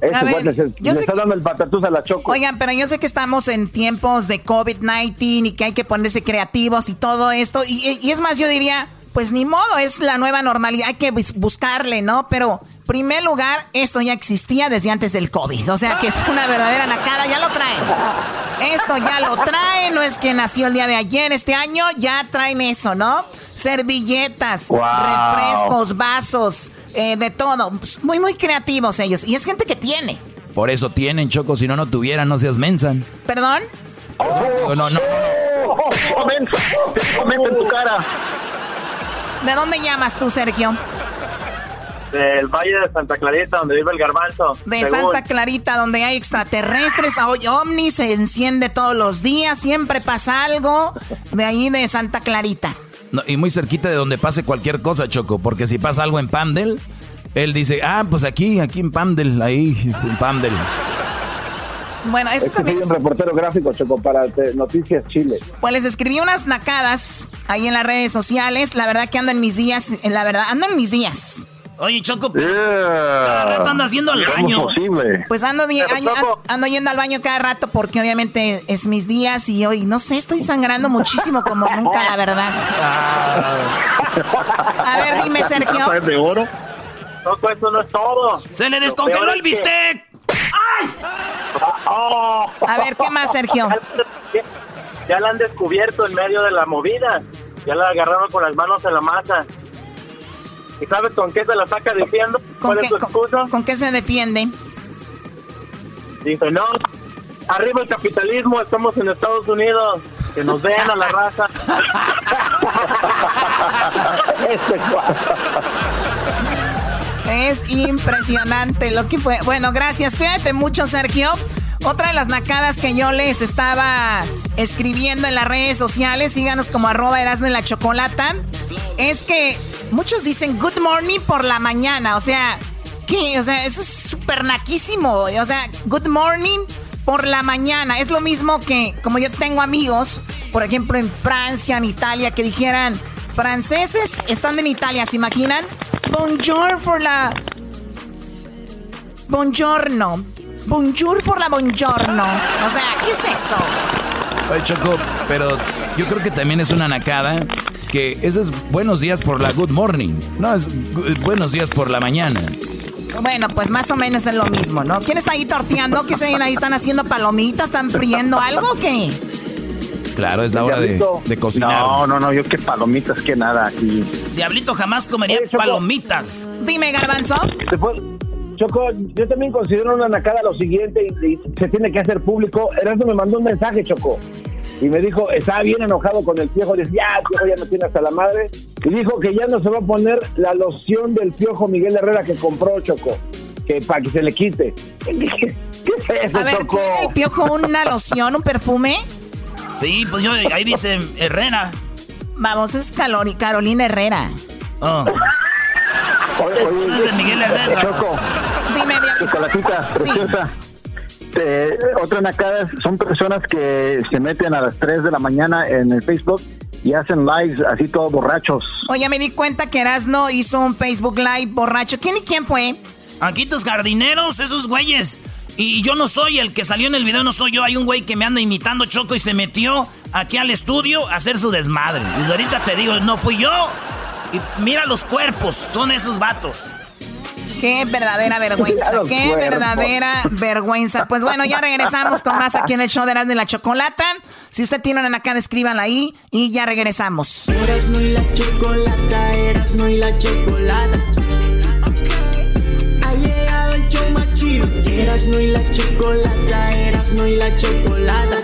Eso, A ver, bueno, se- yo le sé está que- dando el patatús a la Choco. Oigan, pero yo sé que estamos en tiempos de COVID-19 y que hay que ponerse creativos y todo esto. Y, y es más, yo diría, pues ni modo, es la nueva normalidad, hay que bus- buscarle, ¿no? Pero, primer lugar, esto ya existía desde antes del COVID. O sea que es una verdadera nacada, ya lo traen. Esto ya lo traen, no es que nació el día de ayer, este año ya traen eso, ¿no? Servilletas, Wow. refrescos, vasos, eh, de todo. Muy, muy creativos ellos. Y es gente que tiene. Por eso tienen, Choco, si no, no tuvieran, no seas mensa. ¿Perdón? No, no, no. ¡Comenta! ¡Comenta en tu cara! ¿De dónde llamas tú, Sergio? Del Valle de Santa Clarita, donde vive el garbanzo. De según. Santa Clarita, donde hay extraterrestres, hoy ovni, se enciende todos los días, siempre pasa algo. De ahí de Santa Clarita. No, y muy cerquita de donde pase cualquier cosa, Choco, porque si pasa algo en Pamdel, él dice, ah, pues aquí, aquí en Pamdel, ahí, en Pamdel. Bueno, eso Es que también soy es- un reportero gráfico, Choco, para Noticias Chile. Pues les escribí unas nacadas ahí en las redes sociales. La verdad que ando en mis días, la verdad, ando en mis días. Oye, Choco, cada rato ando haciendo el baño. posible? Pues ando, año- ando yendo al baño cada rato porque obviamente es mis días y hoy, no sé, estoy sangrando muchísimo como nunca, la verdad. A ver, dime, Sergio. de oro? Choco, eso no es todo. ¡Se le descongeló el es que- bistec! A ver, ¿qué más, Sergio? Ya, ya la han descubierto en medio de la movida. Ya la agarraron con las manos en la masa. ¿Y sabes con qué se la saca diciendo? ¿Con ¿Cuál qué, es su excusa? con qué se defiende? Dice, no, arriba el capitalismo, estamos en Estados Unidos. Que nos den a la raza. Es impresionante lo que fue. Bueno, gracias. Cuídate mucho, Sergio. Otra de las nacadas que yo les estaba escribiendo en las redes sociales, síganos como arroba Erasmo y la Chocolata, es que muchos dicen good morning por la mañana. O sea, ¿qué? O sea, eso es súper naquísimo. O sea, good morning por la mañana. Es lo mismo que, como yo tengo amigos, por ejemplo, en Francia, en Italia, que dijeran, franceses están en Italia, ¿se imaginan? Bonjour por la... Buongiorno. Bonjour por la buongiorno. O sea, ¿qué es eso? Oye, Choco, pero yo creo que también es una nacada que ese es buenos días por la good morning. No, es buenos días por la mañana. Bueno, pues más o menos es lo mismo, ¿no? ¿Quién está ahí torteando? ¿Qué se ahí están haciendo palomitas? ¿Están friendo algo o qué? Claro, es la hora de, cocinar. No, no, no, yo qué palomitas, que nada aquí. Diablito jamás comería Oye, palomitas. Dime, Garbanzo. Después, Choco, yo también considero una nacada lo siguiente y, y se tiene que hacer público. Erasmo me mandó un mensaje, Choco. Y me dijo, estaba bien enojado con el piojo. Dice, ya, el piojo ya no tiene hasta la madre. Y dijo que ya no se va a poner la loción del piojo Miguel Herrera que compró, Choco. Que para que se le quite. ¿Qué, es eso, A ver, Choco? ¿tiene el piojo una loción, un perfume? Sí, pues yo, ahí dice Herrera. Vamos, es Calori- Carolina Herrera. Oh. Oye, oye, de Miguel Herrera. Choco, Dime, chocolatita, Sí. preciosa. Te- otra nacada son personas que se meten a las 3 de la mañana en el Facebook y hacen lives así todos borrachos. Oye, me di cuenta que Erasno hizo un Facebook Live borracho. ¿Quién y quién fue? Aquí tus jardineros, esos güeyes. Y yo no soy el que salió en el video, no soy yo. Hay un güey que me anda imitando Choco y se metió aquí al estudio a hacer su desmadre. Desde ahorita te digo, no fui yo. Y mira los cuerpos, son esos vatos. Qué verdadera vergüenza, qué verdadera vergüenza. Pues bueno, ya regresamos con más aquí en el show de Erasmo y la Chocolata. Si usted tiene una acá, escríbanla ahí y ya regresamos. Erasmo y la Chocolata, Erasmo y la Chocolata. Ha llegado el show más chido. Erasmo y la Chocolata, Erasmo y la Chocolata.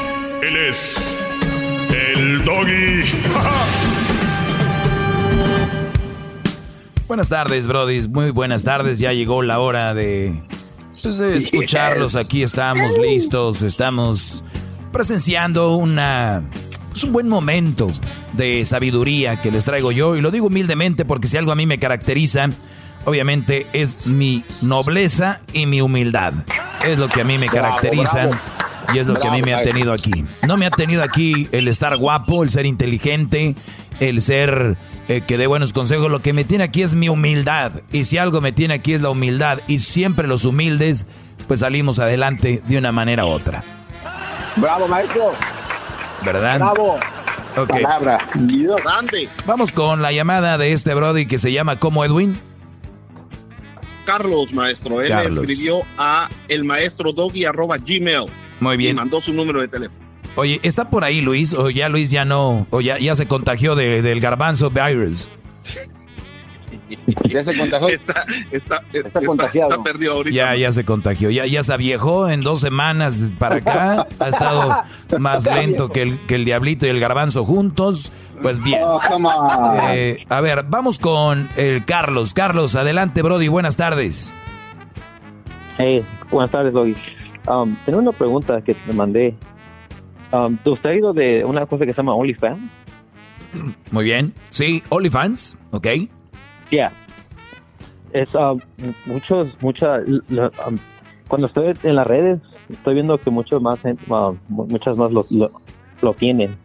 Él es el doggy. Buenas tardes, Brody. Muy buenas tardes. Ya llegó la hora de, pues, escucharlos. Aquí estamos listos. Estamos presenciando una, pues, un buen momento de sabiduría que les traigo yo. Y lo digo humildemente porque si algo a mí me caracteriza, obviamente es mi nobleza y mi humildad. Es lo que a mí me caracteriza. Y es lo que a mí me ha tenido aquí. No me ha tenido aquí el estar guapo, el ser inteligente, el ser eh, que dé buenos consejos. Lo que me tiene aquí es mi humildad. Y si algo me tiene aquí es la humildad. Y siempre los humildes, pues salimos adelante de una manera u otra. Bravo, maestro. ¿Verdad? Bravo. Ok. Palabra. Grande. Vamos con la llamada de este Brody que se llama como Edwin. Carlos, maestro. Él Carlos. escribió a el maestro doggy arroba gmail. Muy bien. Y mandó su número de teléfono. Oye, ¿está por ahí Luis? O ya Luis ya no, o ya, ya se contagió de- del garbanzo virus. Ya se contagió. Está, está, está, contagiado. está perdido ahorita. Ya, ya se contagió. Ya, ya se aviejó en dos semanas para acá. Ha estado más lento que el, que el diablito y el garbanzo juntos. Pues bien. Oh, come on. Eh, a ver, vamos con el Carlos. Carlos, adelante, Brody. Buenas tardes. Hey, buenas tardes, Doggy. Um, tengo una pregunta que te mandé. Um, ¿Usted ha ido de una cosa que se llama OnlyFans? Muy bien. Sí, OnlyFans, ok. Yeah. Es um, muchos, mucha, um, cuando estoy en las redes, estoy viendo que muchos más, um, muchas más lo, lo, lo tienen.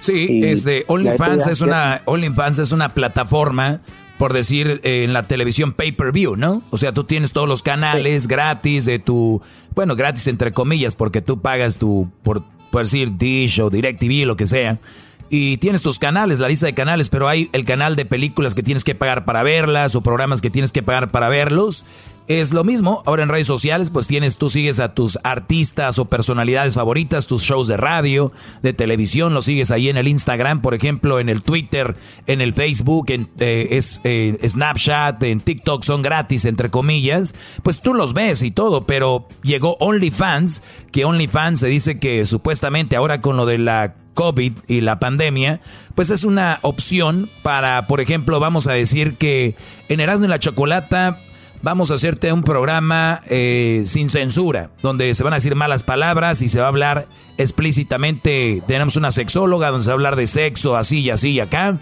Sí, Y es de OnlyFans es una OnlyFans es una plataforma por decir eh, en la televisión pay-per-view, ¿no? O sea, tú tienes todos los canales gratis de tu, bueno, gratis entre comillas, porque tú pagas tu por, por decir Dish o DirecTV, lo que sea. Y tienes tus canales, la lista de canales, pero hay el canal de películas que tienes que pagar para verlas o programas que tienes que pagar para verlos. Es lo mismo, ahora en redes sociales pues tienes, tú sigues a tus artistas o personalidades favoritas, tus shows de radio, de televisión, los sigues ahí en el Instagram, por ejemplo, en el Twitter, en el Facebook, en eh, eh, Snapchat, en TikTok, son gratis, entre comillas, pues tú los ves y todo, pero llegó OnlyFans, que OnlyFans se dice que supuestamente ahora con lo de la COVID y la pandemia, pues es una opción para, por ejemplo, vamos a decir que en Erasmo y la Chocolata vamos a hacerte un programa eh, sin censura, donde se van a decir malas palabras y se va a hablar explícitamente, tenemos una sexóloga donde se va a hablar de sexo, así y así y acá.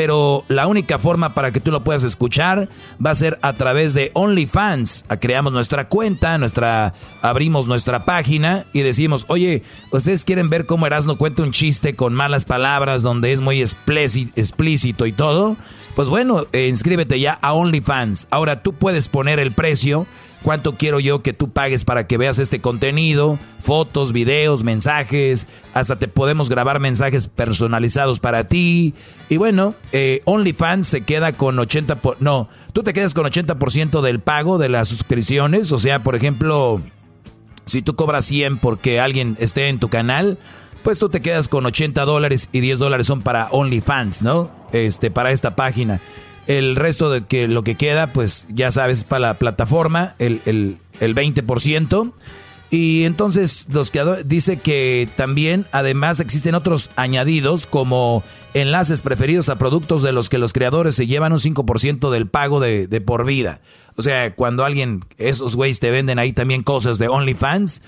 Pero la única forma para que tú lo puedas escuchar va a ser a través de OnlyFans. Ah, Creamos nuestra cuenta, nuestra, abrimos nuestra página y decimos, oye, ¿ustedes quieren ver cómo Erasmo cuenta un chiste con malas palabras donde es muy explíci- explícito y todo? Pues bueno, eh, inscríbete ya a OnlyFans. Ahora tú puedes poner el precio. ¿Cuánto quiero yo que tú pagues para que veas este contenido? Fotos, videos, mensajes. Hasta te podemos grabar mensajes personalizados para ti. Y bueno, eh, OnlyFans se queda con 80%. Por, no, tú te quedas con 80% del pago de las suscripciones. O sea, por ejemplo, si tú cobras 100 porque alguien esté en tu canal, pues tú te quedas con 80 dólares y 10 dólares son para OnlyFans, ¿no? Este, para esta página. El resto de que lo que queda, pues ya sabes, es para la plataforma, el, el, el 20%. Y entonces los creadores dice que también además existen otros añadidos como enlaces preferidos a productos de los que los creadores se llevan un 5% del pago de, de por vida. O sea, cuando alguien, esos güeyes te venden ahí también cosas de OnlyFans.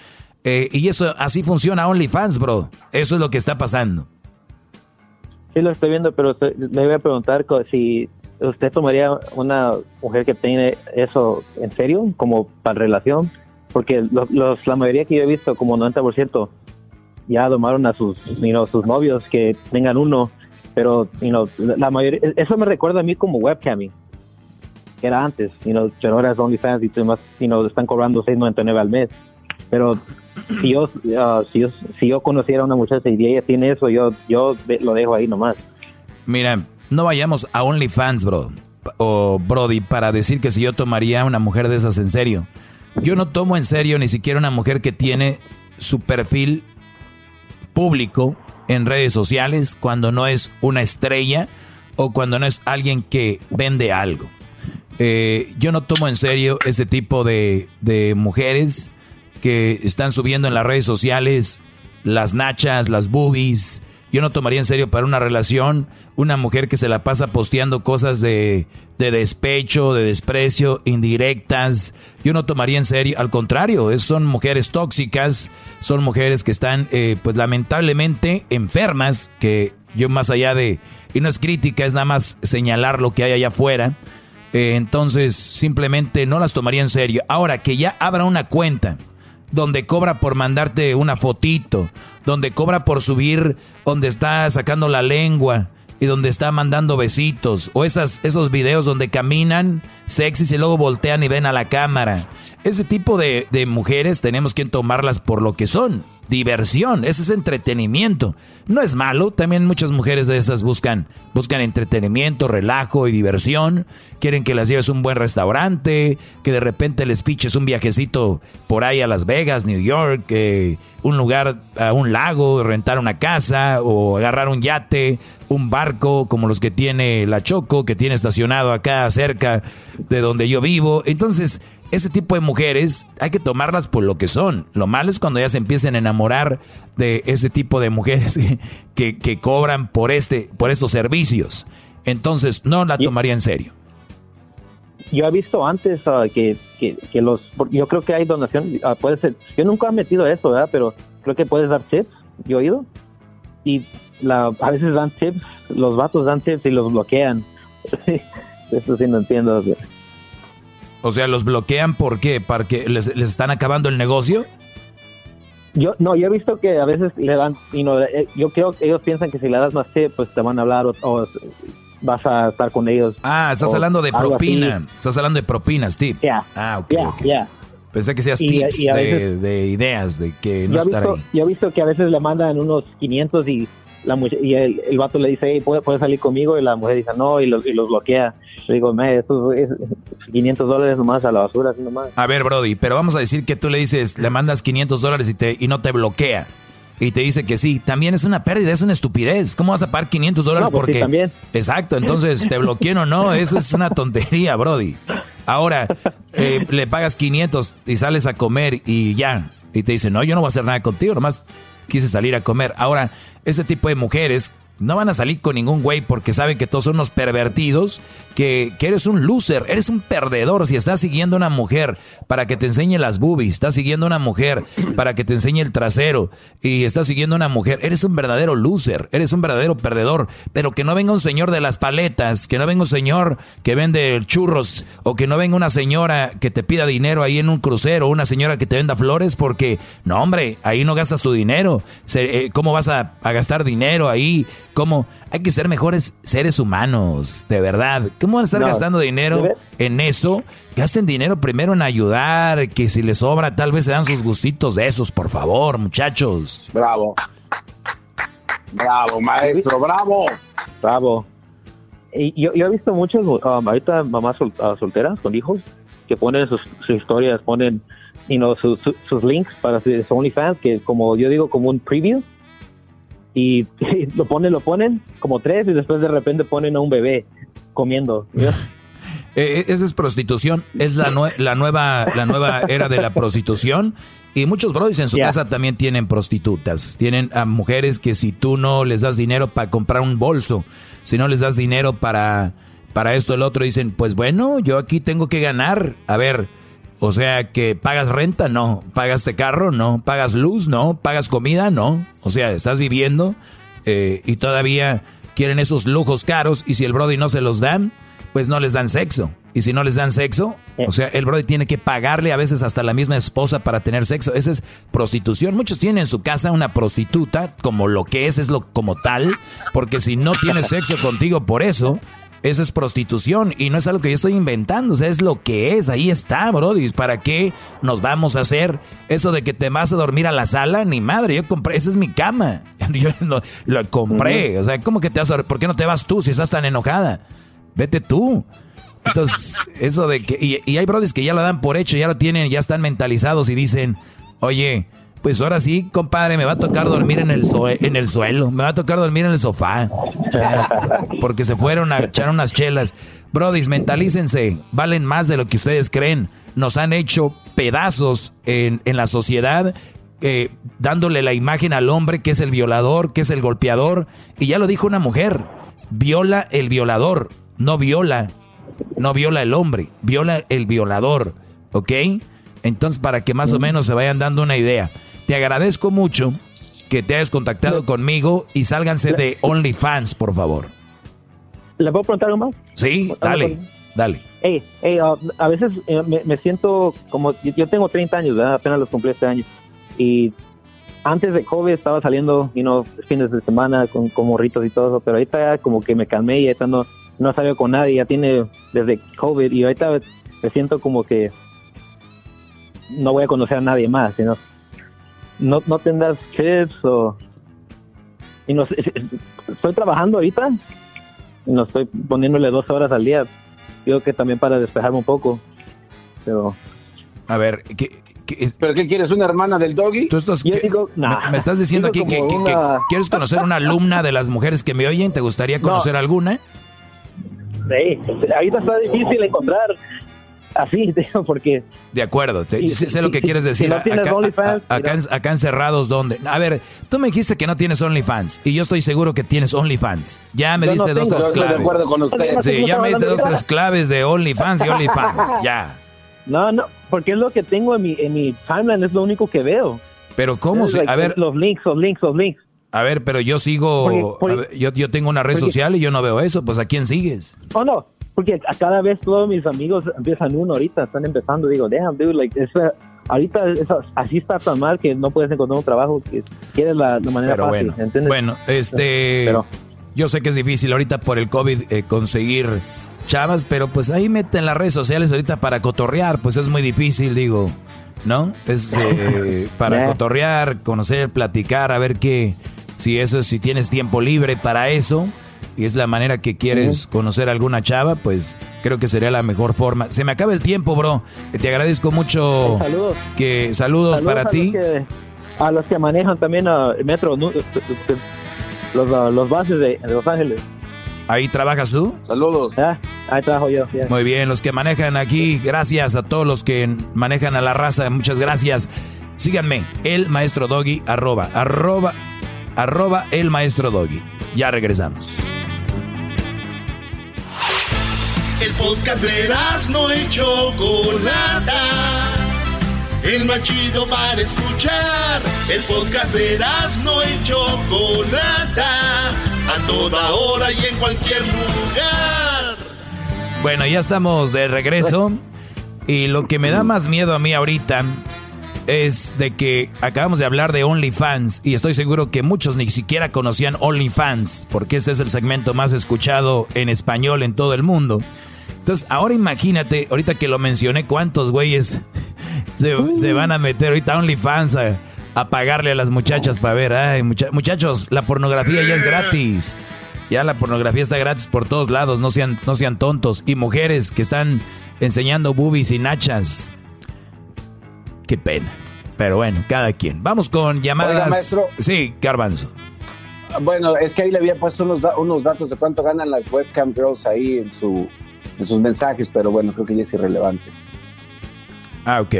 eh, y eso, así funciona OnlyFans, bro. Eso es lo que está pasando. Sí, lo estoy viendo, pero me voy a preguntar si usted tomaría una mujer que tiene eso en serio, como para relación, porque los, la mayoría que yo he visto, como 90%, ya tomaron a sus, sus novios que tengan uno, pero la mayoría, eso me recuerda a mí como webcamming, que era antes, you know, pero ahora es OnlyFans y demás, you están cobrando 6.99 al mes, pero si yo, uh, si yo, si yo conociera a una muchacha y ella tiene eso, yo, yo lo dejo ahí nomás. Mira, no vayamos a OnlyFans, bro, o Brody, para decir que si yo tomaría a una mujer de esas en serio. Yo no tomo en serio ni siquiera una mujer que tiene su perfil público en redes sociales cuando no es una estrella o cuando no es alguien que vende algo. Eh, yo no tomo en serio ese tipo de, de mujeres que están subiendo en las redes sociales las nachas, las boobies. Yo no tomaría en serio para una relación una mujer que se la pasa posteando cosas de, de despecho, de desprecio, indirectas. Yo no tomaría en serio, al contrario, son mujeres tóxicas, son mujeres que están, eh, pues lamentablemente, enfermas, que yo más allá de, y no es crítica, es nada más señalar lo que hay allá afuera. Eh, entonces, simplemente no las tomaría en serio. Ahora, que ya abra una cuenta donde cobra por mandarte una fotito, donde cobra por subir donde está sacando la lengua y donde está mandando besitos, o esas, esos videos donde caminan sexys y luego voltean y ven a la cámara. Ese tipo de, de mujeres tenemos que tomarlas por lo que son diversión, ese es entretenimiento. No es malo, también muchas mujeres de esas buscan, buscan entretenimiento, relajo y diversión. Quieren que las lleves a un buen restaurante, que de repente les piches un viajecito por ahí a Las Vegas, New York, eh, un lugar, a un lago, rentar una casa o agarrar un yate, un barco como los que tiene la Choco, que tiene estacionado acá cerca de donde yo vivo. Entonces, ese tipo de mujeres hay que tomarlas por lo que son. Lo malo es cuando ya se empiecen a enamorar de ese tipo de mujeres que, que cobran por, este, por estos servicios. Entonces, no la tomaría en serio. Yo he visto antes ah, que, que, los... Yo creo que hay donación, uh, puede ser... Yo nunca he metido eso, ¿verdad? Pero creo que puedes dar tips, yo he oído. Y la, a veces dan tips, los vatos dan tips y los bloquean. eso sí no entiendo. O sea, ¿los bloquean por qué? ¿Para que les, están acabando el negocio? Yo no, yo he visto que a veces le dan, y no, eh, yo creo que ellos piensan que si le das más té, pues te van a hablar o, vas a estar con ellos. Ah, estás hablando de propina. Estás hablando de propinas, tip. Ya. Ah, ok. Pensé que seas tips de, ideas, de que no estar ahí. Yo he visto que a veces le mandan unos 500 y la y el, el, vato le dice, hey, ¿puede, salir conmigo? Y la mujer dice, no, y los, y los bloquea. Le digo, me, esto es 500 dólares nomás a la basura, así nomás. A ver, Brody, pero vamos a decir que tú le dices, le mandas 500 dólares y, te, y no te bloquea. Y te dice que sí, también es una pérdida, es una estupidez. ¿Cómo vas a pagar 500 dólares pues porque... también. Exacto, entonces te bloqueen o no, eso es una tontería, Brody. Ahora, eh, le pagas 500 y sales a comer y ya. Y te dice, no, yo no voy a hacer nada contigo, nomás quise salir a comer. Ahora, ese tipo de mujeres no van a salir con ningún güey porque saben que todos son unos pervertidos, que, eres un loser, eres un perdedor. Si estás siguiendo una mujer para que te enseñe las boobies, estás siguiendo a una mujer para que te enseñe el trasero y estás siguiendo una mujer, eres un verdadero loser, eres un verdadero perdedor, pero que no venga un señor de las paletas, que no venga un señor que vende churros o que no venga una señora que te pida dinero ahí en un crucero, una señora que te venda flores porque, no hombre, ahí no gastas tu dinero, eh, ¿cómo vas a gastar dinero ahí? ¿Cómo? Hay que ser mejores seres humanos, de verdad. ¿Cómo van a estar gastando dinero en eso? Gasten dinero primero en ayudar, que si les sobra tal vez se dan sus gustitos de esos, por favor, muchachos. Bravo. Bravo, maestro, bravo. Bravo. Y yo, he visto muchas, um, ahorita mamás uh, solteras con hijos que ponen sus, historias, ponen you know, sus links para sus OnlyFans, que como yo digo, como un preview y, lo ponen, lo ponen como tres y después de repente ponen a un bebé comiendo. Eh, eh, esa es prostitución, es la, la, nueva, la nueva era de la prostitución. Y muchos brodis en su casa también tienen prostitutas. Tienen a mujeres que si tú no les das dinero para comprar un bolso, si no les das dinero para, para esto, el otro, dicen, pues bueno, yo aquí tengo que ganar. A ver, o sea que pagas renta, no. Pagas de carro, no. Pagas luz, no. Pagas comida, no. O sea, estás viviendo eh, y todavía quieren esos lujos caros y si el Brody no se los dan, pues no les dan sexo. Y si no les dan sexo, o sea, el Brody tiene que pagarle a veces hasta la misma esposa para tener sexo. Esa es prostitución. Muchos tienen en su casa una prostituta, como lo que es, es lo como tal, porque si no tiene sexo contigo por eso, esa es prostitución y no es algo que yo estoy inventando, o sea, es lo que es, ahí está, Brody. ¿Para qué nos vamos a hacer eso de que te vas a dormir a la sala? Ni madre, yo compré, esa es mi cama. Yo lo, lo compré, o sea, ¿cómo que te vas a, ¿Por qué no te vas tú si estás tan enojada? Vete tú. Entonces, eso de que. Y, y hay brodis que ya lo dan por hecho, ya lo tienen, ya están mentalizados y dicen, oye, pues ahora sí, compadre, me va a tocar dormir en el, en el suelo, me va a tocar dormir en el sofá. porque se fueron a echar unas chelas. Brodis, mentalícense, valen más de lo que ustedes creen. Nos han hecho pedazos en, la sociedad, eh, dándole la imagen al hombre que es el violador, que es el golpeador. Y ya lo dijo una mujer, viola el violador, no viola, no viola el hombre, viola el violador, ¿ok? Entonces, para que más o menos se vayan dando una idea. Te agradezco mucho que te hayas contactado conmigo y sálganse de OnlyFans, por favor. ¿Le puedo preguntar algo más? Sí, dale, dale. Hey, hey, uh, a veces eh, me, siento como, yo tengo 30 años, apenas los cumplí este año. Y antes de COVID estaba saliendo, you know, fines de semana con, con morritos y todo eso, pero ahorita ya como que me calmé y ahorita no, no salido con nadie, ya tiene desde COVID y ahorita me siento como que no voy a conocer a nadie más, sino no, no tendrás tips o... Y no, estoy trabajando ahorita y no estoy poniéndole dos horas al día. Creo que también para despejarme un poco. Pero... A ver, ¿Pero qué quieres? ¿Una hermana del doggy? ¿Tú estás, me, estás diciendo aquí que, quieres conocer una alumna de las mujeres que me oyen? ¿Te gustaría conocer alguna? Sí, ahorita está difícil encontrar así, porque... De acuerdo, sé, lo que quieres decir. no acá, OnlyFans, acá, encerrados, ¿dónde? A ver, tú me dijiste que no tienes OnlyFans y yo estoy seguro que tienes OnlyFans. Ya me diste dos, tres claves. De acuerdo con usted. Sí, ya me diste dos, tres claves de OnlyFans y OnlyFans, ya. No, no, porque es lo que tengo en mi, en mi timeline, es lo único que veo. Pero ¿cómo se...? a ver... Los links, los links, los links. A ver, pero yo sigo, yo, yo tengo una red social y yo no veo eso, pues ¿a quién sigues? Oh, no, porque a cada vez todos mis amigos empiezan uno ahorita, están empezando, digo, damn, dude, like, ahorita así está tan mal que no puedes encontrar un trabajo que quieres la, manera fácil, bueno, ¿entiendes? Bueno, este, pero, yo sé que es difícil ahorita por el COVID eh, conseguir chavas, pero pues ahí meten las redes sociales ahorita para cotorrear, pues es muy difícil, digo, ¿no? Es eh, para cotorrear, conocer, platicar, a ver qué si eso, si tienes tiempo libre para eso y es la manera que quieres conocer a alguna chava, pues creo que sería la mejor forma. Se me acaba el tiempo, bro. Te agradezco mucho. saludos. Que, saludos, para ti. a los que manejan también el metro, los, los bases de, Los Ángeles. ¿Ahí trabajas tú? Saludos. Ah, ahí trabajo yo. Muy bien, los que manejan aquí, gracias a todos los que manejan a la raza, muchas gracias. Síganme, el maestro doggy, arroba, arroba arroba el maestro Doggy. Ya regresamos. El podcast de no y Chocolata. El más chido para escuchar. El podcast de no y Chocolata. A toda hora y en cualquier lugar. Bueno, ya estamos de regreso. Y lo que me da más miedo a mí ahorita es de que acabamos de hablar de OnlyFans y estoy seguro que muchos ni siquiera conocían OnlyFans porque ese es el segmento más escuchado en español en todo el mundo. Entonces, ahora imagínate, ahorita que lo mencioné, cuántos güeyes se, van a meter ahorita a OnlyFans a, pagarle a las muchachas para ver. Ay, muchachos, la pornografía ya es gratis. Ya la pornografía está gratis por todos lados, no sean, no sean tontos. Y mujeres que están enseñando boobies y nachas Qué pena. Pero bueno, cada quien. Vamos con llamadas. maestro. Sí, Garbanzo. Bueno, es que ahí le había puesto unos, unos datos de cuánto ganan las webcam girls ahí en, su, en sus mensajes, pero bueno, creo que ya es irrelevante. Ah, ok.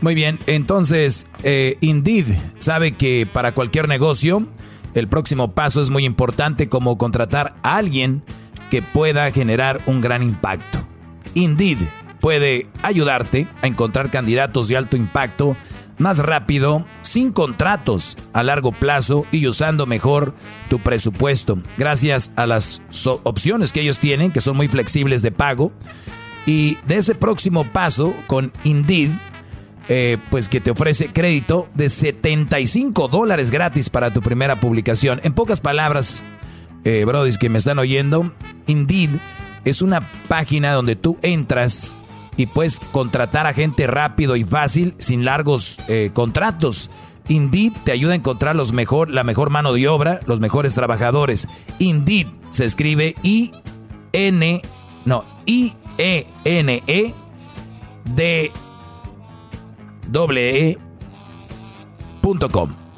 Muy bien, entonces, eh, Indeed sabe que para cualquier negocio, el próximo paso es muy importante como contratar a alguien que pueda generar un gran impacto. Indeed puede ayudarte a encontrar candidatos de alto impacto más rápido, sin contratos a largo plazo y usando mejor tu presupuesto. Gracias a las opciones que ellos tienen, que son muy flexibles de pago. Y de ese próximo paso con Indeed, eh, pues que te ofrece crédito de 75 dólares gratis para tu primera publicación. En pocas palabras, eh, brodis que me están oyendo, Indeed es una página donde tú entras y puedes contratar a gente rápido y fácil sin largos eh, contratos. Indeed te ayuda a encontrar los mejor, la mejor mano de obra, los mejores trabajadores. Indeed se escribe I N no I E N E D e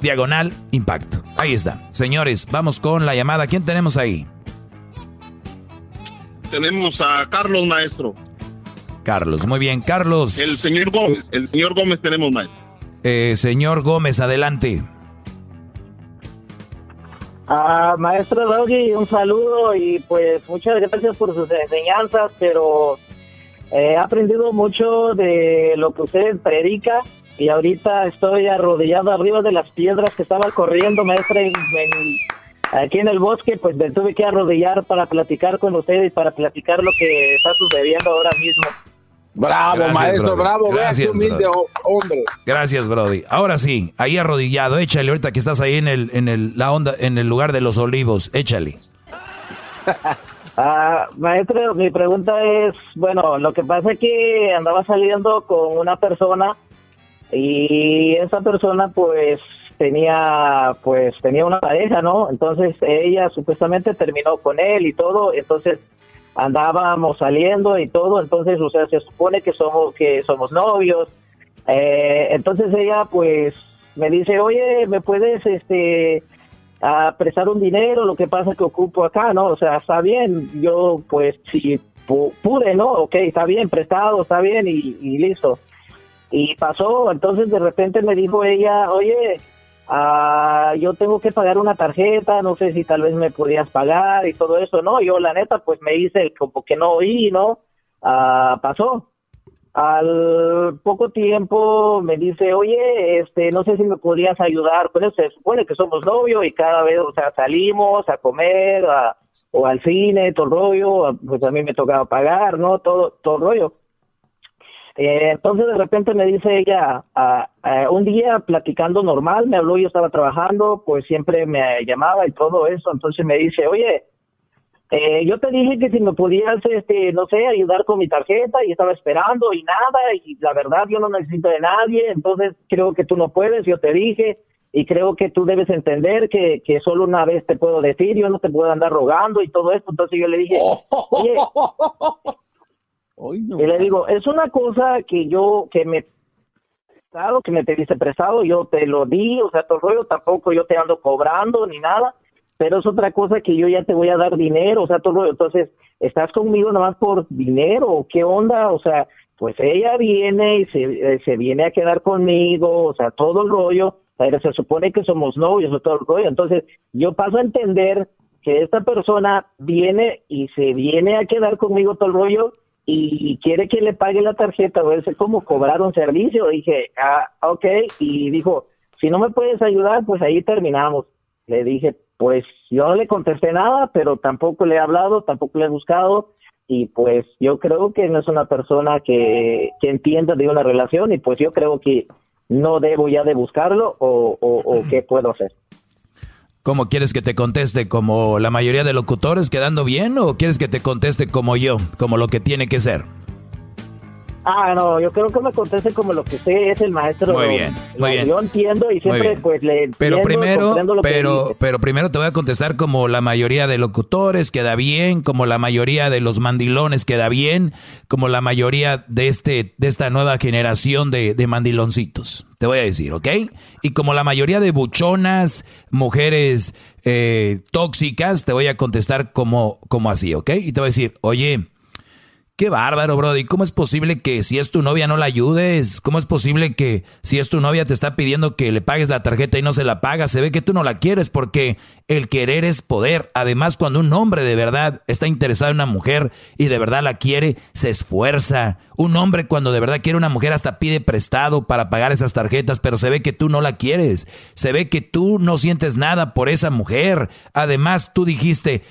diagonal impacto. Ahí está. Señores, vamos con la llamada. ¿Quién tenemos ahí? Tenemos a Carlos Maestro. Carlos, muy bien, Carlos. El señor Gómez, el señor Gómez tenemos maestro. Eh, señor Gómez, adelante. Ah, maestro Doggy, un saludo y pues muchas gracias por sus enseñanzas, pero he aprendido mucho de lo que usted predica y ahorita estoy arrodillado arriba de las piedras que estaba corriendo, maestra, aquí en el bosque, pues me tuve que arrodillar para platicar con ustedes, para platicar lo que está sucediendo ahora mismo. Bravo, maestro, bravo, gracias, humilde hombre. Gracias, Brody. Ahora sí, ahí arrodillado, échale ahorita que estás ahí en el, en el, la onda, en el lugar de los olivos, échale. ah, maestro, mi pregunta es, bueno, lo que pasa es que andaba saliendo con una persona y esa persona pues tenía pues tenía una pareja, ¿no? Entonces ella supuestamente terminó con él y todo, entonces andábamos saliendo y todo, entonces, o sea, se supone que somos que somos novios. Eh, entonces ella pues me dice, "Oye, ¿me puedes este prestar un dinero? Lo que pasa que ocupo acá, ¿no? O sea, está bien. Yo pues si pude, ¿no? Ok, está bien, prestado, está bien y listo. Y pasó, entonces de repente me dijo ella, "Oye, ah, yo tengo que pagar una tarjeta, no sé si tal vez me podías pagar y todo eso, ¿no? Yo la neta pues me hice como que no oí, ¿no? Ah, pasó. Al poco tiempo me dice, oye, este, no sé si me podrías ayudar con eso. Se supone que somos novios y cada vez, o sea, salimos a comer o al cine, todo rollo, pues a mí me tocaba pagar, ¿no? Todo, todo rollo. Eh, entonces de repente me dice ella, un día platicando normal, me habló, yo estaba trabajando, pues siempre me llamaba y todo eso, entonces me dice, oye, eh, yo te dije que si me podías, este, no sé, ayudar con mi tarjeta y estaba esperando y nada, y la verdad yo no necesito de nadie, entonces creo que tú no puedes, yo te dije, y creo que tú debes entender que, que solo una vez te puedo decir, yo no te puedo andar rogando y todo esto, entonces yo le dije, oye, y le digo, es una cosa que yo, que me que me pediste prestado, yo te lo di, o sea, todo rollo, tampoco yo te ando cobrando ni nada, pero es otra cosa que yo ya te voy a dar dinero, o sea, todo rollo, entonces, ¿estás conmigo nada más por dinero qué onda? O sea, pues ella viene y se, eh, se viene a quedar conmigo, o sea, todo el rollo, pero se supone que somos novios o todo el rollo, entonces yo paso a entender que esta persona viene y se viene a quedar conmigo todo el rollo y quiere que le pague la tarjeta o es como cobrar un servicio. Dije, ah, ok, y dijo, si no me puedes ayudar, pues ahí terminamos. Le dije, pues yo no le contesté nada, pero tampoco le he hablado, tampoco le he buscado y pues yo creo que no es una persona que, que entienda de una relación y pues yo creo que no debo ya de buscarlo o, o, o qué puedo hacer. ¿Cómo quieres que te conteste? ¿Como la mayoría de locutores quedando bien o quieres que te conteste como yo, como lo que tiene que ser? Ah, no, yo creo que me conteste como lo que usted es el maestro. Muy bien, muy bien. Yo entiendo y siempre pues le Pero primero, pero, pero primero te voy a contestar como la mayoría de locutores queda bien, como la mayoría de los mandilones queda bien, como la mayoría de este, de esta nueva generación de, de mandiloncitos. Te voy a decir, ¿ok? Y como la mayoría de buchonas, mujeres eh, tóxicas, te voy a contestar como, como así, ¿ok? Y te voy a decir, oye, Qué bárbaro, Brody. ¿Cómo es posible que si es tu novia no la ayudes? ¿Cómo es posible que si es tu novia te está pidiendo que le pagues la tarjeta y no se la pagas? Se ve que tú no la quieres porque el querer es poder. Además, cuando un hombre de verdad está interesado en una mujer y de verdad la quiere, se esfuerza. Un hombre cuando de verdad quiere una mujer hasta pide prestado para pagar esas tarjetas, pero se ve que tú no la quieres. Se ve que tú no sientes nada por esa mujer. Además, tú dijiste,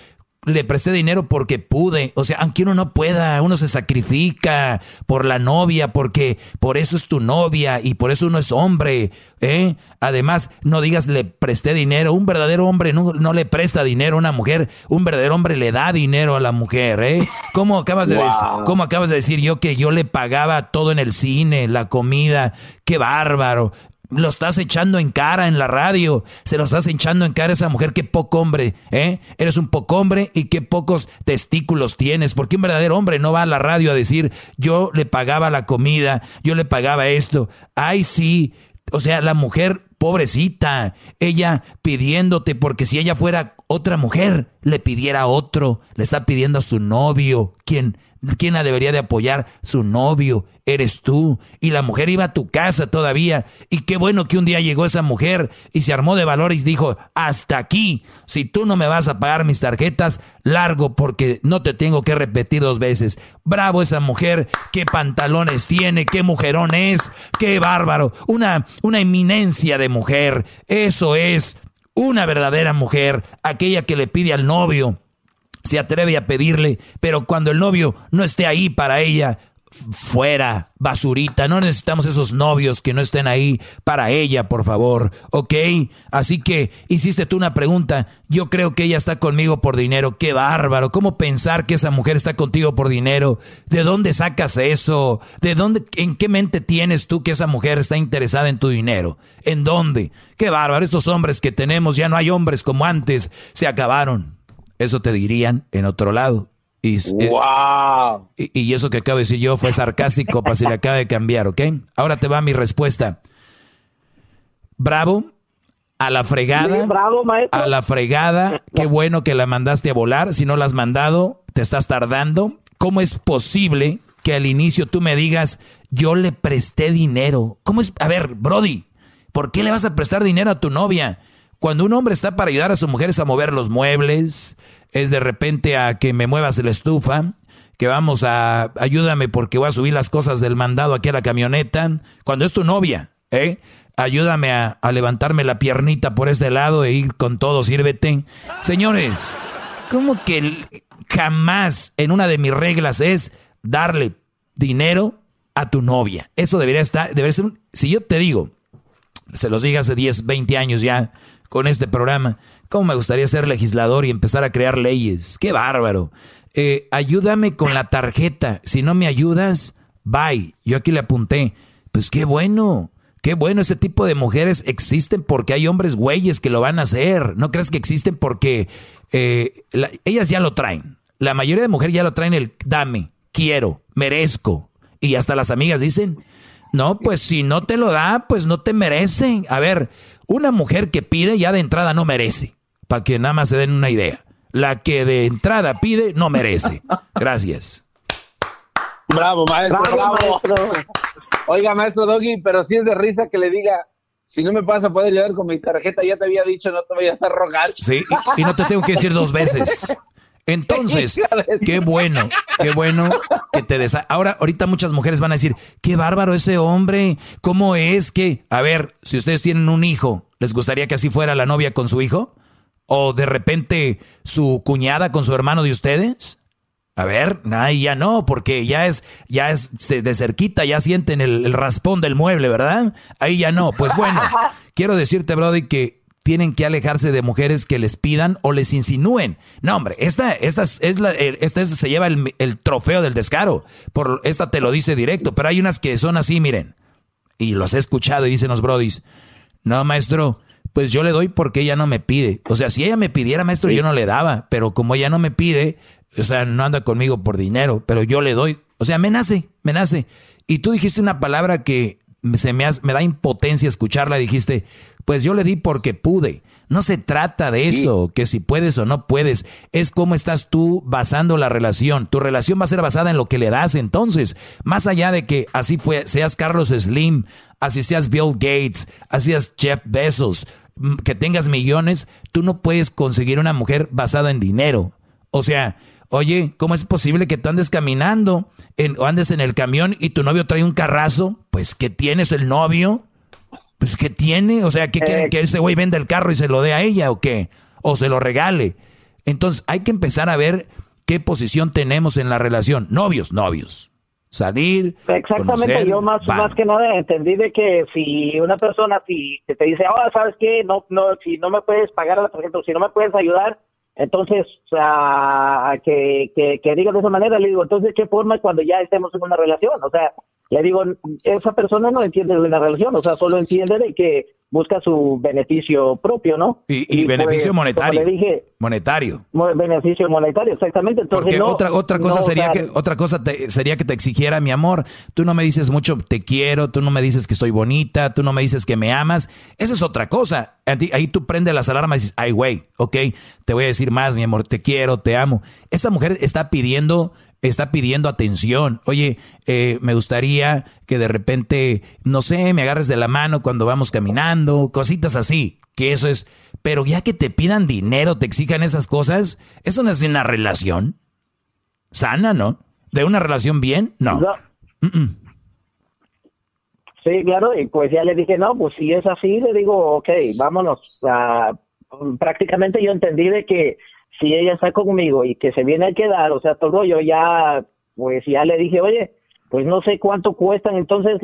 le presté dinero porque pude. O sea, aunque uno no pueda, uno se sacrifica por la novia, porque por eso es tu novia y por eso uno es hombre. ¿eh? Además, no digas le presté dinero. Un verdadero hombre no, no le presta dinero a una mujer. Un verdadero hombre le da dinero a la mujer. ¿eh? ¿Cómo, acabas de ¿Cómo acabas de decir yo que yo le pagaba todo en el cine, la comida? Qué bárbaro lo estás echando en cara en la radio, se lo estás echando en cara a esa mujer, qué poco hombre, ¿eh? Eres un poco hombre y qué pocos testículos tienes, porque un verdadero hombre no va a la radio a decir, yo le pagaba la comida, yo le pagaba esto, ay sí, o sea, la mujer pobrecita, ella pidiéndote, porque si ella fuera otra mujer, le pidiera a otro, le está pidiendo a su novio, quien ¿Quién la debería de apoyar? Su novio, eres tú. Y la mujer iba a tu casa todavía. Y qué bueno que un día llegó esa mujer y se armó de valor y dijo, hasta aquí, si tú no me vas a pagar mis tarjetas, largo porque no te tengo que repetir dos veces. Bravo esa mujer, qué pantalones tiene, qué mujerón es, qué bárbaro. Una, una eminencia de mujer. Eso es una verdadera mujer, aquella que le pide al novio se atreve a pedirle, pero cuando el novio no esté ahí para ella, fuera, basurita, no necesitamos esos novios que no estén ahí para ella, por favor, ¿ok? Así que hiciste tú una pregunta, yo creo que ella está conmigo por dinero, qué bárbaro, ¿cómo pensar que esa mujer está contigo por dinero? ¿De dónde sacas eso? ¿De dónde, en qué mente tienes tú que esa mujer está interesada en tu dinero? ¿En dónde? Qué bárbaro, estos hombres que tenemos, ya no hay hombres como antes, se acabaron. Eso te dirían en otro lado. Y, wow. y, eso que acabo de decir yo fue sarcástico para si le acaba de cambiar, ¿ok? Ahora te va mi respuesta. Bravo, a la fregada. bravo, A la fregada. Qué bueno que la mandaste a volar. Si no la has mandado, te estás tardando. ¿Cómo es posible que al inicio tú me digas, yo le presté dinero? ¿Cómo es? A ver, Brody, ¿por qué le vas a prestar dinero a tu novia? Cuando un hombre está para ayudar a su mujer es a mover los muebles, es de repente a que me muevas la estufa, que vamos a ayúdame porque voy a subir las cosas del mandado aquí a la camioneta. Cuando es tu novia, ¿eh? Ayúdame a, levantarme la piernita por este lado e ir con todo, sírvete. Señores, ¿cómo que jamás en una de mis reglas es darle dinero a tu novia? Eso debería estar, debería ser, si yo te digo, se los dije hace 10, 20 años ya, con este programa. ¿Cómo me gustaría ser legislador y empezar a crear leyes? ¡Qué bárbaro! Eh, ayúdame con la tarjeta. Si no me ayudas, bye. Yo aquí le apunté. Pues qué bueno. Qué bueno, ese tipo de mujeres existen porque hay hombres güeyes que lo van a hacer. No crees que existen porque eh, ellas ya lo traen. La mayoría de mujeres ya lo traen el dame, quiero, merezco. Y hasta las amigas dicen, no, pues si no te lo da, pues no te merecen. A ver, una mujer que pide ya de entrada no merece, para que nada más se den una idea. La que de entrada pide no merece. Gracias. Bravo, maestro, bravo. Oiga, maestro Doggy, pero si es de risa que le diga, si no me pasa a poder llegar con mi tarjeta, ya te había dicho, no te vayas a rogar. Sí, y, y no te tengo que decir dos veces. Entonces, qué bueno, qué bueno que te des. Ahora, ahorita muchas mujeres van a decir, qué bárbaro ese hombre, ¿cómo es que? A ver, si ustedes tienen un hijo, ¿les gustaría que así fuera la novia con su hijo? ¿O de repente su cuñada con su hermano de ustedes? A ver, ahí ya no, porque ya es, ya es de cerquita, ya sienten el, el raspón del mueble, ¿verdad? Ahí ya no. Pues bueno, quiero decirte, Brody, que tienen que alejarse de mujeres que les pidan o les insinúen. No, hombre, esta, esta, es la, eh, esta se lleva el, trofeo del descaro. Por, esta te lo dice directo, pero hay unas que son así, miren. Y los he escuchado y dicen los brodis, no, maestro, pues yo le doy porque ella no me pide. O sea, si ella me pidiera, maestro, yo no le daba, pero como ella no me pide, o sea, no anda conmigo por dinero, pero yo le doy. O sea, me nace, me nace. Y tú dijiste una palabra que se me, me da impotencia escucharla. Dijiste, pues yo le di porque pude. No se trata de eso, que si puedes o no puedes. Es cómo estás tú basando la relación. Tu relación va a ser basada en lo que le das. Entonces, más allá de que así fue, seas Carlos Slim, así seas Bill Gates, así seas Jeff Bezos, mm, que tengas millones, tú no puedes conseguir una mujer basada en dinero. O sea, Oye, ¿cómo es posible que tú andes caminando o andes en el camión y tu novio trae un carrazo? Pues, ¿qué tienes el novio? Pues, ¿qué tiene? O sea, ¿qué quiere? Eh. ¿Que ese güey venda el carro y se lo dé a ella o qué? O se lo regale. Entonces, hay que empezar a ver qué posición tenemos en la relación. Novios, novios. Salir. Exactamente, yo más, más que nada entendí de que si una persona si te dice, oh, ¿sabes qué? No, no, si no me puedes pagar, por ejemplo, si no me puedes ayudar, entonces, uh, que, que, que diga de esa manera, le digo, entonces, ¿qué forma cuando ya estemos en una relación? O sea, le digo, esa persona no entiende de la relación, o sea, solo entiende de que busca su beneficio propio, ¿no? Y, beneficio monetario. dije, monetario. Beneficio monetario, exactamente. Entonces, Porque otra, otra cosa sería que otra cosa sería que te exigiera mi amor. Tú no me dices mucho te quiero, tú no me dices que estoy bonita, tú no me dices que me amas. Esa es otra cosa. Ahí tú prendes las alarmas y dices, ay, güey, ok, te voy a decir más, mi amor, te quiero, te amo. Esa mujer está pidiendo está pidiendo atención. Oye, eh, me gustaría que de repente, no sé, me agarres de la mano cuando vamos caminando, cositas así, que eso es. Pero ya que te pidan dinero, te exijan esas cosas, eso no es una relación sana, ¿no? ¿De una relación bien? No. Sí, claro, y pues ya le dije, no, pues si es así, le digo, ok, vámonos. prácticamente yo entendí de que si ella está conmigo y que se viene a quedar, o sea, todo yo ya, pues ya le dije, oye, pues no sé cuánto cuestan entonces,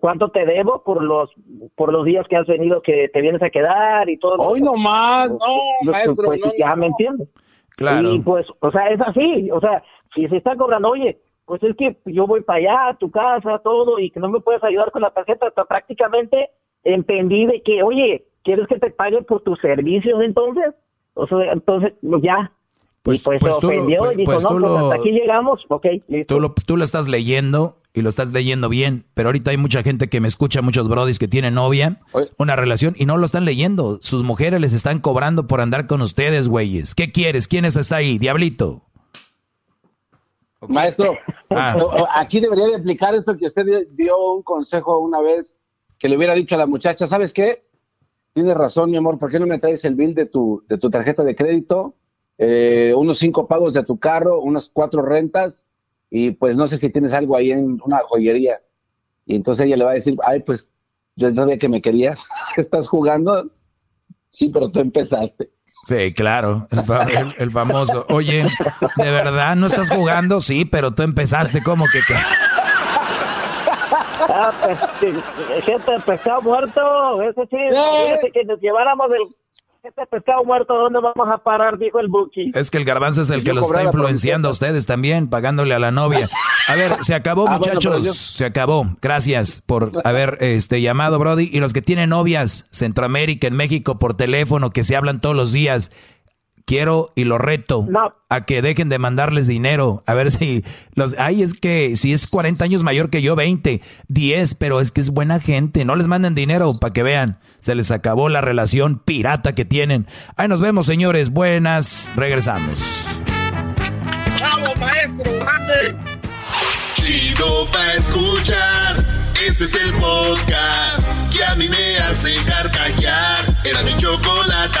cuánto te debo por los por los días que has venido que te vienes a quedar y todo. Hoy no más, no, pues, maestro. Pues, ya me entiendes. Claro. Y pues, o sea, es así, o sea, si se está cobrando, oye, pues es que yo voy para allá, a tu casa, todo, y que no me puedes ayudar con la tarjeta, hasta prácticamente entendí de que, oye, ¿quieres que te pague por tus servicios entonces? O sea, entonces, ya. Pues, pues, pues, se ofendió y dijo, pues no, pues hasta aquí llegamos, ok, listo. Tú lo, tú lo estás leyendo y lo estás leyendo bien, pero ahorita hay mucha gente que me escucha, muchos brodis que tienen novia, una relación, y no lo están leyendo. Sus mujeres les están cobrando por andar con ustedes, güeyes. ¿Qué quieres? ¿Quién está ahí? Diablito. Maestro, ah. aquí debería de aplicar esto que usted dio un consejo una vez que le hubiera dicho a la muchacha, ¿sabes qué? Tienes razón, mi amor, ¿por qué no me traes el bill de tu, de tu tarjeta de crédito? Eh, unos cinco pagos de tu carro, unas cuatro rentas, y pues no sé si tienes algo ahí en una joyería. Y entonces ella le va a decir, ay, pues yo sabía que me querías, estás jugando. Sí, pero tú empezaste. Sí, claro, el, famoso. Oye, ¿de verdad no estás jugando? Sí, pero tú empezaste, como que qué? Ah, pues, gente de pescado muerto, eso sí, que nos lleváramos el este pescado muerto, ¿dónde vamos a parar? Dijo el Buki. Es que el garbanzo es el que los está influenciando a ustedes también, pagándole a la novia. A ver, se acabó, ah, muchachos. Se acabó. Gracias por haber este llamado, Brody. Y los que tienen novias, Centroamérica, en México, por teléfono, que se hablan todos los días quiero y lo reto a que dejen de mandarles dinero. A ver si los. Ay, es que si es 40 años mayor que yo, 20, 10, pero es que es buena gente. No les manden dinero para que vean. Se les acabó la relación pirata que tienen. Ahí nos vemos, señores. Buenas. Regresamos. ¡Bravo, maestro! Chido pa' escuchar. Este es el podcast que a mí me hace carcajear. Era mi chocolate.